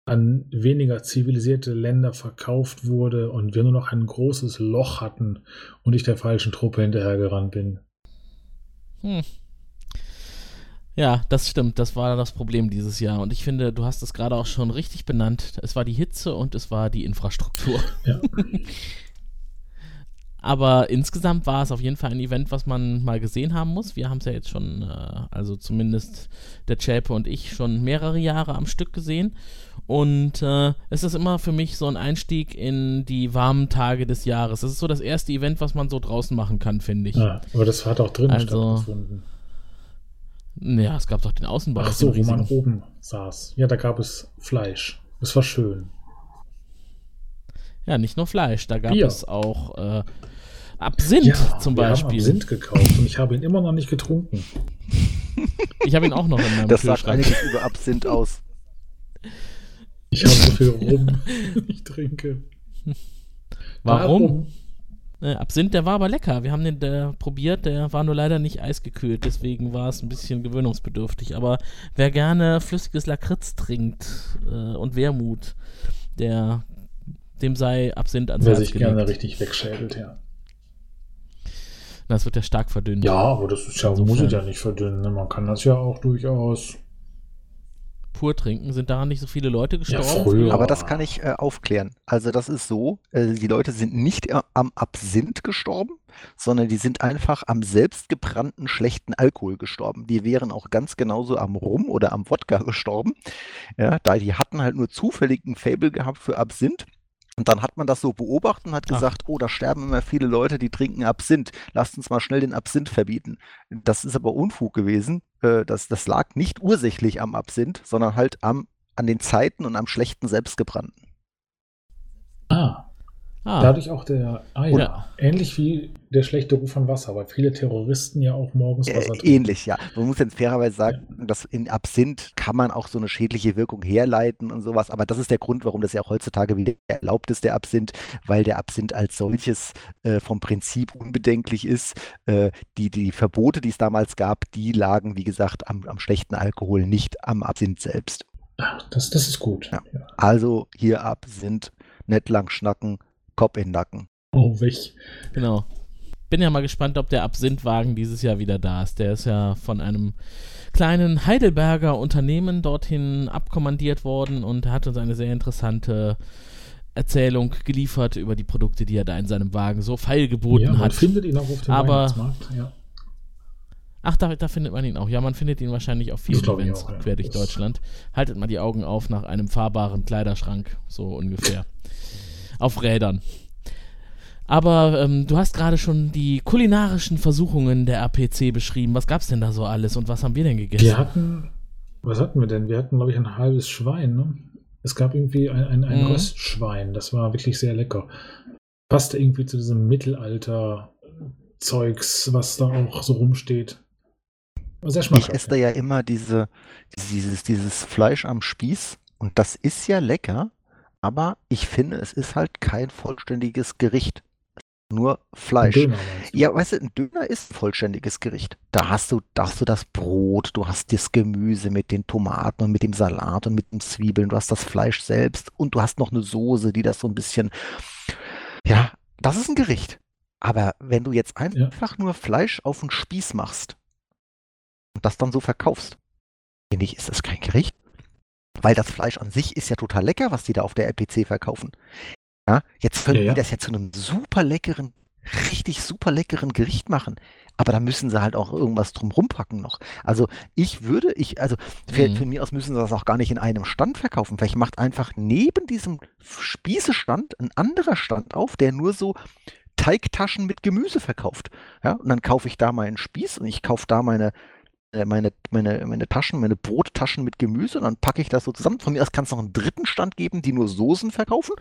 an weniger zivilisierte Länder verkauft wurde und wir nur noch ein großes Loch hatten und ich der falschen Truppe hinterhergerannt bin. Hm. Ja, das stimmt. Das war das Problem dieses Jahr. Und ich finde, du hast es gerade auch schon richtig benannt. Es war die Hitze und es war die Infrastruktur. Ja. Aber insgesamt war es auf jeden Fall ein Event, was man mal gesehen haben muss. Wir haben es ja jetzt schon, äh, also zumindest der Chäpe und ich, schon mehrere Jahre am Stück gesehen. Und äh, es ist immer für mich so ein Einstieg in die warmen Tage des Jahres. Das ist so das erste Event, was man so draußen machen kann, finde ich. Ja, aber das hat auch drinnen Also- stattgefunden. Ja, es gab doch den Außenbau. Ach so, wo man oben saß. Ja, da gab es Fleisch. Es war schön. Ja, nicht nur Fleisch, da gab Bier. es auch äh, Absinth ja, zum wir Beispiel. haben Absinth gekauft und ich habe ihn immer noch nicht getrunken. Ich habe ihn auch noch in meinem Das sagt einiges über Absinth aus. Ich habe so viel rum, ich trinke. Warum? Äh, Absinth, der war aber lecker. Wir haben den der probiert, der war nur leider nicht eisgekühlt, deswegen war es ein bisschen gewöhnungsbedürftig. Aber wer gerne flüssiges Lakritz trinkt äh, und Wermut, der dem sei Absinth ans Wer Herz sich gerne richtig wegschädelt, ja. Das wird ja stark verdünnt. Ja, aber das ist ja, muss es ja nicht verdünnen. ne? Man kann das ja auch durchaus. Pur trinken, sind daran nicht so viele Leute gestorben? früher. Aber das kann ich äh, aufklären. Also das ist so, äh, die Leute sind nicht äh, am Absinth gestorben, sondern die sind einfach am selbstgebrannten schlechten Alkohol gestorben. Die wären auch ganz genauso am Rum oder am Wodka gestorben. Ja, da die hatten halt nur zufällig ein Fable gehabt für Absinth. Und dann hat man das so beobachtet und hat Ach. gesagt, oh, da sterben immer viele Leute, die trinken Absinth. Lasst uns mal schnell den Absinth verbieten. Das ist aber Unfug gewesen. Äh, Das, das lag nicht ursächlich am Absinth, sondern halt am, an den Zeiten und am schlechten Selbstgebrannten. Ah, Ah, Dadurch auch der, ah ja, Ja. ähnlich wie der schlechte Ruf von Wasser, weil viele Terroristen ja auch morgens Äh, Wasser trinken. ähnlich, ja. Man muss jetzt fairerweise sagen, dass in Absinth kann man auch so eine schädliche Wirkung herleiten und sowas, aber das ist der Grund, warum das ja auch heutzutage wieder erlaubt ist, der Absinth, weil der Absinth als solches äh, vom Prinzip unbedenklich ist. Äh, die, die Verbote, die es damals gab, die lagen, wie gesagt, am, am schlechten Alkohol, nicht am Absinth selbst. Ach, das, das ist gut. Ja. Ja. Also hier Absinth, nicht lang schnacken, Kopf in den Nacken. Oh, weg. genau. Bin ja mal gespannt, ob der Absinthwagen dieses Jahr wieder da ist. Der ist ja von einem kleinen Heidelberger Unternehmen dorthin abkommandiert worden und hat uns eine sehr interessante Erzählung geliefert über die Produkte, die er da in seinem Wagen so feilgeboten Ja, man hat. findet ihn auch auf dem Aber- Weihnachtsmarkt. Ja. Ach, da, da findet man ihn auch. Ja, man findet ihn wahrscheinlich auf vielen Events auch, ja. quer durch Das- Deutschland. Haltet mal die Augen auf nach einem fahrbaren Kleiderschrank, so ungefähr. Auf Rädern. Aber ähm, du hast gerade schon die kulinarischen Versuchungen der APC beschrieben. Was gab's denn da so alles und was haben wir denn gegessen? Wir hatten, was hatten wir denn? Wir hatten, glaube ich, ein halbes Schwein. Ne? Es gab irgendwie ein, ein, ein Mhm. Röstschwein. Das war wirklich sehr lecker. Passte irgendwie zu diesem Mittelalter-Zeugs, was da auch so rumsteht. War sehr Ich schmackhaft. esse da ja immer diese, dieses, dieses Fleisch am Spieß und das ist ja lecker, aber ich finde, es ist halt kein vollständiges Gericht. Nur Fleisch. Döner? Ja, weißt du, ein Döner ist ein vollständiges Gericht. Da hast du, da hast du das Brot, du hast das Gemüse mit den Tomaten und mit dem Salat und mit den Zwiebeln, du hast das Fleisch selbst und du hast noch eine Soße, die das so ein bisschen, ja, das ist ein Gericht. Aber wenn du jetzt Ja. einfach nur Fleisch auf den Spieß machst und das dann so verkaufst, finde ich, ist das kein Gericht. Weil das Fleisch an sich ist ja total lecker, was die da auf der RPC verkaufen. Ja, jetzt können Ja, ja. die das ja zu einem super leckeren, richtig super leckeren Gericht machen. Aber da müssen sie halt auch irgendwas drum rumpacken noch. Also ich würde, ich, also für, Mhm. für mir aus müssen sie das auch gar nicht in einem Stand verkaufen. Vielleicht macht einfach neben diesem Spießestand ein anderer Stand auf, der nur so Teigtaschen mit Gemüse verkauft. Ja, und dann kaufe ich da meinen Spieß und ich kaufe da meine, meine, meine, meine Taschen, meine Brottaschen mit Gemüse und dann packe ich das so zusammen. Von mir aus kann es noch einen dritten Stand geben, die nur Soßen verkaufen.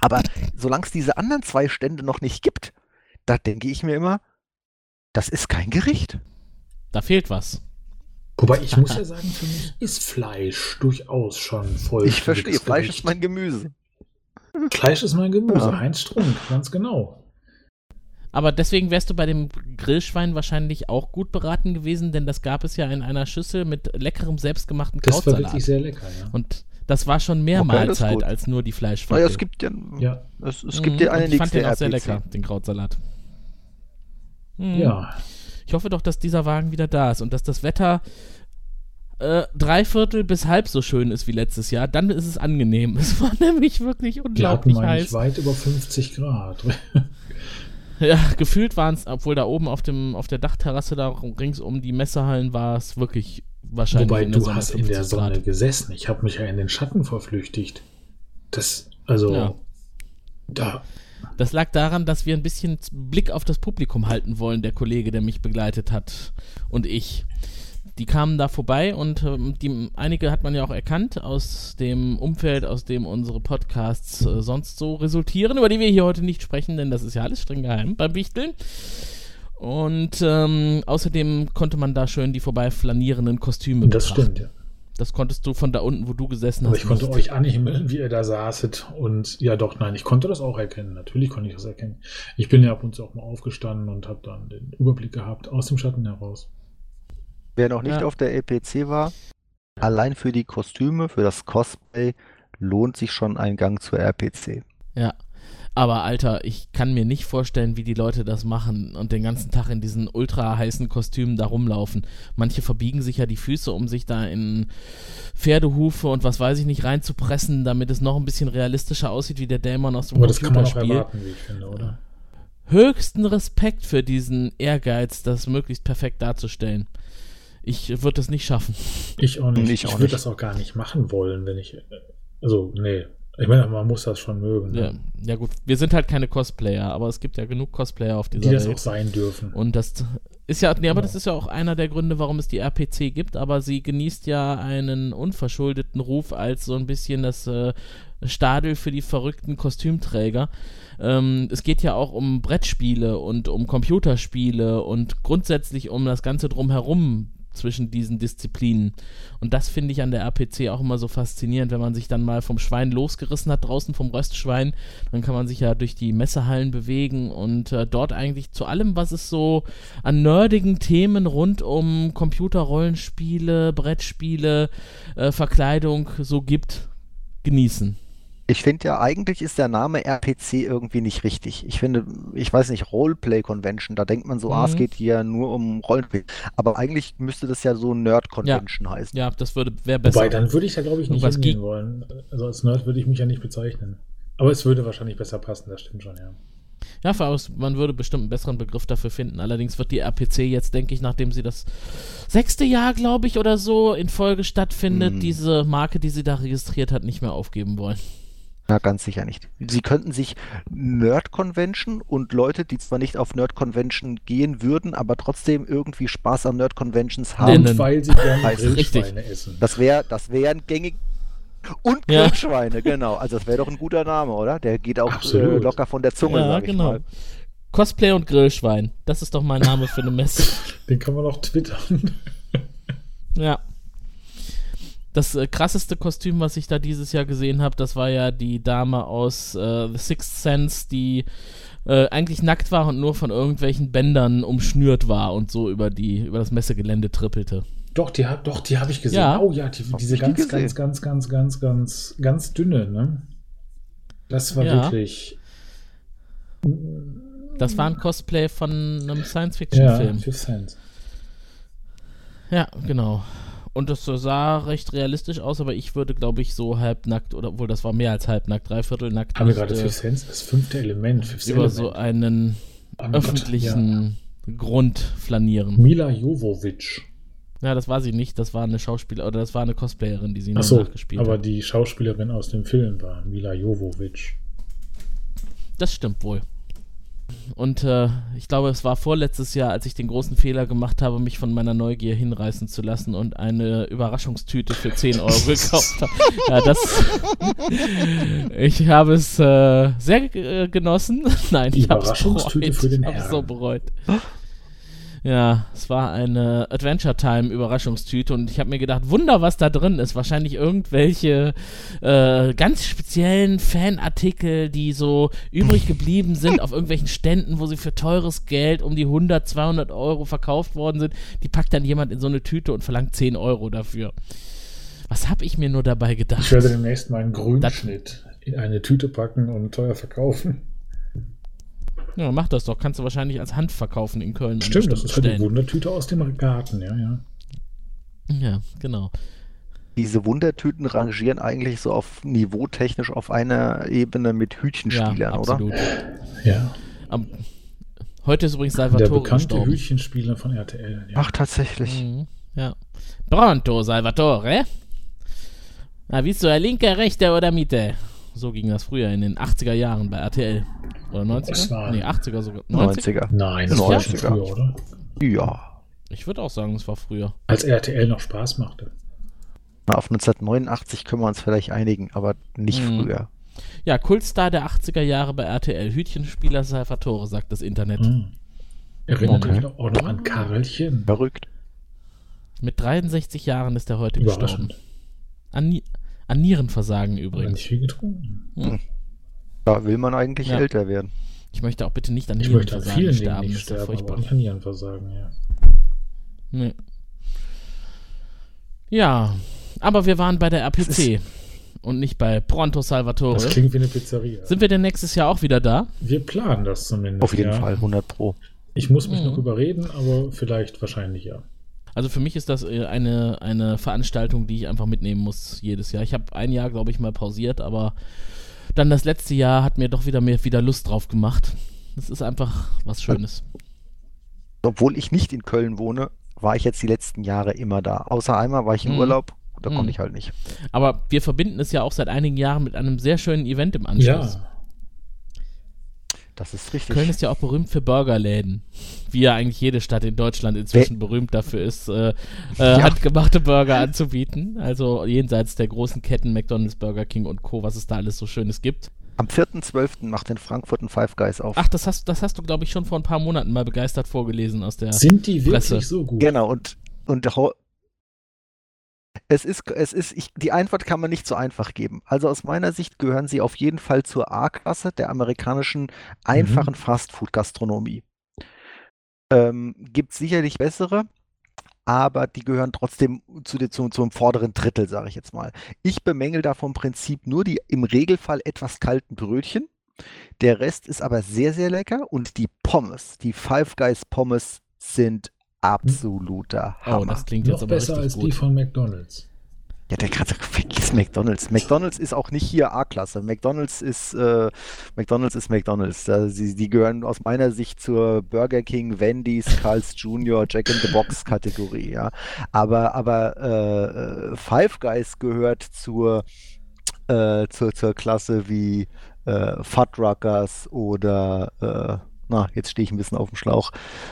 Aber solange es diese anderen zwei Stände noch nicht gibt, da denke ich mir immer, das ist kein Gericht. Da fehlt was. Wobei ich muss ja sagen, für mich ist Fleisch durchaus schon voll. Ich verstehe, Fleisch ist mein Gemüse. Fleisch ist mein Gemüse. Ja. Heinz Strunk, ganz genau. Aber deswegen wärst du bei dem Grillschwein wahrscheinlich auch gut beraten gewesen, denn das gab es ja in einer Schüssel mit leckerem selbstgemachten Das war Krautsalat. wirklich sehr lecker, ja. Und das war schon mehr Okay, Mahlzeit als nur die Naja, Fleischflocke. es gibt ja, Ja, es, es Mhm, gibt ja und eine Ich fand den auch sehr RPC. lecker, den Krautsalat. Mhm. ja. Ich hoffe doch, dass dieser Wagen wieder da ist und dass das Wetter äh, dreiviertel bis halb so schön ist wie letztes Jahr. Dann ist es angenehm. Es war nämlich wirklich Wir hatten, unglaublich meine ich, heiß. weit über 50 Grad. Ja, gefühlt waren es, obwohl da oben auf, dem, auf der Dachterrasse da rings um die Messehallen war es wirklich wahrscheinlich Wobei du Sonne hast in der 50 Sonne Grad. gesessen. Ich habe mich ja in den Schatten verflüchtigt. Das, also, Ja. da, Das lag daran, dass wir ein bisschen Blick auf das Publikum halten wollen, der Kollege, der mich begleitet hat und ich. Die kamen da vorbei und ähm, die, einige hat man ja auch erkannt aus dem Umfeld, aus dem unsere Podcasts äh, sonst so resultieren, über die wir hier heute nicht sprechen, denn das ist ja alles streng geheim beim Wichteln. Und ähm, außerdem konnte man da schön die vorbeiflanierenden Kostüme das betrachten. stimmt, ja. Das konntest du von da unten, wo du gesessen Aber hast. ich konnte euch anhimmeln, wie ihr da saßet. Und ja, doch, nein, ich konnte das auch erkennen. Natürlich konnte ich das erkennen. Ich bin ja ab und zu auch mal aufgestanden und habe dann den Überblick gehabt aus dem Schatten heraus. Wer noch nicht Ja. auf der LPC war, allein für die Kostüme, für das Cosplay, lohnt sich schon ein Gang zur RPC. Ja. Aber Alter, ich kann mir nicht vorstellen, wie die Leute das machen und den ganzen Tag in diesen ultra heißen Kostümen da rumlaufen. Manche verbiegen sich ja die Füße, um sich da in Pferdehufe und was weiß ich nicht reinzupressen, damit es noch ein bisschen realistischer aussieht wie der Dämon aus dem Aber das kann man auch Computerspiel. erwarten, wie ich finde, oder? Höchsten Respekt für diesen Ehrgeiz, das möglichst perfekt darzustellen. Ich würde das nicht schaffen. Ich auch nicht. Ich Ich, würde das auch gar nicht machen wollen, wenn ich. äh, Also, nee. Ich meine, man muss das schon mögen. Ja, Ne? ja gut, wir sind halt keine Cosplayer, aber es gibt ja genug Cosplayer auf dieser Die das Welt. auch sein dürfen. Und das ist ja, nee, aber Genau. das ist ja auch einer der Gründe, warum es die RPC gibt, aber sie genießt ja einen unverschuldeten Ruf als so ein bisschen das äh, Stadel für die verrückten Kostümträger. Ähm, es geht ja auch um Brettspiele und um Computerspiele und grundsätzlich um das Ganze drumherum zwischen diesen Disziplinen. Und das finde ich an der RPC auch immer so faszinierend, wenn man sich dann mal vom Schwein losgerissen hat, draußen vom Röstschwein, dann kann man sich ja durch die Messehallen bewegen und äh, dort eigentlich zu allem, was es so an nerdigen Themen rund um Computerrollenspiele, Brettspiele, äh, Verkleidung so gibt, genießen. Ich finde ja, eigentlich ist der Name RPC irgendwie nicht richtig. Ich finde, ich weiß nicht, Roleplay Convention, da denkt man so, ah, es Mhm. geht hier nur um Rollenspiel. Aber eigentlich müsste das ja so Nerd Convention heißen. Ja, das würde wäre besser. Wobei, dann würde ich da, glaube ich, nicht hingehen wollen. Also als Nerd würde ich mich ja nicht bezeichnen. Aber es würde wahrscheinlich besser passen, das stimmt schon, ja. Ja, voraus, man würde bestimmt einen besseren Begriff dafür finden. Allerdings wird die RPC jetzt, denke ich, nachdem sie das sechste Jahr, glaube ich, oder so in Folge stattfindet, Mhm. diese Marke, die sie da registriert hat, nicht mehr aufgeben wollen. Na, ganz sicher nicht. Sie könnten sich Nerd Convention und Leute, die zwar nicht auf Nerd Convention gehen würden, aber trotzdem irgendwie Spaß an Nerd Conventions haben. Und weil sie gerne Grillschweine essen. Das wäre das wär ein gängig. Und Ja. Grillschweine, genau. Also das wäre doch ein guter Name, oder? Der geht auch äh, locker von der Zunge, ja, genau. mal. Cosplay und Grillschwein. Das ist doch mein Name für eine Messe. Den kann man auch twittern. Ja. Das äh, krasseste Kostüm, was ich da dieses Jahr gesehen habe, das war ja die Dame aus äh, The Sixth Sense, die äh, eigentlich nackt war und nur von irgendwelchen Bändern umschnürt war und so über die über das Messegelände trippelte. Doch, die hat, doch, die habe ich gesehen. Ja. Oh ja, die, diese ich die ganz, ganz, ganz, ganz, ganz, ganz, ganz dünne, ne? Das war Ja. wirklich. Das war ein Cosplay von einem Ja, Science-Fiction-Film. Fifth Sense. Ja, genau. Und das sah recht realistisch aus, aber ich würde, glaube ich, so halbnackt, oder obwohl das war mehr als halbnackt, dreiviertel nackt, Haben wir gerade Fifth Sense, das fünfte Element. Fifth über Element. so einen Oh mein Gott, öffentlichen Grund ja. flanieren. Mila Jovovich. Ja, das war sie nicht, das war eine Schauspielerin, oder das war eine Cosplayerin, die sie nur Achso, nachgespielt aber hat. die Schauspielerin aus dem Film war Mila Jovovich. Das stimmt wohl. Und äh, ich glaube, es war vorletztes Jahr, als ich den großen Fehler gemacht habe, mich von meiner Neugier hinreißen zu lassen und eine Überraschungstüte für 10 Euro gekauft habe. Ja, das. ich habe es äh, sehr äh, genossen. Nein, ich habe es bereut. ich habe es so bereut. Ja, es war eine Adventure Time Überraschungstüte und ich habe mir gedacht, Wunder, was da drin ist. Wahrscheinlich irgendwelche äh, ganz speziellen Fanartikel, die so übrig geblieben sind auf irgendwelchen Ständen, wo sie für teures Geld um die 100, 200 Euro verkauft worden sind. Die packt dann jemand in so eine Tüte und verlangt 10 Euro dafür. Was habe ich mir nur dabei gedacht? Ich werde demnächst meinen Grünschnitt in eine Tüte packen und teuer verkaufen. Ja, mach das doch. Kannst du wahrscheinlich als Hand verkaufen in Köln. Stimmt, das ist halt die Wundertüte aus dem Garten, ja, ja. Ja, genau. Diese Wundertüten rangieren eigentlich so auf niveautechnisch auf einer Ebene mit Hütchenspielern, ja, oder? absolut. Ja, Am, heute ist übrigens der Salvatore bekannte gestorben. Hütchenspieler von RTL. Ja. Ach, tatsächlich. Mhm, ja. Pronto, Salvatore. Na, willst du ja linke, rechte oder Mitte? So ging das früher in den 80er Jahren bei RTL. Oder 90er? Das war- Nee, 80er sogar. 90? 90er. Nein, das Ja. war schon 90er. früher, oder? Ja. Ich würde auch sagen, es war früher. Als RTL noch Spaß machte. Na, auf 1989 können wir uns vielleicht einigen, aber nicht Mhm. früher. Ja, Kultstar der 80er Jahre bei RTL. Hütchenspieler Salvatore, sagt das Internet. Hm. Erinnert Okay. euch noch- auch noch an Karlchen? Verrückt. Mit 63 Jahren ist er heute gestorben. An, an Nierenversagen übrigens. nicht viel getrunken. Da will man eigentlich Ja. älter werden. Ich möchte auch bitte nicht an Ich möchte an Nierenversagen vielen Dingen sterben. nicht ja sterben, aber furchtbar. nicht an Nierenversagen, ja. Nee. Ja, aber wir waren bei der RPC und nicht bei Pronto Salvatore. Das klingt wie eine Pizzeria. Sind wir denn nächstes Jahr auch wieder da? Wir planen das zumindest. Auf jeden ja. Fall, 100 Pro. Ich muss mich Mhm. noch überreden, aber vielleicht wahrscheinlich ja. Also für mich ist das äh, eine, eine Veranstaltung, die ich einfach mitnehmen muss jedes Jahr. Ich habe ein Jahr, glaube ich, mal pausiert, aber dann das letzte Jahr hat mir doch wieder mehr wieder Lust drauf gemacht. Das ist einfach was Schönes. Obwohl ich nicht in Köln wohne, war ich jetzt die letzten Jahre immer da. Außer einmal war ich im Mhm. Urlaub, da Mhm. konnte ich halt nicht. Aber wir verbinden es ja auch seit einigen Jahren mit einem sehr schönen Event im Anschluss. Ja, Das ist richtig. Köln ist ja auch berühmt für Burgerläden. Wie ja eigentlich jede Stadt in Deutschland inzwischen berühmt dafür ist, äh, äh, handgemachte Burger anzubieten. Also jenseits der großen Ketten McDonalds, Burger King und Co., was es da alles so Schönes gibt. Am 4.12. macht in Frankfurt ein Five Guys auf. Ach, das hast, das hast du, glaube ich, schon vor ein paar Monaten mal begeistert vorgelesen aus der. Sind die wirklich Presse. so gut? Genau, und, und es ist, es ist, ich, die Antwort kann man nicht so einfach geben. Also aus meiner Sicht gehören sie auf jeden Fall zur A-Klasse der amerikanischen einfachen Fastfood-Gastronomie. Ähm, Gibt sicherlich bessere, aber die gehören trotzdem zu, zu, zum vorderen Drittel, sage ich jetzt mal. Ich bemängel da vom Prinzip nur die im Regelfall etwas kalten Brötchen. Der Rest ist aber sehr, sehr lecker und die Pommes, die Five Guys Pommes sind absoluter Oh, Hammer. das klingt jetzt Noch aber besser richtig als gut. die von McDonalds. Ja, der gerade vergiss McDonalds. McDonalds ist auch nicht hier A-Klasse. McDonalds ist äh, McDonalds ist McDonalds. Da, sie, die gehören aus meiner Sicht zur Burger King, Wendy's, Carl's Jr., Jack in the Box Kategorie. Ja, aber aber äh, äh, Five Guys gehört zur äh, zur, zur Klasse wie äh, Fuddruckers oder äh, na jetzt stehe ich ein bisschen auf dem Schlauch.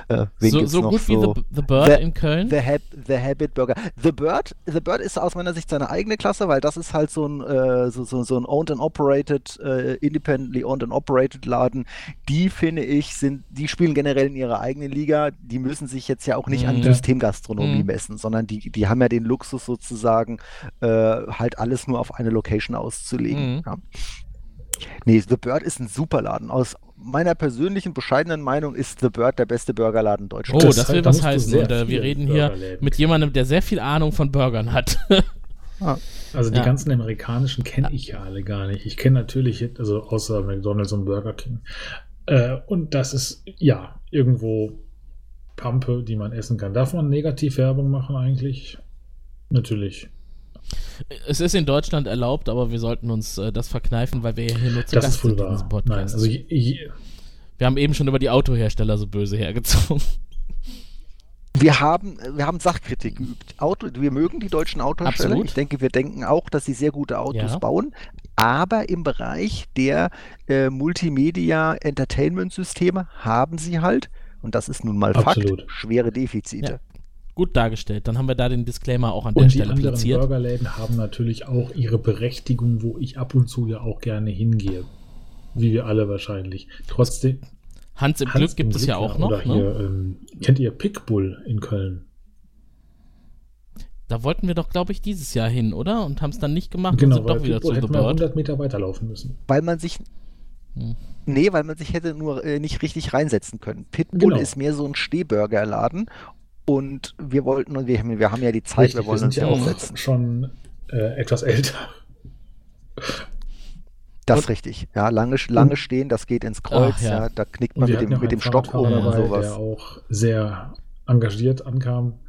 Äh, So, so gut wie so? The, The Bird The- in Köln. The, Hab The Habit Burger. The Bird, The Bird ist aus meiner Sicht seine eigene Klasse, weil das ist halt so ein, äh, so, so, so ein Owned and Operated, äh, independently owned and operated Laden. Die finde ich, sind, die spielen generell in ihrer eigenen Liga. Die müssen sich jetzt ja auch nicht an Mhm. Systemgastronomie Mhm. messen, sondern die, die haben ja den Luxus sozusagen, äh, halt alles nur auf eine Location auszulegen. Mhm. Ja. Nee, The Bird ist ein super Laden. Aus meiner persönlichen, bescheidenen Meinung ist The Bird der beste Burgerladen Oh, Deutschlands. das, Das will was heißen. Und, äh, wir reden hier mit jemandem, der sehr viel Ahnung von Burgern hat. Also die Ja. ganzen amerikanischen kenne ich ja alle gar nicht. Ich kenne natürlich, also außer McDonalds und Burger King. Äh, und das ist ja irgendwo Pampe, die man essen kann. Darf man Negativwerbung machen eigentlich? Natürlich. Es ist in Deutschland erlaubt, aber wir sollten uns äh, das verkneifen, weil wir ja hier nur zu Das Gast ist wohl sind in diesem wahr. Podcast. Nein, also je, je, wir haben eben schon über die Autohersteller so böse hergezogen. Wir haben, wir haben Sachkritik geübt. Auto, wir mögen die deutschen Autohersteller. Absolut. Ich denke, wir denken auch, dass sie sehr gute Autos Ja. bauen. Aber im Bereich der äh, Multimedia-Entertainment-Systeme haben sie halt, und das ist nun mal Absolut. Fakt, schwere Defizite. Ja. Gut dargestellt. Dann haben wir da den Disclaimer auch an der und die Stelle anderen platziert. Burgerläden haben natürlich auch ihre Berechtigung, wo ich ab und zu ja auch gerne hingehe. Wie wir alle wahrscheinlich. Trotzdem. Hans im Hans Glück gibt im es ja auch noch. Oder Ne? hier, ähm, kennt ihr Pickbull in Köln? Da wollten wir doch, glaube ich, dieses Jahr hin, oder? Und haben es dann nicht gemacht und Genau, sind weil doch wieder zu Pickbull The hätten wir Bird. 100 Meter weiterlaufen müssen. Weil man sich. Hm. Nee, weil man sich hätte nur äh, nicht richtig reinsetzen können. Pitbull Genau. ist mehr so ein Stehburgerladen. Und wir wollten, und wir haben, wir haben ja die Zeit, Richtig, wir wollen sind uns ja ja auch schon äh, etwas älter. Das ist richtig. Ja, lange, lange stehen, das geht ins Kreuz. Ach, ja. ja. da knickt man mit dem, mit dem Stock um und sowas. der auch sehr engagiert ankam.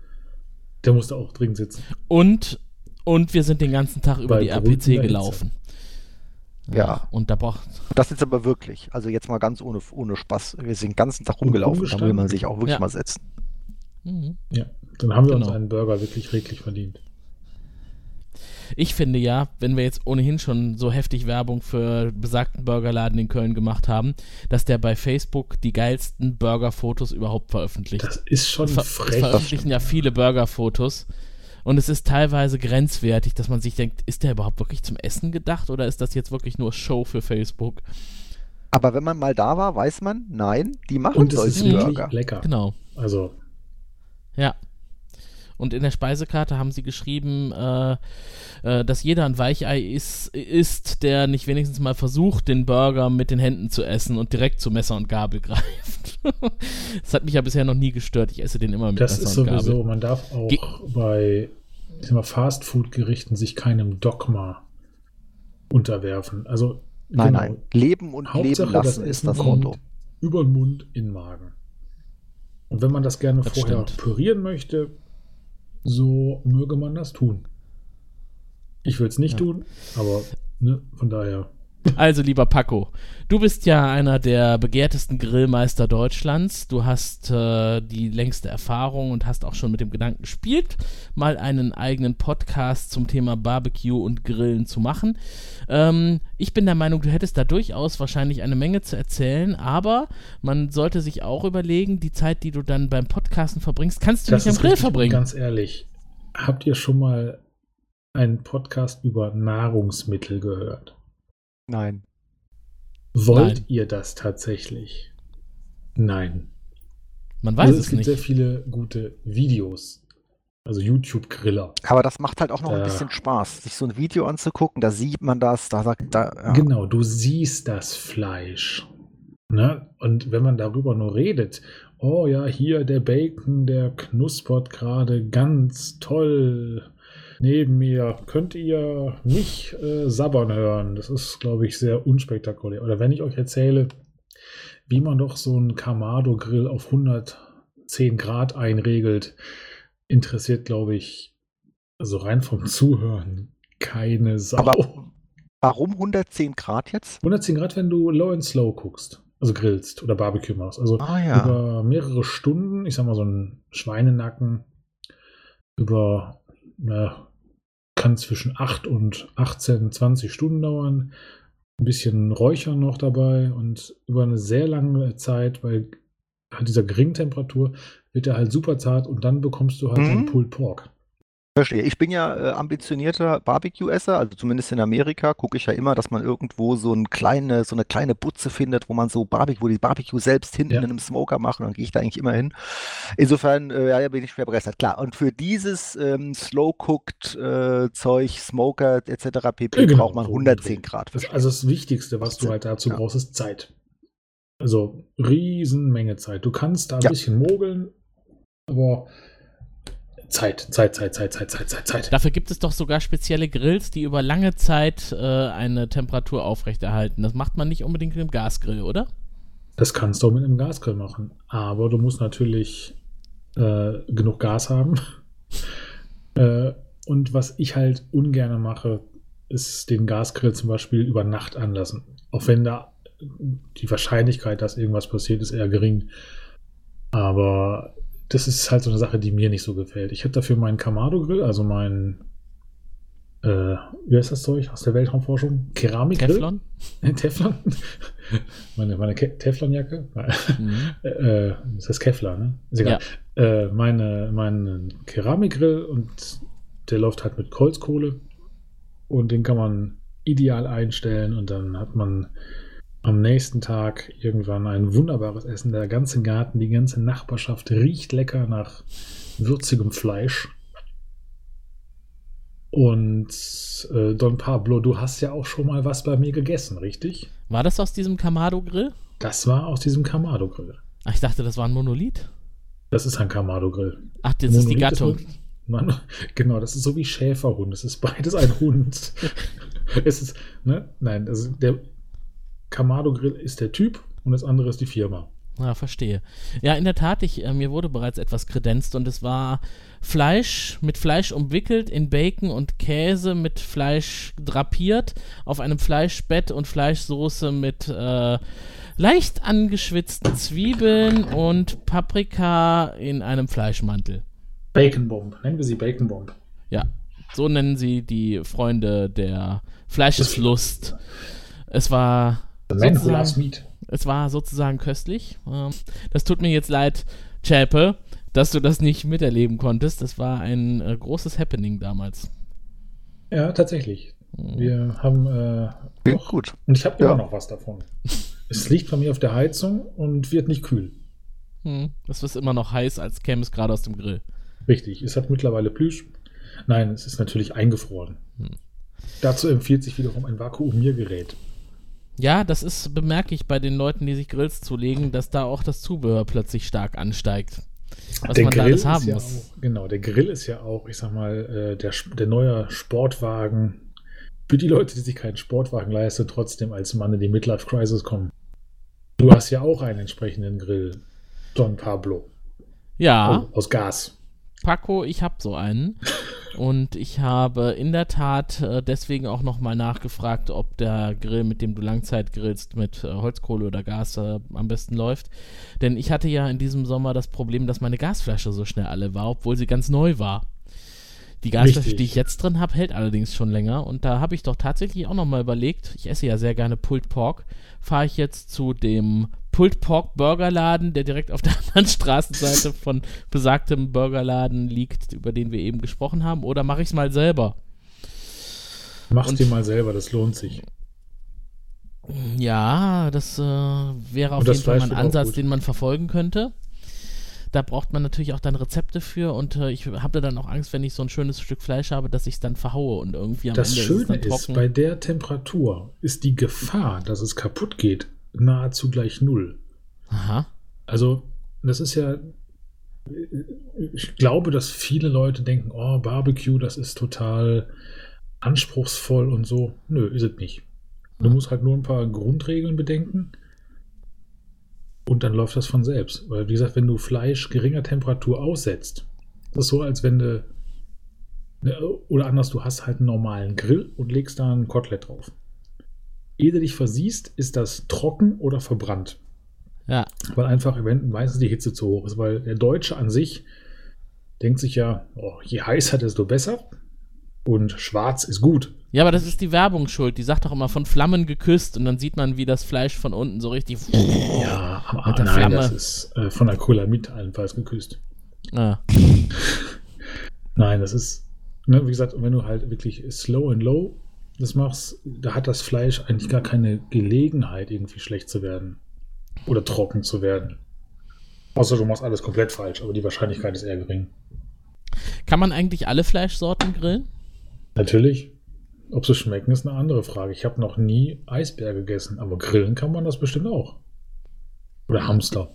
Der musste auch dringend sitzen. Und, und wir sind den ganzen Tag über Bei die brütender RPC gelaufen. Ja. Und da braucht. Das jetzt aber wirklich. Also jetzt mal ganz ohne, ohne Spaß. Wir sind den ganzen Tag rumgelaufen. Da will man sich auch wirklich Ja. mal setzen. Mhm. Ja, dann haben wir uns Genau. einen Burger wirklich redlich verdient. Ich finde ja, wenn wir jetzt ohnehin schon so heftig Werbung für besagten Burgerladen in Köln gemacht haben, dass der bei Facebook die geilsten Burgerfotos überhaupt veröffentlicht. Das ist schon Ver frech. veröffentlichen ja viele Burgerfotos. Und es ist teilweise grenzwertig, dass man sich denkt, ist der überhaupt wirklich zum Essen gedacht oder ist das jetzt wirklich nur Show für Facebook? Aber wenn man mal da war, weiß man, nein, die machen Und es ist solche wirklich Burger. lecker. Genau. Also, Ja. Und in der Speisekarte haben sie geschrieben, äh, äh, dass jeder ein Weichei ist, ist, der nicht wenigstens mal versucht, den Burger mit den Händen zu essen und direkt zu Messer und Gabel greift. das hat mich ja bisher noch nie gestört. Ich esse den immer mit das Messer ist und Gabel. sowieso, man darf auch Ge- bei Fastfood-Gerichten sich keinem Dogma unterwerfen. Also, Nein, genau, nein. Leben und Hauptsache, leben das lassen ist das kommt Motto. über den Mund in den Magen. Und wenn man das gerne Das vorher stimmt. pürieren möchte, so möge man das tun. Ich will es nicht Ja. tun, aber ne, von daher. Also, lieber Paco, du bist ja einer der begehrtesten Grillmeister Deutschlands. Du hast äh, die längste Erfahrung und hast auch schon mit dem Gedanken gespielt, mal einen eigenen Podcast zum Thema Barbecue und Grillen zu machen. Ähm, ich bin der Meinung, du hättest da durchaus wahrscheinlich eine Menge zu erzählen, aber man sollte sich auch überlegen, die Zeit, die du dann beim Podcasten verbringst, kannst du Das nicht am Grill verbringen. Ganz ehrlich, habt ihr schon mal einen Podcast über Nahrungsmittel gehört? Nein. Wollt Nein. ihr das tatsächlich? Nein. Man weiß also es es gibt nicht. sehr viele gute Videos. Also YouTube-Griller. Aber das macht halt auch noch ein Ja. bisschen Spaß, sich so ein Video anzugucken, da sieht man das, da sagt, da, ja. Genau, du siehst das Fleisch. Ne? Und wenn man darüber nur redet, oh ja, hier der Bacon, der knuspert gerade ganz toll neben mir. Könnt ihr mich äh, sabbern hören? Das ist, glaube ich, sehr unspektakulär. Oder wenn ich euch erzähle, wie man doch so einen Kamado-Grill auf 110 Grad einregelt, interessiert, glaube ich, also rein vom Zuhören keine Sau. Aber warum 110 Grad jetzt? 110 Grad, wenn du low and slow guckst, also grillst oder Barbecue machst. Also Ah ja. über mehrere Stunden, ich sag mal so ein Schweinenacken, über, na, kann zwischen 8 und 18, 20 Stunden dauern. Ein bisschen Räuchern noch dabei und über eine sehr lange Zeit, bei halt dieser geringen Temperatur, wird er halt super zart und dann bekommst du halt Mhm. einen Pulled Pork. Verstehe. Ich bin ja äh, ambitionierter Barbecue-Esser, also zumindest in Amerika gucke ich ja immer, dass man irgendwo so, ein kleine, so eine kleine Butze findet, wo man so Barbecue, wo die Barbecue selbst hinten Ja. in einem Smoker machen, dann gehe ich da eigentlich immer hin. Insofern, äh, ja, bin ich schwer begeistert, klar. Und für dieses ähm, Slow-Cooked-Zeug, Smoker etc. pp. Ja, genau, braucht man so 110 ungefähr. Grad. Das, also das Wichtigste, was du halt dazu Ja. brauchst, ist Zeit. Also Riesenmenge Zeit. Du kannst da ein Ja. bisschen mogeln, aber Zeit, Zeit, Zeit, Zeit, Zeit, Zeit, Zeit, Zeit. Dafür gibt es doch sogar spezielle Grills, die über lange Zeit äh, eine Temperatur aufrechterhalten. Das macht man nicht unbedingt mit dem Gasgrill, oder? Das kannst du auch mit einem Gasgrill machen. Aber du musst natürlich äh, genug Gas haben. äh, und was ich halt ungern mache, ist den Gasgrill zum Beispiel über Nacht anlassen. Auch wenn da die Wahrscheinlichkeit, dass irgendwas passiert, ist eher gering. Aber das ist halt so eine Sache, die mir nicht so gefällt. Ich hätte dafür meinen Kamado-Grill, also meinen, äh, wie heißt das Zeug aus der Weltraumforschung? Keramikgrill? Teflon? Teflon? meine meine Ke Teflonjacke? Mhm. äh, das heißt Kevlar, ne? Ist egal. Äh, meine, meinen Keramikgrill und der läuft halt mit Kreuzkohle und den kann man ideal einstellen und dann hat man am nächsten Tag irgendwann ein wunderbares Essen. Der ganze Garten, die ganze Nachbarschaft riecht lecker nach würzigem Fleisch. Und äh, Don Pablo, du hast ja auch schon mal was bei mir gegessen, richtig? War das aus diesem Kamado-Grill? Das war aus diesem Kamado-Grill. Ach, ich dachte, das war ein Monolith. Das ist ein Kamado-Grill. Ach, das ist die Monolith Gattung. wohl- Man, genau, das ist so wie Schäferhund. Es ist beides ein Hund. es ist, ne? Nein, also der Kamado-Grill ist der Typ und das andere ist die Firma. Ja, verstehe. Ja, in der Tat, ich, äh, mir wurde bereits etwas kredenzt und es war Fleisch mit Fleisch umwickelt, in Bacon und Käse mit Fleisch drapiert, auf einem Fleischbett und Fleischsoße mit äh, leicht angeschwitzten Zwiebeln und Paprika in einem Fleischmantel. Bacon Bomb. Nennen wir sie Bacon Bomb. Ja, so nennen sie die Freunde der Fleischeslust. Es war The man who loves meat. es war sozusagen köstlich. Ähm, Das tut mir jetzt leid, Chapel, dass du das nicht miterleben konntest. Das war ein äh, großes Happening damals. Ja, tatsächlich. Wir haben äh, doch- gut. und ich habe Ja. immer noch was davon. es liegt bei mir auf der Heizung und wird nicht kühl. Hm, Das ist immer noch heiß, als käme es gerade aus dem Grill. Richtig. Es hat mittlerweile Plüsch. Nein, es ist natürlich eingefroren. Hm. Dazu empfiehlt sich wiederum ein Vakuumiergerät. Ja, das ist, bemerke ich bei den Leuten, die sich Grills zulegen, dass da auch das Zubehör plötzlich stark ansteigt. Was man da alles haben ja muss. Auch, genau, der Grill ist ja auch, ich sag mal, äh, der, der neue Sportwagen. Für die Leute, die sich keinen Sportwagen leisten, trotzdem als Mann in die Midlife Crisis kommen. Du hast ja auch einen entsprechenden Grill, Don Pablo. Ja, Aus, aus Gas. Paco, ich hab so einen. Und ich habe in der Tat äh, deswegen auch nochmal nachgefragt, ob der Grill, mit dem du Langzeit grillst, mit äh, Holzkohle oder Gas äh, am besten läuft. Denn ich hatte ja in diesem Sommer das Problem, dass meine Gasflasche so schnell alle war, obwohl sie ganz neu war. Die Gasflasche, Richtig. die ich jetzt drin habe, hält allerdings schon länger. Und da habe ich doch tatsächlich auch nochmal überlegt, ich esse ja sehr gerne Pulled Pork, fahre ich jetzt zu dem Pulled Pork Burgerladen, der direkt auf der anderen Straßenseite von besagtem Burgerladen liegt, über den wir eben gesprochen haben, oder mache ich es mal selber? Mach's dir mal selber, das lohnt sich. Ja, das äh, wäre auf jeden Fall mal ein Ansatz, den man verfolgen könnte. Da braucht man natürlich auch dann Rezepte für und äh, ich habe dann auch Angst, wenn ich so ein schönes Stück Fleisch habe, dass ich es dann verhaue und irgendwie am Das Ende Schöne ist es dann ist, trocken. bei der Temperatur ist die Gefahr, dass es kaputt geht, nahezu gleich null. Aha. Also, das ist ja. Ich glaube, dass viele Leute denken, oh, Barbecue, das ist total anspruchsvoll und so. Nö, ist es nicht. Du musst halt nur ein paar Grundregeln bedenken und dann läuft das von selbst. Weil, wie gesagt, wenn du Fleisch geringer Temperatur aussetzt, das ist so, als wenn du. ne, Oder anders, du hast halt einen normalen Grill und legst da ein Kotelett drauf. Ehe du dich versiehst, ist das trocken oder verbrannt Ja, weil einfach meistens die Hitze zu hoch ist, weil der Deutsche an sich denkt sich ja, oh, je heißer, desto besser und schwarz ist gut. Ja, aber das ist die Werbung schuld. Die sagt doch immer von Flammen geküsst und dann sieht man, wie das Fleisch von unten so richtig. Ja, aber Mit der nein, Flamme. das ist äh, von Acrylamid allenfalls geküsst. Ah, Nein, das ist, ne, wie gesagt, wenn du halt wirklich slow and low das machst, da hat das Fleisch eigentlich gar keine Gelegenheit, irgendwie schlecht zu werden oder trocken zu werden. Außer du machst alles komplett falsch, aber die Wahrscheinlichkeit ist eher gering. Kann man eigentlich alle Fleischsorten grillen? Natürlich. Ob sie schmecken, ist eine andere Frage. Ich habe noch nie Eisbär gegessen, aber grillen kann man das bestimmt auch. Oder Hamster.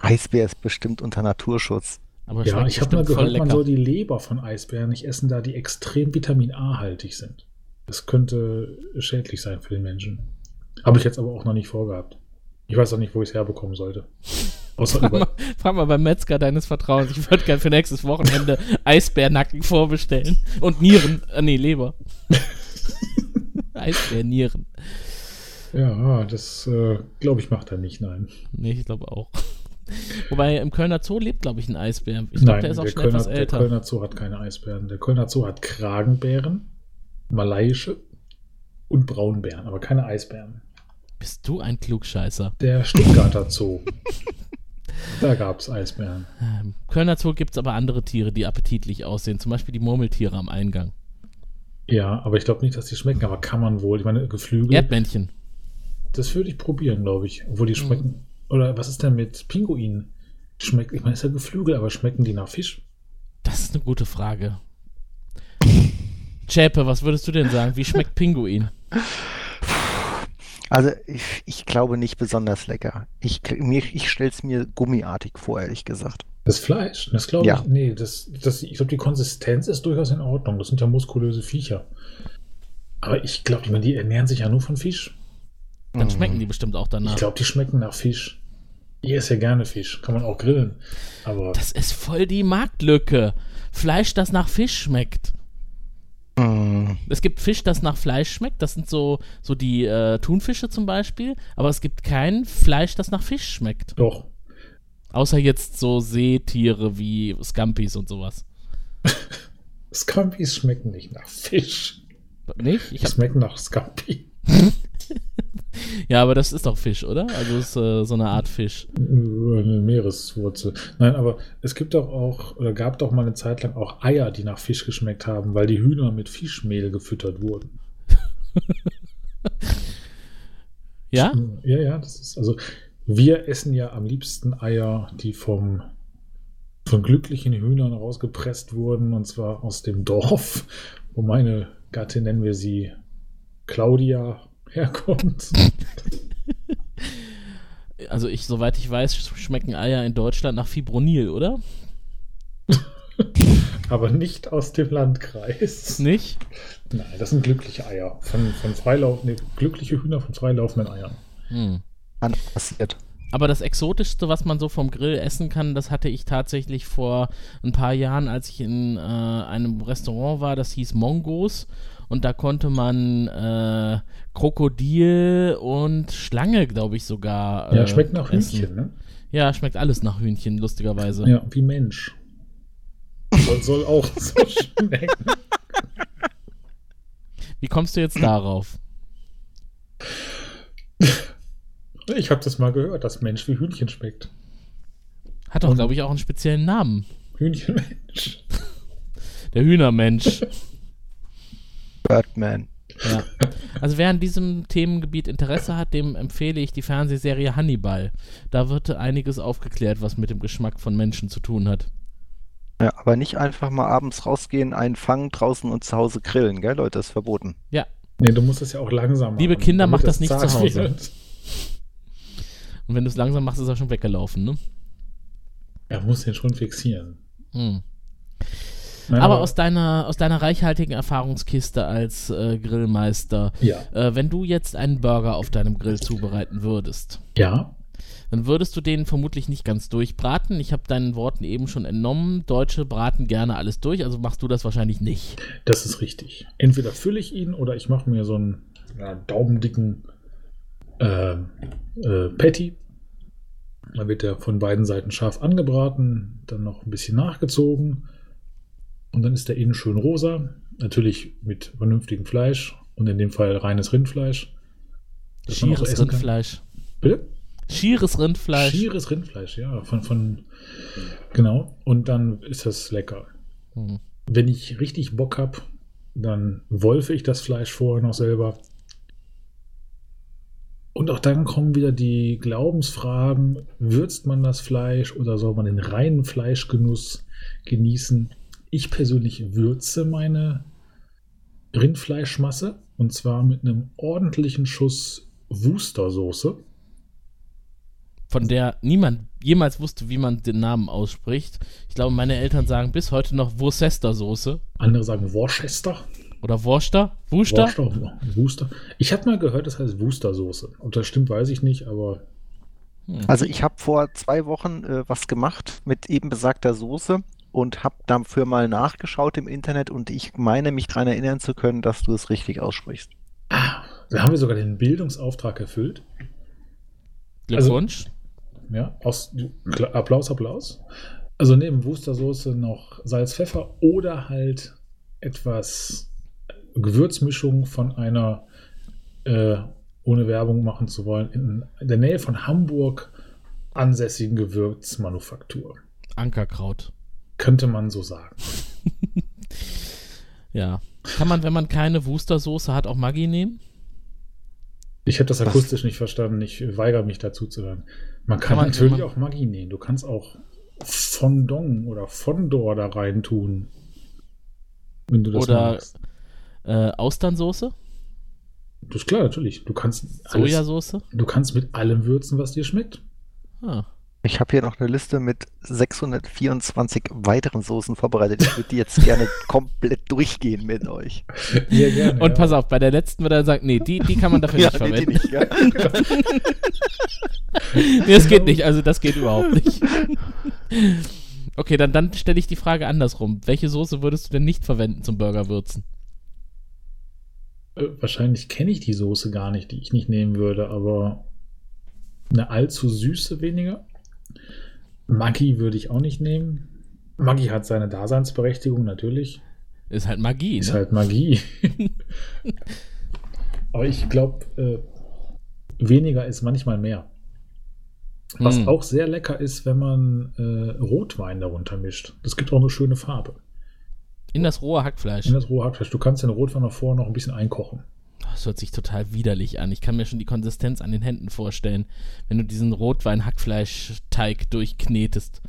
Eisbär ist bestimmt unter Naturschutz. Aber Ja, ich habe mal gehört, man soll die Leber von Eisbären nicht essen, da die extrem Vitamin A-haltig sind. Das könnte schädlich sein für den Menschen. Habe ich jetzt aber auch noch nicht vorgehabt. Ich weiß auch nicht, wo ich es herbekommen sollte. Außer Frag mal, frag mal beim Metzger deines Vertrauens. Ich würde gerne für nächstes Wochenende Eisbärnacken vorbestellen. Und Nieren. Äh, nee, Leber. Eisbärnieren. ja, das äh, glaube ich macht er nicht, nein. Nee, ich glaube auch. Wobei im Kölner Zoo lebt, glaube ich, ein Eisbär. Ich glaube, Nein, der ist auch der, schon Kölner, etwas der älter. Kölner Zoo hat keine Eisbären. Der Kölner Zoo hat Kragenbären, malaiische und Braunbären, aber keine Eisbären. Bist du ein Klugscheißer? Der Stuttgarter Zoo. da gab es Eisbären. Ähm, Kölner Zoo gibt es aber andere Tiere, die appetitlich aussehen. Zum Beispiel die Murmeltiere am Eingang. Ja, aber ich glaube nicht, dass die schmecken, aber kann man wohl. Ich meine, Geflügel, Erdmännchen. das würde ich probieren, glaube ich. Obwohl Mhm. die schmecken. Oder was ist denn mit Pinguinen? Schmeckt, ich meine, es ist ja Geflügel, aber schmecken die nach Fisch? Das ist eine gute Frage. Chäpe, was würdest du denn sagen? Wie schmeckt Pinguin? Also ich, ich glaube nicht besonders lecker. Ich, mir- ich stelle es mir gummiartig vor, ehrlich gesagt. Das Fleisch, das glaube Ja. ich. Nee, das, das, ich glaube, die Konsistenz ist durchaus in Ordnung. Das sind ja muskulöse Viecher. Aber ich glaube, ich meine, die ernähren sich ja nur von Fisch. Dann Mm. schmecken die bestimmt auch Ich danach. glaube, die schmecken nach Fisch. Ich esse ja gerne Fisch. Kann man auch grillen. Aber Das ist voll die Marktlücke. Fleisch, das nach Fisch schmeckt. Mm. Es gibt Fisch, das nach Fleisch schmeckt. Das sind so, so die äh, Thunfische zum Beispiel. Aber es gibt kein Fleisch, das nach Fisch schmeckt. doch. Außer jetzt so Seetiere wie Scampis und sowas. Scampis schmecken nicht nach Fisch. Nicht? Ich Die hab, schmecken nach Scampi. ja, aber das ist doch Fisch, oder? Also ist äh, so eine Art Fisch. Eine Meereswurzel. Nein, aber es gibt doch auch, oder gab doch mal eine Zeit lang auch Eier, die nach Fisch geschmeckt haben, weil die Hühner mit Fischmehl gefüttert wurden. Ja? Ja, ja, das ist, also wir essen ja am liebsten Eier, die vom von glücklichen Hühnern rausgepresst wurden, und zwar aus dem Dorf, wo meine Gattin, nennen wir sie Claudia, herkommt. Also ich, soweit ich weiß, sch- schmecken Eier in Deutschland nach Fibronil, oder? Aber nicht aus dem Landkreis. Nicht? Nein, das sind glückliche Eier. Von, von Freilauf, nee, glückliche Hühner von freilaufenden Eiern. Hm. Passiert. Aber das Exotischste, was man so vom Grill essen kann, das hatte ich tatsächlich vor ein paar Jahren, als ich in äh, einem Restaurant war, das hieß Mongos. Und da konnte man äh, Krokodil und Schlange, glaube ich, sogar. Ja, äh, schmeckt nach essen. Hühnchen, ne? Ja, schmeckt alles nach Hühnchen, lustigerweise. Ja, wie Mensch. Soll, soll auch so schmecken. Wie kommst du jetzt darauf? Ich habe das mal gehört, dass Mensch wie Hühnchen schmeckt. Hat doch, glaube ich, auch einen speziellen Namen. Hühnchenmensch. Der Hühnermensch. Birdman. Ja. Also wer an diesem Themengebiet Interesse hat, dem empfehle ich die Fernsehserie Hannibal. Da wird einiges aufgeklärt, was mit dem Geschmack von Menschen zu tun hat. Ja, aber nicht einfach mal abends rausgehen, einen fangen draußen und zu Hause grillen, gell, Leute? Das ist verboten. Ja, Nee, du musst es ja auch langsam machen. Liebe Kinder, macht das nicht zu Hause. wird. und wenn du es langsam machst, ist er schon weggelaufen, ne? Er muss den schon fixieren. Hm. Nein, Aber aus deiner, aus deiner reichhaltigen Erfahrungskiste als äh, Grillmeister, Ja. äh, wenn du jetzt einen Burger auf deinem Grill zubereiten würdest, Ja. dann würdest du den vermutlich nicht ganz durchbraten. Ich habe deinen Worten eben schon entnommen, Deutsche braten gerne alles durch, also machst du das wahrscheinlich nicht. Das ist richtig. Entweder fülle ich ihn oder ich mache mir so einen ja, daumendicken äh, äh, Patty. Dann wird er von beiden Seiten scharf angebraten, dann noch ein bisschen nachgezogen. Und dann ist der innen schön rosa. Natürlich mit vernünftigem Fleisch und in dem Fall reines Rindfleisch. Schieres essen kann. Rindfleisch. Bitte? Schieres Rindfleisch. Schieres Rindfleisch, ja. Von, von, genau. Und dann ist das lecker. Hm. Wenn ich richtig Bock habe, dann wolfe ich das Fleisch vorher noch selber. Und auch dann kommen wieder die Glaubensfragen, würzt man das Fleisch oder soll man den reinen Fleischgenuss genießen? Ich persönlich würze meine Rindfleischmasse und zwar mit einem ordentlichen Schuss Wustersoße. von der niemand jemals wusste, wie man den Namen ausspricht. Ich glaube, meine Eltern sagen bis heute noch Worcestersoße Andere sagen Worcester. oder Worcester. Wuster? Worcester. Wuster. Ich habe mal gehört, das heißt Wustersoße. Ob das stimmt, weiß ich nicht, aber Also ich habe vor zwei Wochen äh, was gemacht mit eben besagter Soße und habe dafür mal nachgeschaut im Internet und ich meine mich daran erinnern zu können, dass du es richtig aussprichst. ah, da haben wir sogar den Bildungsauftrag erfüllt. Glückwunsch. Ja, aus, Applaus, Applaus. Also neben Wustersoße noch Salz, Pfeffer oder halt etwas Gewürzmischung von einer, äh, ohne Werbung machen zu wollen, in der Nähe von Hamburg ansässigen Gewürzmanufaktur. Ankerkraut. Könnte man so sagen. Ja. Kann man, wenn man keine Wustersoße hat, auch Maggi nehmen? Ich habe das Was? akustisch nicht verstanden. Ich weigere mich dazu zu hören. Man kann, Kann man- natürlich man- auch Maggi nehmen. Du kannst auch Fondong oder Fondor da rein tun. Wenn du das Oder magst. äh, Austernsoße? Das ist klar, natürlich. Du kannst, alles, Sojasauce? du kannst mit allem würzen, was dir schmeckt. Ah. Ich habe hier noch eine Liste mit 624 weiteren Soßen vorbereitet. Ich würde die jetzt gerne komplett durchgehen mit euch. Sehr gerne. Und ja. pass auf, bei der letzten wird er sagen, nee, die, die kann man dafür nicht nee, verwenden. die nicht, ja. Nee, das geht nicht, also das geht überhaupt nicht. Okay, dann, dann stelle ich die Frage andersrum. Welche Soße würdest du denn nicht verwenden zum Burgerwürzen? Äh, Wahrscheinlich kenne ich die Soße gar nicht, die ich nicht nehmen würde, aber eine allzu süße weniger. Maggi würde ich auch nicht nehmen. Maggi hat seine Daseinsberechtigung, natürlich. Ist halt Magie, Ist ne? halt Magie. Aber ich glaube, äh, weniger ist manchmal mehr. Was Hm. auch sehr lecker ist, wenn man äh, Rotwein darunter mischt. Das gibt auch eine schöne Farbe. In das rohe Hackfleisch. In das rohe Hackfleisch. Du kannst den Rotwein vorher noch ein bisschen einkochen. Das hört sich total widerlich an. Ich kann mir schon die Konsistenz an den Händen vorstellen, wenn du diesen Rotwein-Hackfleischteig durchknetest.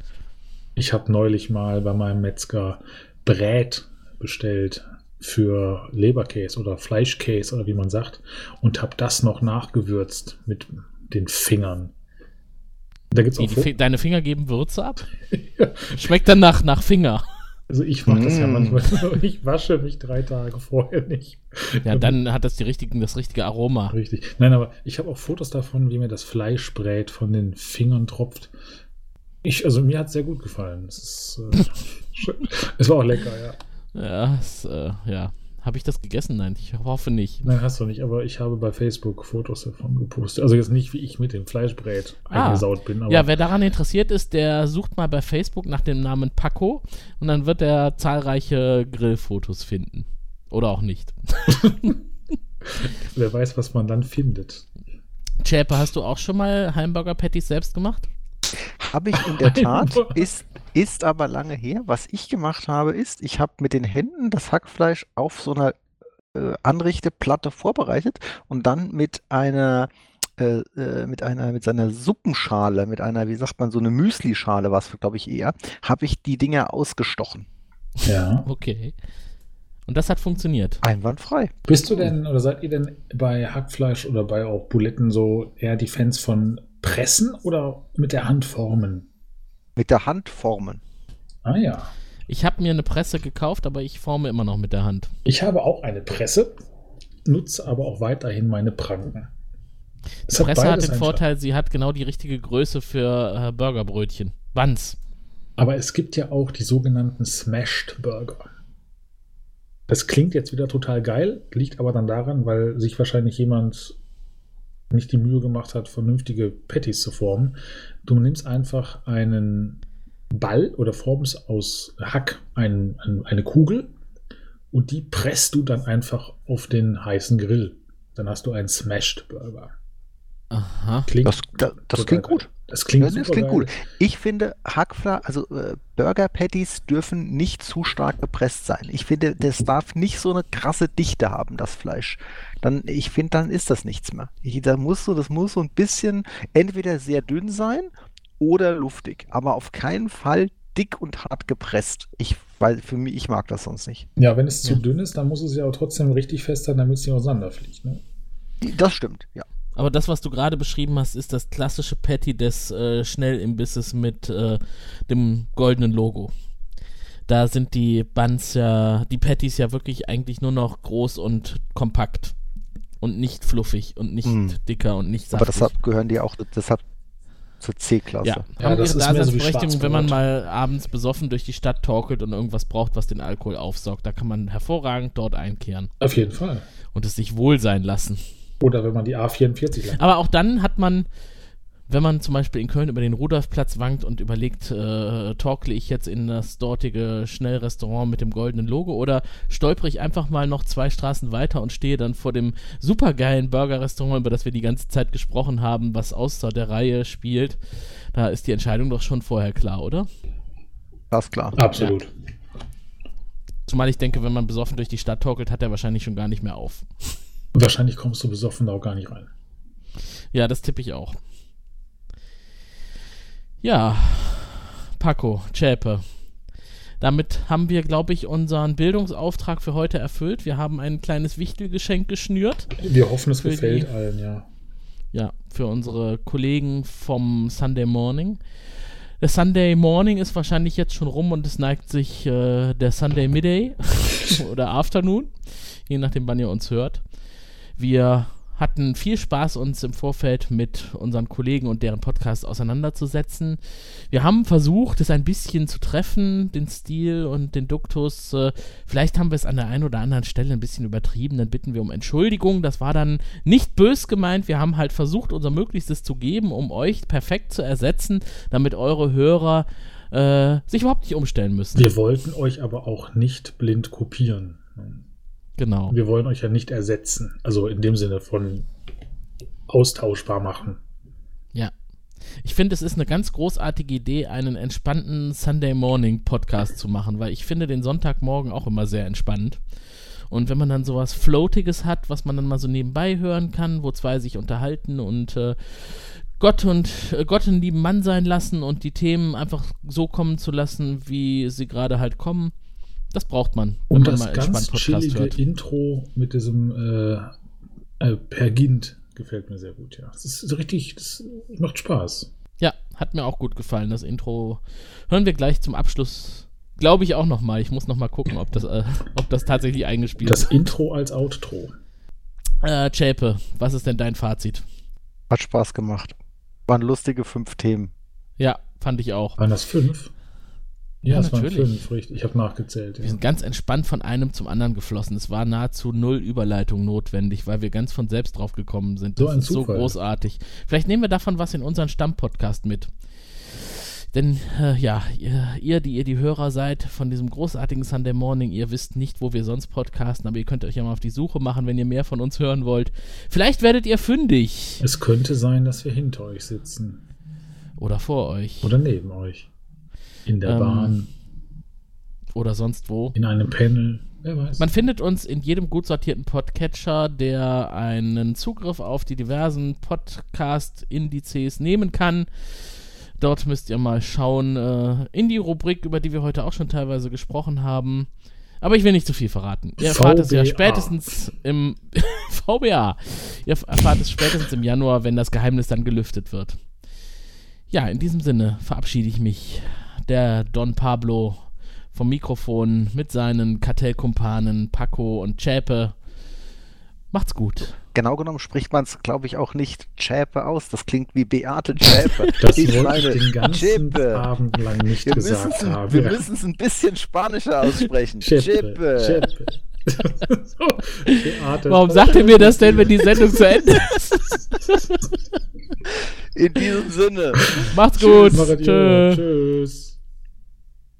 Ich habe neulich mal bei meinem Metzger Brät bestellt für Leberkäse oder Fleischkäse oder wie man sagt und habe das noch nachgewürzt mit den Fingern. Da gibt es Die, auch Fi- deine Finger geben Würze ab? Ja. Schmeckt dann nach, nach Finger. Also ich mache das ja Mm. manchmal so. Ich wasche mich drei Tage vorher nicht. Ja, dann hat das die richtigen, das richtige Aroma. Richtig. Nein, aber ich habe auch Fotos davon, wie mir das Fleisch brät, von den Fingern tropft. Ich, also mir hat es sehr gut gefallen. Es, ist, äh, es war auch lecker, ja. Ja, es, äh, ja. Habe ich das gegessen? Nein, ich hoffe nicht. Nein, hast du nicht, aber ich habe bei Facebook Fotos davon gepostet. Also jetzt nicht, wie ich mit dem Fleischbrät Ah. eingesaut bin, aber Ja, wer daran interessiert ist, der sucht mal bei Facebook nach dem Namen Paco und dann wird er zahlreiche Grillfotos finden. Oder auch nicht. wer weiß, was man dann findet. Chäpe, hast du auch schon mal Heimburger Patties selbst gemacht? Habe ich in der Tat, ist, ist aber lange her. Was ich gemacht habe, ist, ich habe mit den Händen das Hackfleisch auf so einer äh, Anrichteplatte vorbereitet und dann mit einer, äh, äh, mit einer, mit seiner Suppenschale, mit einer, wie sagt man, so eine Müslischale, was glaube ich eher, habe ich die Dinger ausgestochen. Ja. Okay. Und das hat funktioniert. Einwandfrei. Bist du denn oder seid ihr denn bei Hackfleisch oder bei auch Buletten so eher die Fans von Pressen oder mit der Hand formen? Mit der Hand formen. Ah ja. Ich habe mir eine Presse gekauft, aber ich forme immer noch mit der Hand. Ich habe auch eine Presse, nutze aber auch weiterhin meine Pranken. Es Die Presse hat beides den Vorteil, sie hat genau die richtige Größe für äh, Burgerbrötchen. Buns. Aber es gibt ja auch die sogenannten Smashed Burger. Das klingt jetzt wieder total geil, liegt aber dann daran, weil sich wahrscheinlich jemand nicht die Mühe gemacht hat, vernünftige Patties zu formen. Du nimmst einfach einen Ball oder formst aus Hack ein, ein, eine Kugel und die presst du dann einfach auf den heißen Grill. Dann hast du einen Smashed Burger. Aha. Klingt, Das, das, das klingt geil. gut. Das klingt, Ja, das klingt gut. Ich finde, Hackfleisch, also äh, Burger Patties dürfen nicht zu stark gepresst sein. Ich finde, das darf nicht so eine krasse Dichte haben, das Fleisch. Dann, ich finde, dann ist das nichts mehr. Ich, da muss so, das muss so ein bisschen entweder sehr dünn sein oder luftig, aber auf keinen Fall dick und hart gepresst. Ich, weil für mich, ich mag das sonst nicht. Ja, wenn es zu Ja. dünn ist, dann muss es ja auch trotzdem richtig fest sein, damit es nicht auseinanderfliegt. Ne? Das stimmt, ja. Aber das, was du gerade beschrieben hast, ist das klassische Patty des äh, Schnellimbisses mit äh, dem goldenen Logo. Da sind die Buns ja, die Patties ja wirklich eigentlich nur noch groß und kompakt. Und nicht fluffig und nicht Mm. dicker und nicht Aber saftig. deshalb gehören die auch deshalb zur C-Klasse. ja, Ja, haben das ihre ist mehr so Daseinsberechtigung, wenn man mal abends besoffen durch die Stadt torkelt und irgendwas braucht, was den Alkohol aufsaugt. Da kann man hervorragend dort einkehren Auf jeden Fall. und es sich wohl sein lassen. Oder wenn man die A44 lang. Aber auch dann hat man, wenn man zum Beispiel in Köln über den Rudolfplatz wankt und überlegt, äh, torkle ich jetzt in das dortige Schnellrestaurant mit dem goldenen Logo oder stolpere ich einfach mal noch zwei Straßen weiter und stehe dann vor dem supergeilen Burgerrestaurant, über das wir die ganze Zeit gesprochen haben, was außer der Reihe spielt. Da ist die Entscheidung doch schon vorher klar, oder? Das ist klar. Absolut. Zumal ich denke, wenn man besoffen durch die Stadt torkelt, hat er wahrscheinlich schon gar nicht mehr auf. Wahrscheinlich kommst du besoffen da auch gar nicht rein. Ja, das tippe ich auch. Ja, Paco, Chäpe. Damit haben wir, glaube ich, unseren Bildungsauftrag für heute erfüllt. Wir haben ein kleines Wichtelgeschenk geschnürt. Wir hoffen, es gefällt die- allen, ja. Ja, für unsere Kollegen vom Sunday Morning. Der Sunday Morning ist wahrscheinlich jetzt schon rum und es neigt sich äh, der Sunday Midday oder Afternoon, je nachdem, wann ihr uns hört. Wir hatten viel Spaß, uns im Vorfeld mit unseren Kollegen und deren Podcast auseinanderzusetzen. Wir haben versucht, es ein bisschen zu treffen, den Stil und den Duktus. Äh, vielleicht haben wir es an der einen oder anderen Stelle ein bisschen übertrieben, dann bitten wir um Entschuldigung. Das war dann nicht bös gemeint. Wir haben halt versucht, unser Möglichstes zu geben, um euch perfekt zu ersetzen, damit eure Hörer äh, sich überhaupt nicht umstellen müssen. Wir wollten euch aber auch nicht blind kopieren. Genau. Wir wollen euch ja nicht ersetzen. Also in dem Sinne von austauschbar machen. Ja. Ich finde, es ist eine ganz großartige Idee, einen entspannten Sunday Morning Podcast zu machen, weil ich finde den Sonntagmorgen auch immer sehr entspannend. Und wenn man dann sowas Floatiges hat, was man dann mal so nebenbei hören kann, wo zwei sich unterhalten und äh, Gott und äh, Gott einen lieben Mann sein lassen und die Themen einfach so kommen zu lassen, wie sie gerade halt kommen, das braucht man, wenn Und man das mal entspannt ganz Podcast chillige hört. Intro mit diesem äh, äh, Pergint gefällt mir sehr gut, ja. Das ist so richtig, das macht Spaß. Ja, hat mir auch gut gefallen. Das Intro hören wir gleich zum Abschluss glaube ich auch noch mal. Ich muss noch mal gucken, ob das, äh, ob das tatsächlich eingespielt Das ist. Intro als Outro. Äh, Chape, was ist denn dein Fazit? Hat Spaß gemacht. Waren lustige fünf Themen. Ja, fand ich auch. Waren das fünf? Ja, Ja, es waren natürlich. fünf, richtig. Ich habe nachgezählt. Wir Ja. sind ganz entspannt von einem zum anderen geflossen. Es war nahezu null Überleitung notwendig, weil wir ganz von selbst drauf gekommen sind. So Das ein ist so Zufall. großartig. Vielleicht nehmen wir davon was in unseren Stammpodcast mit. Denn äh, ja, ihr, ihr, die ihr die Hörer seid von diesem großartigen Sunday Morning, ihr wisst nicht, wo wir sonst podcasten, aber ihr könnt euch ja mal auf die Suche machen, wenn ihr mehr von uns hören wollt. Vielleicht werdet ihr fündig Es könnte sein, dass wir hinter euch sitzen. oder vor euch Oder neben euch. In der Ähm, Bahn, oder sonst wo. in einem Panel. Wer weiß. Man findet uns in jedem gut sortierten Podcatcher, der einen Zugriff auf die diversen Podcast-Indizes nehmen kann. Dort müsst ihr mal schauen äh, in die Rubrik, über die wir heute auch schon teilweise gesprochen haben. Aber ich will nicht zu viel verraten. Ihr erfahrt es ja spätestens im VBA. Ihr erfahrt es spätestens im Januar, wenn das Geheimnis dann gelüftet wird. Ja, in diesem Sinne verabschiede ich mich. Der Don Pablo vom Mikrofon mit seinen Kartellkumpanen Paco und Chäpe. Macht's gut. Genau genommen spricht man es, glaube ich, auch nicht Chäpe aus. Das klingt wie Beate Chäpe. das Ich wollte meine, ich den ganzen Chäpe. Abend lang nicht Wir müssen gesagt es haben. wir Ja. müssen es ein bisschen spanischer aussprechen. Chäpe. Chäpe. Chäpe. so. Warum sagt ihr mir das denn, wenn die Sendung zu Ende ist? In diesem Sinne. Macht's gut. Tschö. Tschüss.